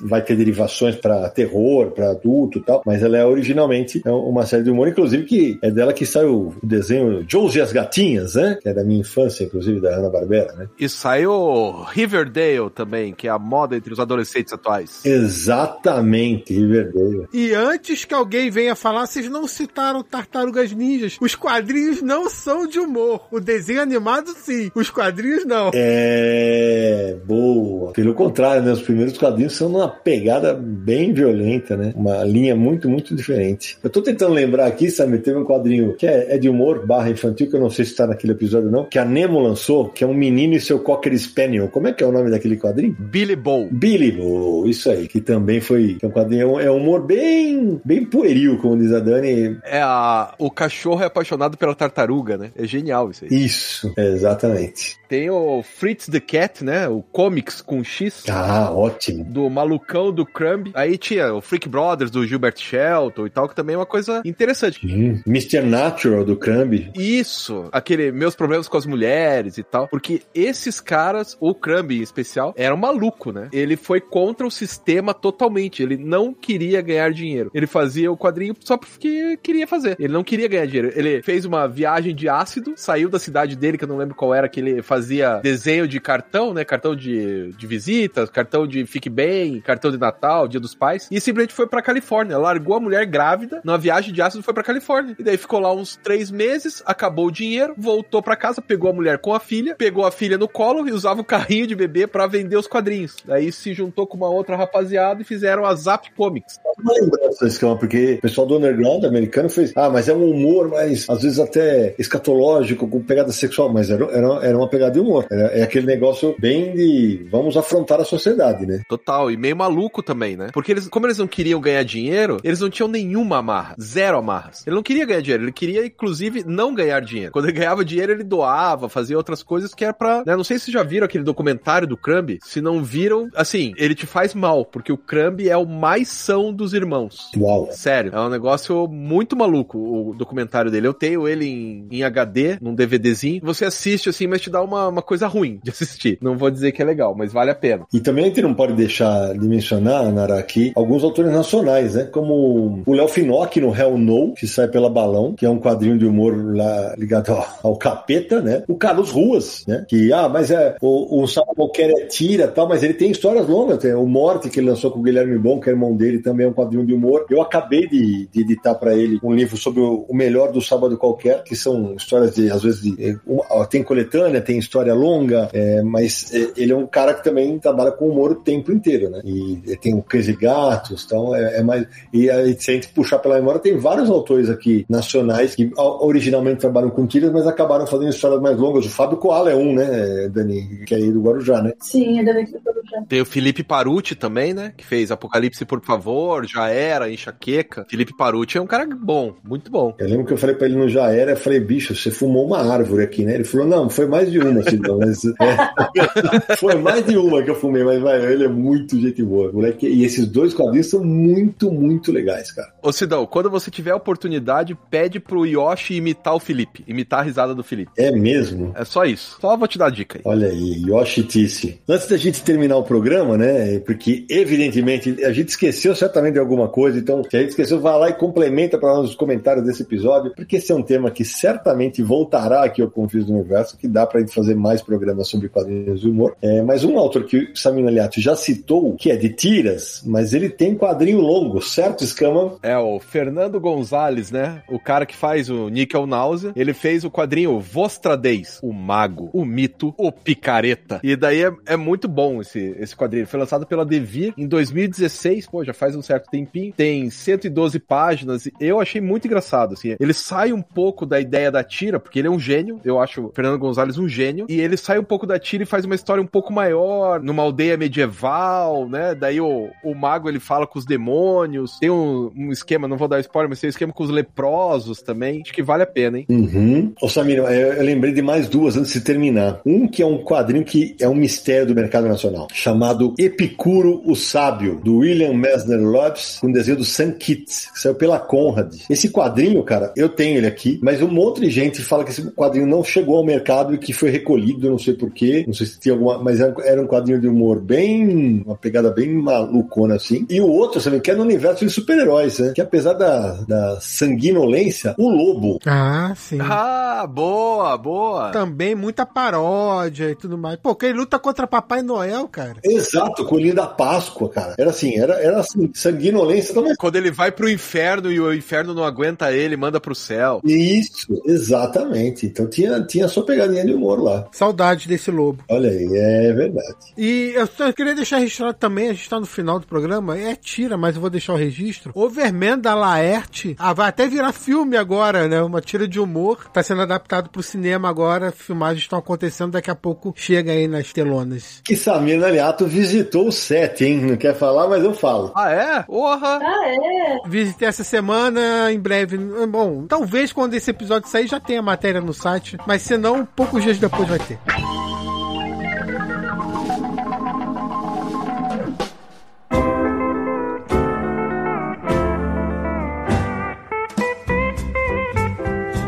vai ter derivações para terror, para adulto e tal, mas ela é originalmente é uma série de humor, inclusive que é dela que sai o desenho Josie e as Gatinhas, né? Que é da minha infância, inclusive, da Hanna-Barbera, né? E saiu Riverdale também, que é a moda entre os adolescentes atuais. Exatamente, Riverdale. E antes que alguém venha falar, vocês não citaram Tartarugas Ninjas. Os quadrinhos não são de humor. O desenho animado, sim. Os quadrinhos, não. É, boa. Pelo contrário, né? Os primeiros quadrinhos são numa pegada bem violenta, né? Uma linha muito, muito diferente. Eu tô tentando lembrar aqui, sabe? Teve um quadrinho que é, é de humor barra infantil, que eu não sei se tá naquele episódio não, que a Nemo lançou, que é um menino e seu Cocker Spaniel. Como é que é o nome daquele quadrinho? Billy Bow. Billy Bo, isso aí, que também foi é um quadrinho, é um humor bem, bem pueril, como diz a Dani. É a... O cachorro é apaixonado pela tartaruga, né? É genial isso aí. Isso, exatamente. Tem o Fritz the Cat, né? O comics com X. Ah, ótimo. Do malucão do Crumb. Aí tinha o Freak Brothers do Gilbert Shelton e tal, que também é uma coisa interessante. Hum, Mr. Natural do Crumb. Isso, aquele meus problemas com as mulheres e tal, porque esses caras, o Crumb em especial, era um maluco, né? Ele foi contra o sistema totalmente, ele não queria ganhar dinheiro. Ele fazia o quadrinho só porque queria fazer. Ele não queria ganhar dinheiro. Ele fez uma viagem de ácido, saiu da cidade dele, que eu não lembro qual era, que ele fazia desenho de cartão, né? Cartão de, de visitas, cartão de fique bem, cartão de Natal, Dia dos Pais, e simplesmente foi pra Califórnia. Largou a mulher grávida, numa viagem de ácido, foi pra Califórnia. E daí ficou lá uns três meses, acabou o dinheiro, voltou pra casa, pegou a mulher com a filha, pegou a filha no colo e usava o carrinho de bebê pra vender os quadrinhos. Daí se juntou com uma outra rapaziada e fizeram a Zap Comics. Uma lembrança desse esquema, porque o pessoal do underground americano fez, ah, mas é um humor, mas às vezes até escatológico, com pegada sexual, mas era, era, era uma pegada de humor. Era, é aquele negócio bem de vamos afrontar a sociedade, né? Total, e meio maluco também, né? Porque eles, como eles não queriam ganhar dinheiro, eles não tinham nenhuma amarra, zero amarras. Ele não queria ganhar dinheiro, ele queria, inclusive, não ganhar dinheiro. Quando ele ganhava dinheiro, ele doava, fazia outras coisas que era pra. Né? Não sei se vocês já viram aquele documentário do Crumb. Se não viram, assim, ele te faz mal, porque o Crumb é o mais são dos irmãos. Uau. Sério, é um negócio muito maluco o documentário dele. Eu tenho ele em, em HD, num DVDzinho. Você assiste assim, mas te dá uma, uma coisa ruim de assistir. Não vou dizer que é legal, mas vale a pena. E também a gente não pode deixar de mencionar, Nara, aqui, alguns autores nacionais, né? Como o Léo Finocchi no Hell No, que sai pela Balão, que é um quadrinho de humor lá ligado ao, ao capeta, né? O Carlos Ruas, né? Que, ah, mas é, o, o Sábado Qualquer é tira tal, mas ele tem histórias longas. Tem o Morte, que ele lançou com o Guilherme Bom, que é irmão dele, também é um quadrinho de humor. Eu acabei de, de editar para ele um livro sobre o, o melhor do Sábado Qualquer, que são histórias de, às vezes, de, uma, tem coletânea, tem história longa, é, mas é, ele é um cara que também trabalha com humor o tempo inteiro, né? E tem o Cães e Gatos, então é, é mais. E aí, se a gente puxar pela memória, tem vários autores aqui nacionais que originalmente trabalham com tiras, mas acabaram fazendo histórias mais longas. O Fábio Koala é um, né, Dani? Que é aí do Guarujá, né? Sim, é daqui do Guarujá. já. Tem o Felipe Paruti também, né? Que fez Apocalipse por favor, Já Era, Enxaqueca. Felipe Paruti é um cara bom, muito bom. Eu lembro que eu falei pra ele no Já Era, eu falei, bicho, você fumou uma árvore aqui, né? Ele falou, não, foi mais de uma, mas, é, foi mais de uma que eu fumei, mas vai, ele é muito gente boa, moleque. E esses dois quadrinhos são muito, muito legais, cara. Ô Sidão, quando você tiver a oportunidade, pede pro Yoshi imitar o Felipe, imitar a risada do Felipe. É mesmo? É só isso. Só vou te dar a dica aí. Olha aí, Yoshi Tisse. Antes da gente terminar o programa, né? Porque evidentemente a gente esqueceu certamente de alguma coisa, então se a gente esqueceu, vai lá e complementa para nós os comentários desse episódio, porque esse é um tema que certamente voltará aqui ao Confis do Universo, que dá pra gente fazer mais programas sobre quadrinhos de humor. É, mas um autor que o Samino Aliato já citou, que é de tiras, mas ele tem quadrinho longo, certo, Escama? É o Fernando Gonzalez, né? O cara que faz o Nickel Náusea. Ele fez o quadrinho Vostradez, o Mago, o Mito, o Picareta. E daí é, é muito bom esse, esse quadrinho. Foi lançado pela Devir em 2016, pô, já faz um certo tempinho. Tem 112 páginas e eu achei muito engraçado, assim. Ele sai um pouco da ideia da tira, porque ele é um gênio. Eu acho o Fernando Gonzalez um gênio. E ele sai um pouco da tira e faz uma história um pouco maior, numa aldeia medieval, né? Daí o, o mago ele fala com os demônios. Tem um, um esquema, não vou dar spoiler, mas tem um esquema com os leprosos também. Acho que vale a pena, hein? Uhum. Ô Samir, eu, eu lembrei de mais duas antes de terminar. Um que é um quadrinho que é um mistério do mercado nacional, chamado Epicuro o Sábio, do William Messner Lopes, com desenho do Sam Kitts, que saiu pela Conrad. Esse quadrinho, cara, eu tenho ele aqui, mas um monte de gente fala que esse quadrinho não chegou ao mercado e que foi recolhido, não sei porquê, não sei se tinha alguma, mas era, um quadrinho de humor bem, uma pegada bem malucona assim. E o outro, sabe, que é no universo de super-heróis, né? Que apesar da, da sanguinolência, o lobo. Ah, sim. Ah, boa, boa. Também muita paródia e tudo mais. Pô, quem luta contra Papai Noel, cara. Exato, coelhinho da Páscoa, cara. Era assim, era, era assim, sanguinolência também. Quando ele vai pro inferno e o inferno não aguenta ele, manda pro céu. Isso, exatamente. Então tinha, tinha sua pegadinha de humor lá. Saudade desse lobo. Olha aí, é verdade. E eu só queria deixar registrado também, a gente tá no final do programa, é tira, mas eu vou deixar o registro. Overman da Laerte, ah, vai até virar filme agora, né? Uma tira de humor, tá sendo adaptado pro cinema agora, filmagens estão acontecendo, daqui a pouco chega aí nas telonas. Que Samir Naliato visitou o set, hein? Não quer falar, mas eu falo. Ah, é? Porra! Ah, é? Visitei essa semana, em breve. Bom, talvez quando esse episódio sair já tenha matéria no site, mas se não, poucos dias depois vai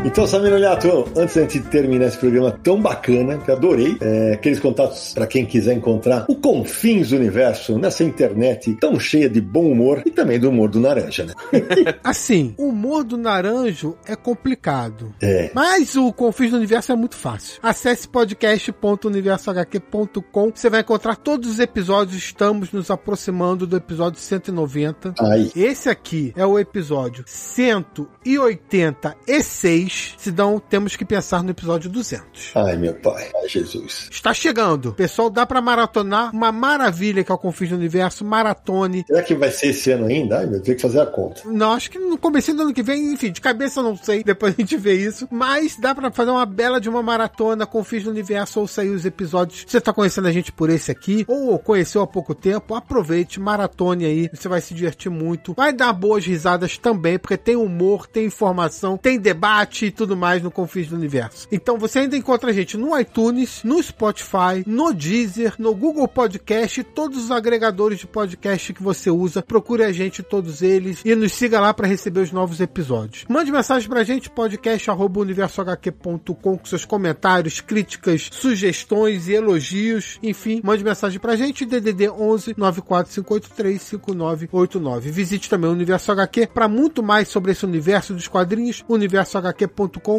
Então, Samir Oliato, antes da gente terminar esse programa tão bacana, que eu adorei, é, aqueles contatos para quem quiser encontrar o Confins do Universo nessa internet tão cheia de bom humor e também do humor do Naranja, né? Assim, o humor do naranjo é complicado. É. Mas o Confins do Universo é muito fácil. Acesse podcast.universohq.com. Você vai encontrar todos os episódios. Estamos nos aproximando do episódio 190. Aí. Esse aqui é o episódio 186. Se não, temos que pensar no episódio 200. Ai, meu pai. Ai, Jesus. Está chegando. Pessoal, dá pra maratonar. Uma maravilha que é o Confins do Universo. Maratone. Será que vai ser esse ano ainda? Ai, meu, tem que fazer a conta. Não, acho que no começo do ano que vem, enfim, de cabeça não sei, depois a gente vê isso. Mas dá pra fazer uma bela de uma maratona com Fiz do Universo ou sair os episódios. Você tá conhecendo a gente por esse aqui, ou conheceu há pouco tempo, aproveite, maratone aí, você vai se divertir muito. Vai dar boas risadas também, porque tem humor, tem informação, tem debate e tudo mais no Confins do Universo. Então você ainda encontra a gente no iTunes, no Spotify, no Deezer, no Google Podcast, todos os agregadores de podcast que você usa. Procure a gente, todos eles, e nos siga lá para receber os novos episódios. Mande mensagem pra gente, podcast.universohq.com com seus comentários, críticas, sugestões e elogios. Enfim, mande mensagem pra gente, DDD 11 94583 5989. Visite também o Universo HQ para muito mais sobre esse universo dos quadrinhos, universohq.com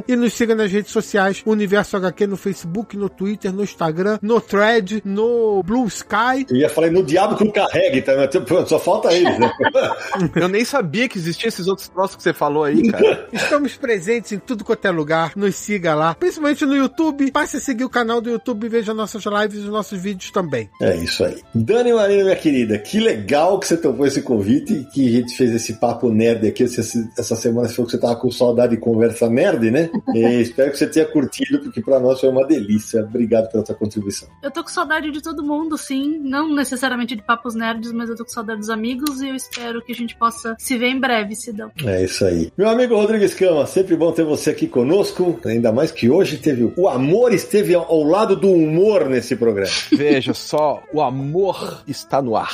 e nos siga nas redes sociais, Universo HQ no Facebook, no Twitter, no Instagram, no Thread, no Blue Sky. Eu ia falar no diabo que o carregue, tá? Tipo, Só falta eles, né? Eu nem sabia que existiam esses outros troços que você falou aí, cara. Estamos presentes em tudo quanto é lugar. Nos siga lá, principalmente no YouTube. Passe a seguir o canal do YouTube e veja nossas lives e os nossos vídeos também. É isso aí. Dani Marina, minha querida, que legal que você topou esse convite e que a gente fez esse papo nerd aqui. Essa, essa semana você falou que você tava com saudade de conversa nerd. Nerd, né? E espero que você tenha curtido, porque para nós foi uma delícia. Obrigado pela sua contribuição. Eu tô com saudade de todo mundo, sim. Não necessariamente de papos nerds, mas eu tô com saudade dos amigos e eu espero que a gente possa se ver em breve, se dão. É isso aí. Meu amigo Rodrigo Escama, sempre bom ter você aqui conosco. Ainda mais que hoje teve o amor esteve ao lado do humor nesse programa. Veja só, o amor está no ar.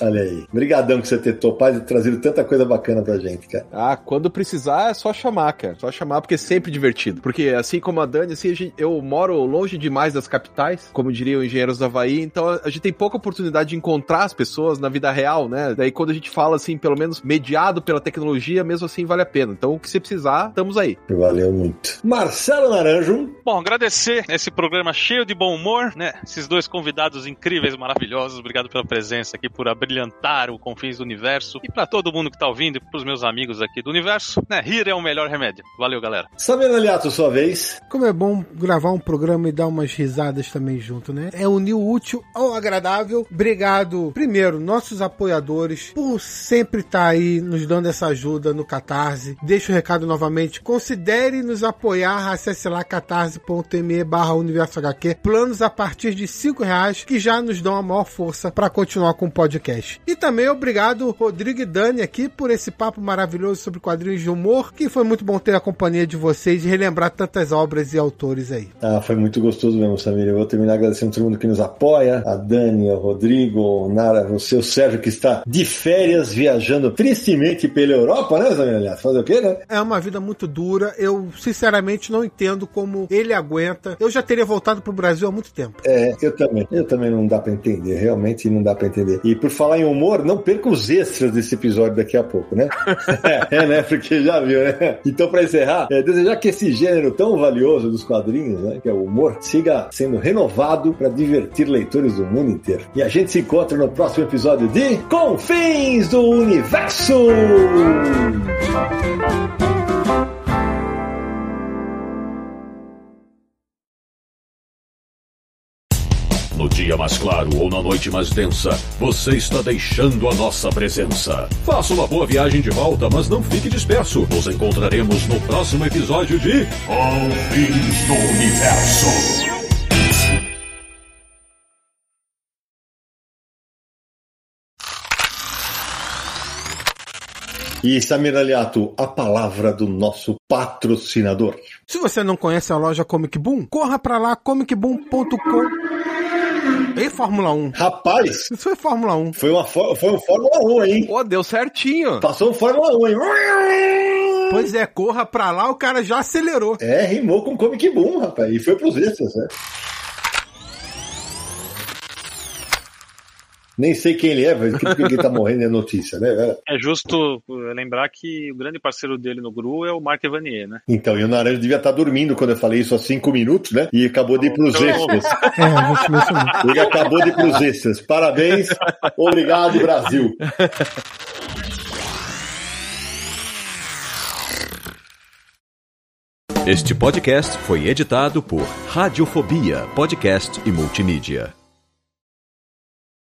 Olha aí. Obrigadão que você ter topado e trazido tanta coisa bacana pra gente, cara. Ah, quando precisar é só chamar, cara. Só chamar porque é sempre divertido. Porque assim como a Dani, assim, a gente, eu moro longe demais das capitais, como diriam engenheiros da Havaí, então a gente tem pouca oportunidade de encontrar as pessoas na vida real, né? Daí quando a gente fala assim, pelo menos mediado pela tecnologia, mesmo assim vale a pena. Então o que você precisar, estamos aí. Valeu muito. Marcelo Naranjo. Bom, agradecer esse programa cheio de bom humor, né? Esses dois convidados incríveis, maravilhosos. Obrigado pela presença aqui, por abrilhantar o Confins do Universo. E para todo mundo que tá ouvindo e pros meus amigos aqui do universo, né? Rir é o melhor remédio. Valeu, galera. Saber Aliato, sua vez. Como é bom gravar um programa e dar umas risadas também junto, né? É unir o útil ao agradável. Obrigado, primeiro, nossos apoiadores, por sempre estar tá aí nos dando essa ajuda no Catarse. Deixo o recado novamente. Considere nos apoiar. Acesse lá catarse.me barra universo HQ. Planos a partir de cinco reais que já nos dão a maior força para continuar com o podcast. E também obrigado, Rodrigo e Dani, aqui por esse papo maravilhoso sobre quadrinhos de humor, que foi muito bom ter a companhia de vocês e relembrar tantas obras e autores aí. Ah, foi muito gostoso mesmo, Samir. Eu vou terminar agradecendo todo mundo que nos apoia, a Dani, o Rodrigo, o Nara, você, o Sérgio, que está de férias, viajando tristemente pela Europa, né, Samir? Aliás, fazer o quê, né? É uma vida muito dura. Eu, sinceramente, não entendo como ele aguenta. Eu já teria voltado pro Brasil há muito tempo. É, eu também. Eu também não dá para entender. Realmente não dá para entender. E por falar em humor, não perca os extras desse episódio daqui a pouco, né? é, né? Porque já viu, né? Então, para encerrar, é, desejar que esse gênero tão valioso dos quadrinhos, né, que é o humor, siga sendo renovado para divertir leitores do mundo inteiro. E a gente se encontra no próximo episódio de Confins do Universo! Dia mais claro ou na noite mais densa, você está deixando a nossa presença. Faça uma boa viagem de volta, mas não fique disperso. Nos encontraremos no próximo episódio de Confins do Universo. E Samir Aliato, a palavra do nosso patrocinador. Se você não conhece a loja Comic Boom, corra pra lá, comicboom.com. E Fórmula 1? Rapaz! Isso foi Fórmula 1. Foi, uma, foi um Fórmula 1, hein? Pô, deu certinho. Passou um Fórmula 1, hein? Pois é, corra pra lá, o cara já acelerou. É, rimou com Comic Boom, rapaz. E foi pros extras, né? Nem sei quem ele é, mas que ele tá morrendo é notícia, né? É justo lembrar que o grande parceiro dele no GRU é o Mark Evanier, né? Então, e o Naranjo devia estar dormindo quando eu falei isso há cinco minutos, né? E acabou de ir pros extras. É. Ele acabou de ir pros extras. Parabéns, obrigado, Brasil. Este podcast foi editado por Radiofobia, podcast e multimídia.